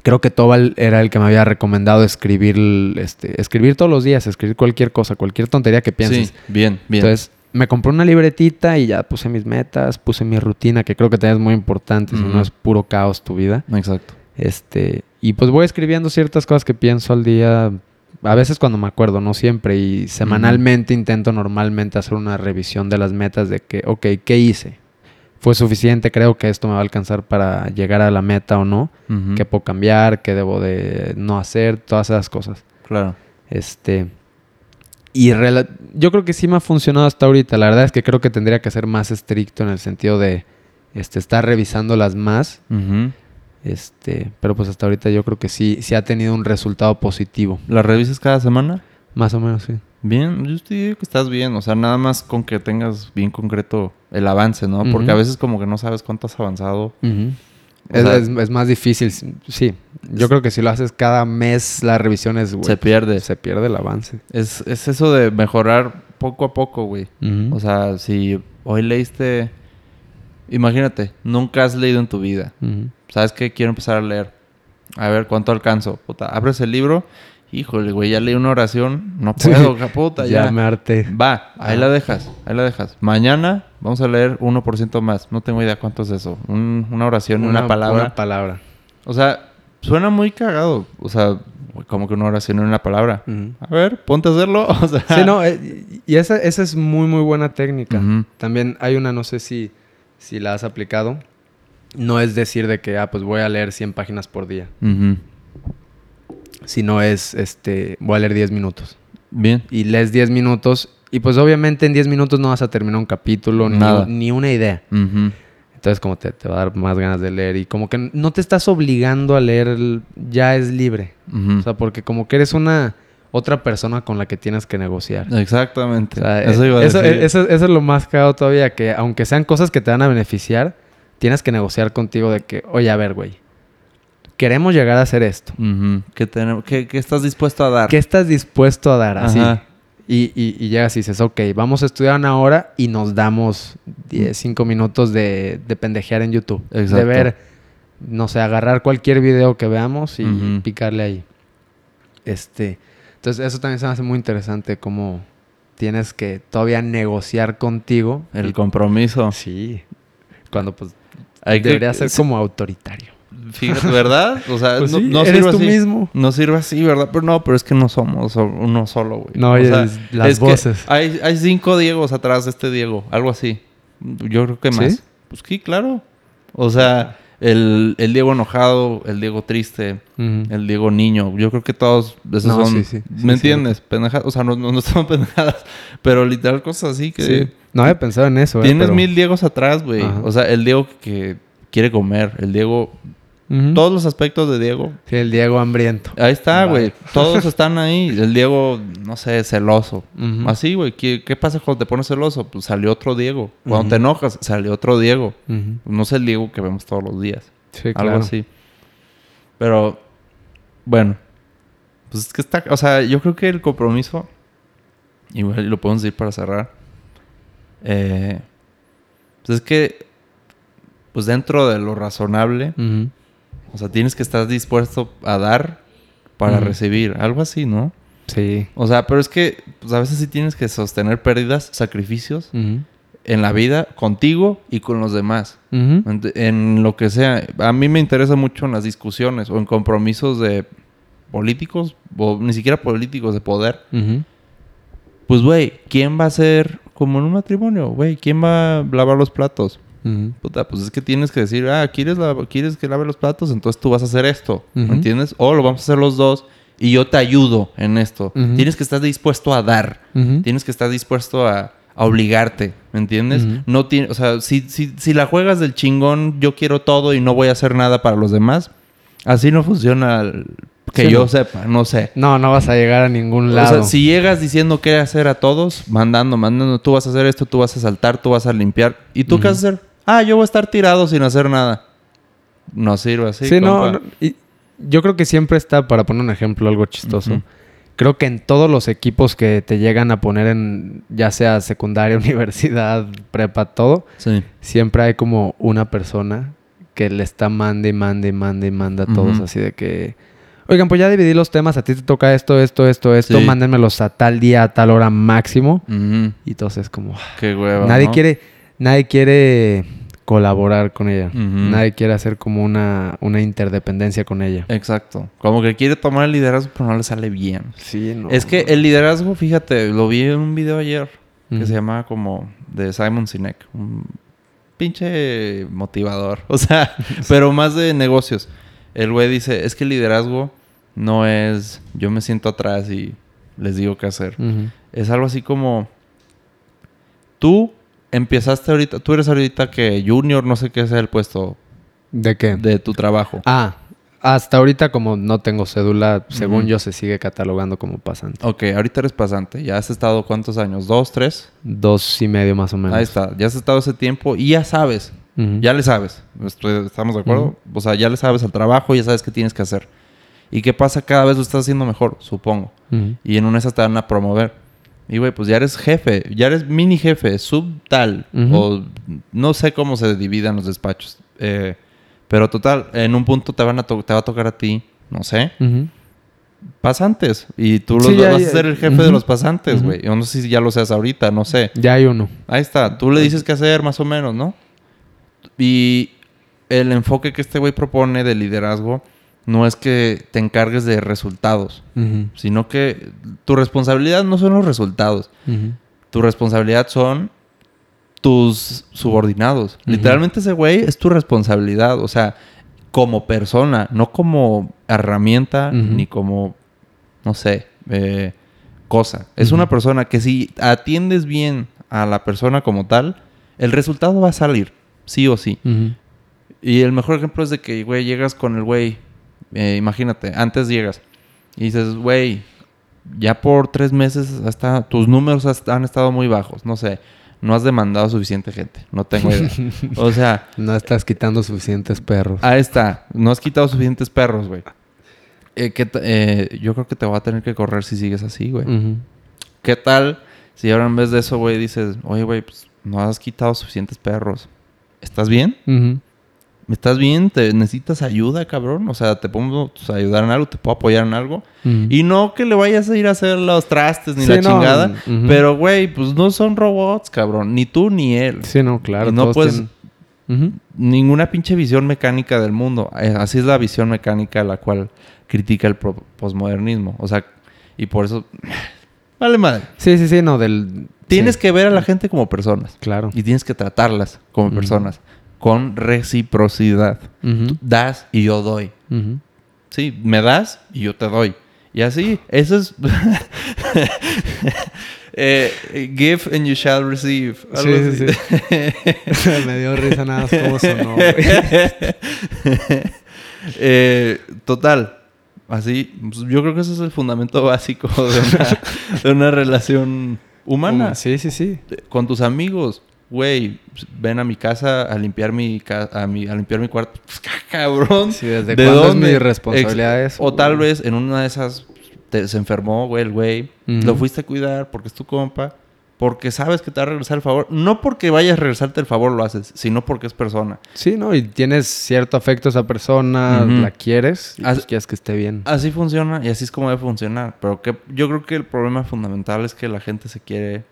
creo que Tobal era el que me había recomendado escribir, este, escribir todos los días, escribir cualquier cosa, cualquier tontería que pienses. Sí, bien, bien. Entonces, me compré una libretita y ya puse mis metas, puse mi rutina, que creo que también es muy importante, si no es puro caos tu vida. Exacto. Este, y pues voy escribiendo ciertas cosas que pienso al día, a veces cuando me acuerdo, no siempre, y semanalmente intento normalmente hacer una revisión de las metas de que, ok, ¿qué hice? ¿Fue suficiente? Creo que esto me va a alcanzar para llegar a la meta o no. Ujú. ¿Qué puedo cambiar? ¿Qué debo de no hacer? Todas esas cosas. Claro. Este. Y yo creo que sí me ha funcionado hasta ahorita. La verdad es que creo que tendría que ser más estricto en el sentido de este, estar revisándolas más. Este, pero pues hasta ahorita yo creo que sí, sí ha tenido un resultado positivo. ¿La revisas cada semana? Más o menos, sí. Bien, yo te digo que estás bien. O sea, nada más con que tengas bien concreto el avance, ¿no? Porque a veces como que no sabes cuánto has avanzado. O Es, sea, es- es más difícil, sí. Yo creo que si lo haces cada mes, las revisiones, güey, se pierde. se pierde el avance. Es, es eso de mejorar poco a poco, güey. O sea, si hoy leíste... Imagínate, nunca has leído en tu vida. ¿Sabes qué? Quiero empezar a leer. A ver, ¿cuánto alcanzo? Puta, abres el libro. Híjole, güey, ya leí una oración. No Sí. puedo, puta, ya. ya. me harté. Va, ahí Ah. la dejas, ahí la dejas. Mañana vamos a leer 1% más. No tengo idea cuánto es eso. Un- una oración, una, palabra. Una palabra. O sea, suena muy cagado. O sea, como que una oración en una palabra. A ver, ponte a hacerlo. O sea, Sí, no, eh, y esa, esa es muy, muy buena técnica. También hay una, no sé si, si la has aplicado. No es decir de que, ah, pues voy a leer 100 páginas por día. Ujú. Sino es, este, voy a leer 10 minutos. Bien. Y lees 10 minutos y pues obviamente en 10 minutos no vas a terminar un capítulo, ni, Nada. ni una idea. Entonces como te, te va a dar más ganas de leer y como que no te estás obligando a leer, el- ya es libre. O sea, porque como que eres una otra persona con la que tienes que negociar. Exactamente. O sea, eso eh, iba a eso, decir. eso- eso es lo más cagado todavía, que aunque sean cosas que te van a beneficiar, tienes que negociar contigo de que, oye, a ver, güey, queremos llegar a hacer esto. Ujú. ¿Qué, tenemos- qué- qué estás dispuesto a dar? ¿Qué estás dispuesto a dar así? Y, y, y llegas y dices, ok, vamos a estudiar una hora y nos damos 10, 5 minutos de, de pendejear en YouTube. De Exacto. ver, no sé, agarrar cualquier video que veamos y picarle ahí. Este, entonces eso también se me hace muy interesante, cómo tienes que todavía negociar contigo. El y- compromiso. Sí. Cuando pues Hay que- debería ser sí. como autoritario. Fíjate, ¿verdad? O sea, Pues no, sí, no eres sirve tú así. mismo. No sirve así, ¿verdad? Pero no, pero es que no somos so- uno solo, güey. No, O sea, las es que voces. Hay, hay cinco Diegos atrás de este Diego, algo así. Yo creo que ¿Sí? más. Pues sí, claro. O sea, el, el Diego enojado, el Diego triste, el Diego niño. Yo creo que todos esos No, son. sí, sí. Sí, ¿Me entiendes? Pendejadas. O sea, no, no, son pendejadas, pero literal cosas así que. Sí. No había pensado en eso. eh, Tienes pero- mil Diegos atrás, güey. O sea, el Diego que quiere comer, el Diego. Todos los aspectos de Diego Sí, el Diego hambriento. Ahí está, Vale. güey. Todos están ahí. El Diego, no sé, celoso. Así, güey. ¿Qué, qué pasa cuando te pones celoso? Pues salió otro Diego. Cuando te enojas, salió otro Diego. No es el Diego que vemos todos los días. Sí, Algo claro. así. Pero, bueno. Pues es que está... O sea, yo creo que el compromiso... Igual lo podemos decir para cerrar. Eh, pues es que... pues dentro de lo razonable. O sea, tienes que estar dispuesto a dar para recibir, algo así, ¿no? Sí. O sea, pero es que pues a veces sí tienes que sostener pérdidas, sacrificios en la vida contigo y con los demás. En, en lo que sea. A mí me interesa mucho en las discusiones o en compromisos de políticos o ni siquiera políticos de poder. Pues, güey, ¿quién va a ser como en un matrimonio? Güey, ¿quién va a lavar los platos? Puta, pues es que tienes que decir, ah, ¿quieres, la- ¿quieres que lave los platos? Entonces tú vas a hacer esto. ¿me entiendes? O lo vamos a hacer los dos y yo te ayudo en esto. Tienes que estar dispuesto a dar. Tienes que estar dispuesto a, a obligarte, ¿me entiendes? No tiene, o sea, si, si, si la juegas del chingón, yo quiero todo y no voy a hacer nada para los demás, así no funciona el- que Sí, yo no. sepa, no sé. No, no vas a llegar a ningún O lado. sea, si llegas diciendo qué hacer a todos, mandando, mandando, tú vas a hacer esto, tú vas a saltar, tú vas a limpiar, ¿y tú qué vas a hacer? Ah, yo voy a estar tirado sin hacer nada. No sirve así. Sí, no, compa. no, y yo creo que siempre está, para poner un ejemplo, algo chistoso. Creo que en todos los equipos que te llegan a poner en, ya sea secundaria, universidad, prepa, todo, Sí. siempre hay como una persona que le está mande, y mande, y mande, manda a todos así de que... Oigan, pues ya dividí los temas, a ti te toca esto, esto, esto, esto, Sí. mándenmelos a tal día, a tal hora máximo. Y entonces es como... Qué hueva. nadie ¿no? quiere, nadie quiere colaborar con ella. Nadie quiere hacer como una, una interdependencia con ella. Exacto. Como que quiere tomar el liderazgo, pero no le sale bien. Sí, no. es que el liderazgo, fíjate, lo vi en un video ayer que se llamaba como de Simon Sinek. Un pinche motivador. O sea, pero más de negocios. El güey dice, es que el liderazgo no es yo me siento atrás y les digo qué hacer. Es algo así como tú empezaste ahorita, tú eres ahorita que junior, no sé qué sea el puesto ¿De qué? de tu trabajo. Ah, hasta ahorita como no tengo cédula, según yo se sigue catalogando como pasante. Ok, ahorita eres pasante. ¿Ya has estado cuántos años? ¿Dos, tres? Dos y medio más o menos. Ahí está. Ya has estado ese tiempo y ya sabes. Ya le sabes. Estoy- ¿Estamos de acuerdo? O sea, ya le sabes al trabajo, ya sabes qué tienes que hacer. ¿Y qué pasa? Cada vez lo estás haciendo mejor, supongo. Y en una esas te van a promover. Y güey, pues ya eres jefe, ya eres mini jefe, sub tal. O no sé cómo se dividan los despachos. Eh, pero total, en un punto te, van a te va a tocar a ti, no sé, pasantes. Y tú los, Sí, ya- vas a ser el jefe de los pasantes, güey. Yo no sé si ya lo seas ahorita, no sé. Ya hay uno. Ahí está. Tú le dices qué hacer, más o menos, ¿no? Y el enfoque que este güey propone de liderazgo no es que te encargues de resultados, sino que tu responsabilidad no son los resultados. Tu responsabilidad son tus subordinados. Literalmente ese güey es tu responsabilidad. O sea, como persona, no como herramienta ni como, no sé, eh, cosa. Es una persona que si atiendes bien a la persona como tal, el resultado va a salir, sí o sí. Y el mejor ejemplo es de que, güey, llegas con el güey, eh, imagínate, antes llegas y dices, güey, ya por tres meses hasta tus números han estado muy bajos, no sé, no has demandado suficiente gente, no tengo idea. o sea, No estás quitando suficientes perros. ahí está, no has quitado suficientes perros, güey. Eh, ¿qué ta- eh, yo creo que te voy a tener que correr si sigues así, güey. ¿Qué tal si ahora en vez de eso, güey, dices, oye, güey, pues no has quitado suficientes perros? ¿Estás bien? Ujú. ¿Estás bien? ¿Te necesitas ayuda, cabrón? O sea, te puedo pues, ayudar en algo, te puedo apoyar en algo. Y no que le vayas a ir a hacer los trastes ni Sí, la no, chingada. Pero, güey, pues no son robots, cabrón. Ni tú ni él. Sí, no, claro. Y no puedes- tienen-. Ninguna pinche visión mecánica del mundo. Eh, Así es la visión mecánica la cual critica el posmodernismo. O sea, y por eso... Vale madre. Sí, sí, sí, no, del... Tienes sí, que ver a la gente como personas. Claro. Y tienes que tratarlas como personas. Con reciprocidad. Das y yo doy. Sí, me das y yo te doy. Y así, eso es... Eh, give and you shall receive. Sí, sí, así. Me dio risa nada más cómo sonó. Eh, total. Así, pues, yo creo que ese es el fundamento básico de una, de una relación humana. Sí, sí, sí. Con tus amigos. Güey, ven a mi casa a limpiar mi, ca- a, mi, a limpiar mi cuarto. Pues, ca- cabrón. Sí, ¿desde ¿De cuándo es dónde? mi responsabilidad Ex- eso, O tal güey? vez en una de esas te- se enfermó, güey, el güey. Lo fuiste a cuidar porque es tu compa. porque sabes que te va a regresar el favor. No porque vayas a regresarte el favor lo haces, sino porque es persona. Sí, ¿no? Y tienes cierto afecto a esa persona, la quieres, y pues quieres que esté bien. Así funciona y así es como debe funcionar. Pero que yo creo que el problema fundamental es que la gente se quiere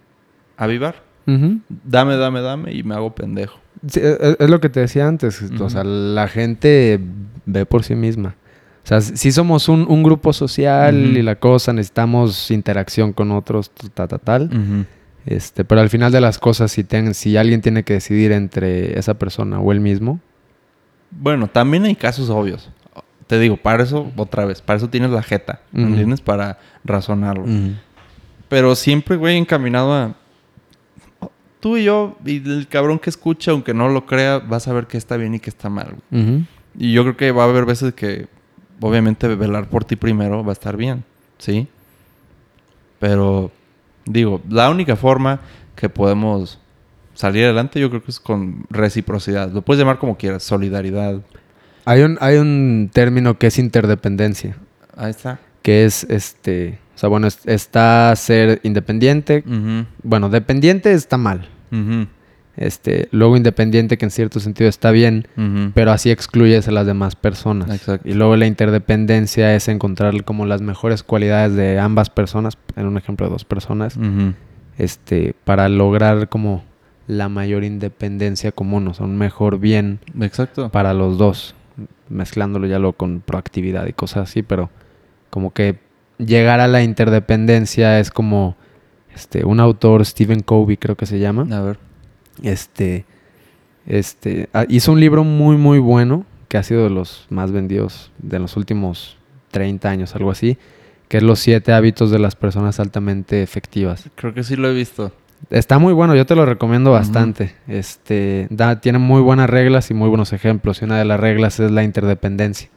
avivar. Dame, dame, dame y me hago pendejo. Sí, e- e- es, lo que te decía antes. O sea, la gente ve por sí misma. O sea, si somos un, un grupo social Ujú. y la cosa, necesitamos interacción con otros, ta, ta, tal. Ujú. Este, pero al final de las cosas, si, ten- si alguien tiene que decidir entre esa persona o él mismo, Bueno, también hay casos obvios. Te digo, para eso, otra vez, para eso tienes la jeta. ¿me. ¿Entiendes? Para razonarlo. Pero siempre, güey, encaminado a. Tú y yo, y el cabrón que escucha, aunque no lo crea, va a saber qué está bien y qué está mal. Y yo creo que va a haber veces que, obviamente, velar por ti primero va a estar bien, ¿sí? Pero, digo, la única forma que podemos salir adelante, yo creo que es con reciprocidad. Lo puedes llamar como quieras, solidaridad. Hay un, hay un término que es interdependencia, Ahí está. que es este, o sea, bueno, es- está ser independiente. Bueno, dependiente está mal. Ujú, Este, luego independiente que en cierto sentido está bien, pero así excluyes a las demás personas. Exacto. Y luego la interdependencia es encontrar como las mejores cualidades de ambas personas, en un ejemplo de dos personas, este, para lograr como la mayor independencia común, o sea, un mejor bien Exacto. para los dos, mezclándolo ya lo con proactividad y cosas así, pero como que llegar a la interdependencia es como este un autor Stephen Covey creo que se llama, A ver. este este ah, hizo un libro muy muy bueno que ha sido de los más vendidos de los últimos 30 años, algo así, que es Los siete hábitos de las personas altamente efectivas. Creo que sí lo he visto. Está muy bueno, yo te lo recomiendo bastante. Este, da, tiene muy buenas reglas y muy buenos ejemplos. Y una de las reglas es la interdependencia.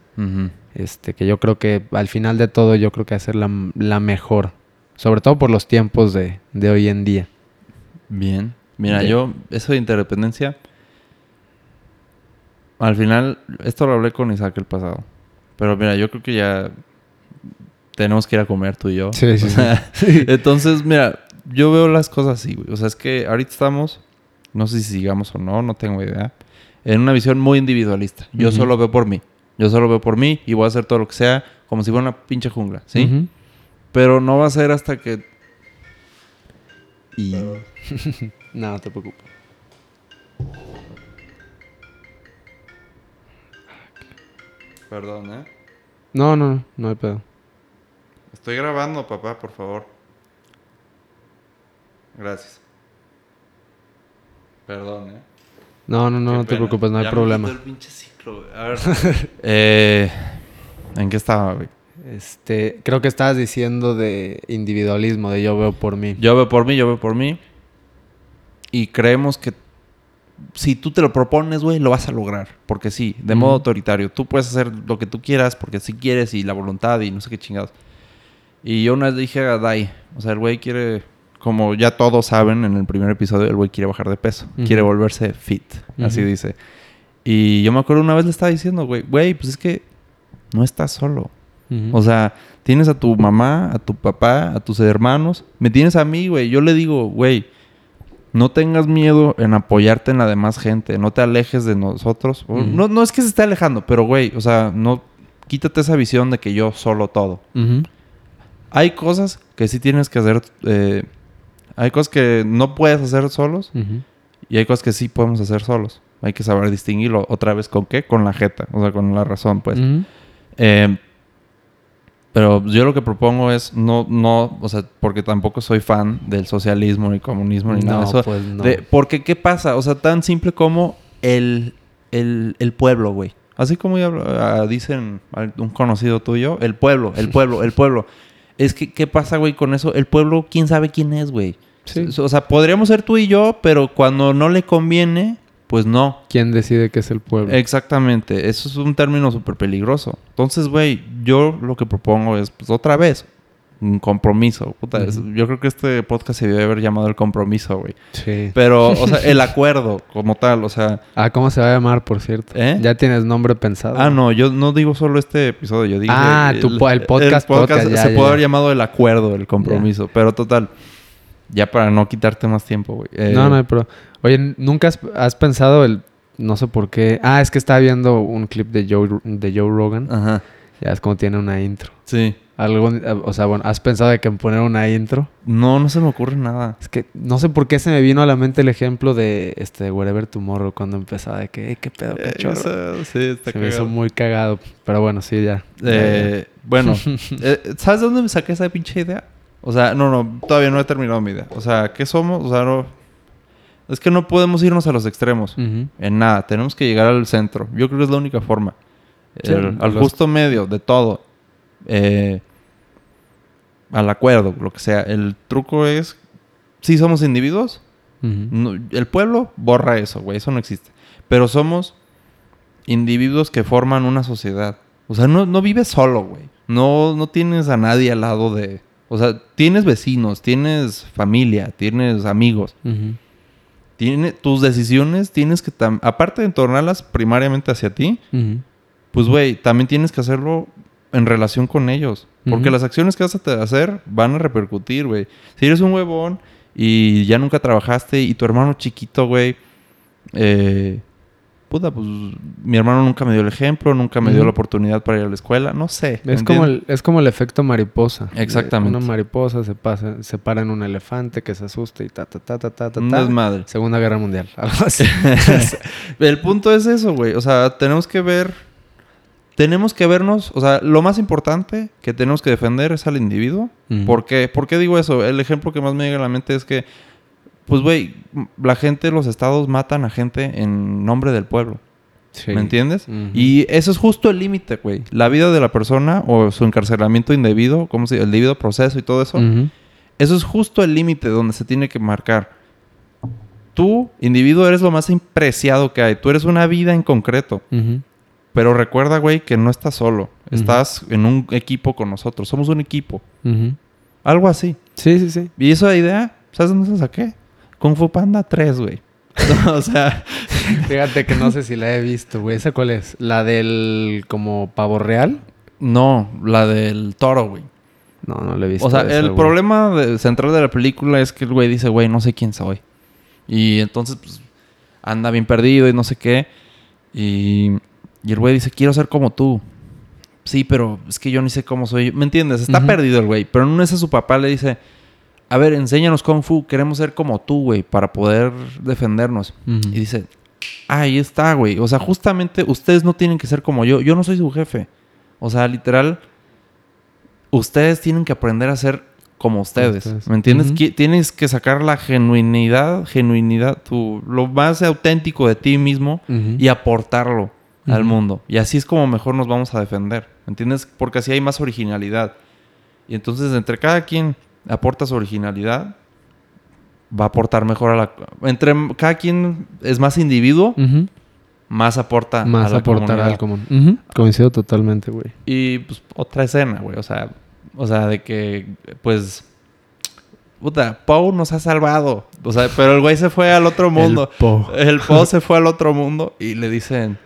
Este, que yo creo que al final de todo, yo creo que hacer la, la mejor. Sobre todo por los tiempos de, de hoy en día. Bien. Mira, yo, eso de interdependencia. Al final, esto lo hablé con Isaac el pasado. Pero mira, yo creo que ya tenemos que ir a comer tú y yo. Sí, sí, O sí. Entonces, mira, yo veo las cosas así, güey. O sea, es que ahorita estamos, no sé si sigamos o no, no tengo idea, en una visión muy individualista. Yo solo veo por mí. Yo solo veo por mí y voy a hacer todo lo que sea como si fuera una pinche jungla, ¿sí? Pero no va a ser hasta que... Y... no, no te preocupes. Perdón, ¿eh? No, no, no, no hay pedo. Estoy grabando, papá, por favor. Gracias. Perdón, ¿eh? No, no, no, no te preocupes, no hay Ya problema. el pinche ciclo. A ver. eh, ¿En qué estaba, güey? Este, creo que estabas diciendo de individualismo, de yo veo por mí. Yo veo por mí, yo veo por mí. Y creemos que si tú te lo propones, güey, lo vas a lograr. Porque sí, de modo Ujú. autoritario. Tú puedes hacer lo que tú quieras porque si quieres y la voluntad y no sé qué chingados. Y yo una vez dije a Dai, o sea, el güey quiere, como ya todos saben en el primer episodio, el güey quiere bajar de peso. Ujú. Quiere volverse fit, así Ujú. dice. Y yo me acuerdo una vez le estaba diciendo, güey, güey, pues es que no estás solo. O sea, tienes a tu mamá, a tu papá, a tus hermanos. Me tienes a mí, güey. Yo le digo, güey, no tengas miedo en apoyarte en la demás gente. No te alejes de nosotros. No, no es que se esté alejando, pero, güey, o sea, no... Quítate esa visión de que yo solo todo. Ujú. Hay cosas que sí tienes que hacer... eh, hay cosas que no puedes hacer solos y hay cosas que sí podemos hacer solos. Hay que saber distinguirlo. Otra vez, ¿con qué? Con la jeta. O sea, con la razón, pues. Eh, pero yo lo que propongo es no, no, o sea, porque tampoco soy fan del socialismo ni comunismo ni nada de eso. pues no. De- porque, ¿qué pasa? O sea, tan simple como el, el, el pueblo, güey. Así como ya ah, dicen un conocido tuyo, el pueblo, el pueblo, el pueblo. Es que, ¿qué pasa, güey, con eso? El pueblo, ¿quién sabe quién es, güey? Sí. O sea, podríamos ser tú y yo, pero cuando no le conviene, pues no. ¿Quién decide que es el pueblo? Exactamente, eso es un término súper peligroso. Entonces, güey, yo lo que propongo es, pues otra vez, un compromiso. Puta, yo creo que este podcast se debe haber llamado el compromiso, güey. Sí. Pero, o sea, el acuerdo como tal, o sea... Ah, ¿cómo se va a llamar, por cierto? ¿Eh? Ya tienes nombre pensado. Ah, no, yo no digo solo este episodio, yo digo... Ah, tu po- el podcast, podcast, ya, se ya, puede ya. haber llamado el acuerdo, el compromiso, pero total. ya para no quitarte más tiempo, güey. Eh, No, no, pero... Oye, ¿nunca has, has pensado el... No sé por qué... Ah, es que estaba viendo un clip de Joe, de Joe Rogan. Ajá. Ya es como tiene una intro. Sí. Algo, o sea, bueno, ¿has pensado de que en poner una intro? No, no se me ocurre nada. Es que no sé por qué se me vino a la mente el ejemplo de este Wherever Tomorrow cuando empezaba de que, "Eh, qué pedo, cachorro. eso, sí, está Se me hizo muy cagado. Pero bueno, sí, ya. Eh, bueno, eh, ¿sabes de dónde me saqué esa pinche idea? O sea, no, no, todavía no he terminado mi idea. O sea, ¿qué somos? O sea, no. Es que no podemos irnos a los extremos. En nada, tenemos que llegar al centro. Yo creo que es la única forma. Sí, El- al los- justo medio de todo. Eh, al acuerdo, lo que sea. El truco es, sí somos individuos. No, el pueblo borra eso, güey. Eso no existe. Pero somos individuos que forman una sociedad. O sea, no, no vives solo, güey. No, no tienes a nadie al lado de... O sea, tienes vecinos, tienes familia, tienes amigos. Tiene, tus decisiones tienes que... aparte de entornarlas primariamente hacia ti, pues, güey, también tienes que hacerlo en relación con ellos. Porque las acciones que vas a hacer van a repercutir, güey. Si eres un huevón y ya nunca trabajaste y tu hermano chiquito, güey, eh, puta, pues mi hermano nunca me dio el ejemplo, nunca me dio la oportunidad para ir a la escuela, no sé. ¿me Es como, el, es como el efecto mariposa. Exactamente. Una mariposa se pasa, se para en un elefante que se asusta y ta ta ta ta ta ta. Un ta. desmadre. Segunda Guerra Mundial. El punto es eso, güey. O sea, tenemos que ver. Tenemos que vernos. O sea, lo más importante que tenemos que defender es al individuo. Ujú. ¿Por qué? ¿Por qué digo eso? El ejemplo que más me llega a la mente es que, pues, güey, la gente, los estados matan a gente en nombre del pueblo. Sí. ¿Me entiendes? Y eso es justo el límite, güey. La vida de la persona o su encarcelamiento indebido, ¿cómo se El debido proceso y todo eso. Eso es justo el límite donde se tiene que marcar. Tú, individuo, eres lo más preciado que hay. Tú eres una vida en concreto. Pero recuerda, güey, que no estás solo. Estás en un equipo con nosotros. Somos un equipo. Algo así. Sí, sí, sí. Y esa idea, ¿sabes dónde se saqué? Kung Fu Panda 3, güey. o sea, Fíjate que no sé si la he visto, güey. ¿Esa cuál es? ¿La del como pavo real? no, la del toro, güey. No, no la he visto. O sea, esa, el güey. problema de- central de la película es que el güey dice, güey, no sé quién soy. Y entonces, pues, anda bien perdido y no sé qué. Y, y el güey dice, quiero ser como tú. Sí, pero es que yo ni sé cómo soy. ¿Me entiendes? Está perdido el güey. Pero en una su papá le dice, a ver, enséñanos Kung Fu. Queremos ser como tú, güey, para poder defendernos. Y dice, "Ah, ahí está, güey. O sea, justamente ustedes no tienen que ser como yo. Yo no soy su jefe. O sea, literal, ustedes tienen que aprender a ser como ustedes. Ustedes. ¿Me entiendes? Tienes que sacar la genuinidad, genuinidad, tu, lo más auténtico de ti mismo y aportarlo al mundo. Y así es como mejor nos vamos a defender. ¿Me entiendes? Porque así hay más originalidad. Y entonces, entre cada quien aporta su originalidad, va a aportar mejor a la... Entre cada quien es más individuo, más aporta Más a la aportar al común. Ujú. Coincido totalmente, güey. Y pues otra escena, güey. O sea, o sea, de que, pues. Puta, Poe nos ha salvado. O sea, pero el güey se fue al otro mundo. El po. El Poe se fue al otro mundo y le dicen,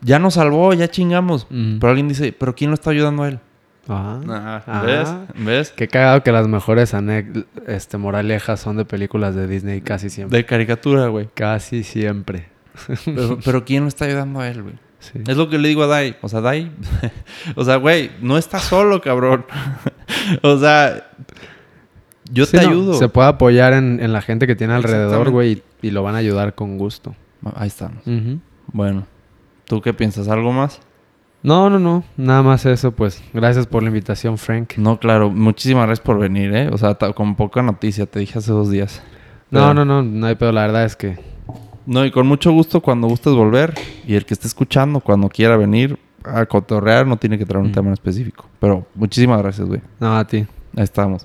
ya nos salvó, ya chingamos. Pero alguien dice, ¿pero quién lo está ayudando a él? Ah. Ah, Ah. ¿Ves? ¿Ves? Qué cagado que las mejores este, moralejas son de películas de Disney casi siempre. De caricatura, güey. Casi siempre. Pero, pero ¿quién lo está ayudando a él, güey? Sí. Es lo que le digo a Dai. O sea, Dai. o sea, güey, no estás solo, cabrón. o sea, yo Sí, te no, ayudo. Se puede apoyar en, en la gente que tiene alrededor, güey, y, y lo van a ayudar con gusto. Ahí estamos. Bueno, ¿tú qué piensas? ¿Algo más? No, no, no. Nada más eso, pues. Gracias por la invitación, Frank. No, claro. Muchísimas gracias por venir, ¿eh? O sea, con poca noticia, te dije hace dos días. No, Pero- no, no. No hay pedo. La verdad es que... No, y con mucho gusto cuando gustes volver. Y el que esté escuchando, cuando quiera venir a cotorrear, no tiene que traer un Mm. tema en específico. Pero muchísimas gracias, güey. No, a ti. Ahí estamos.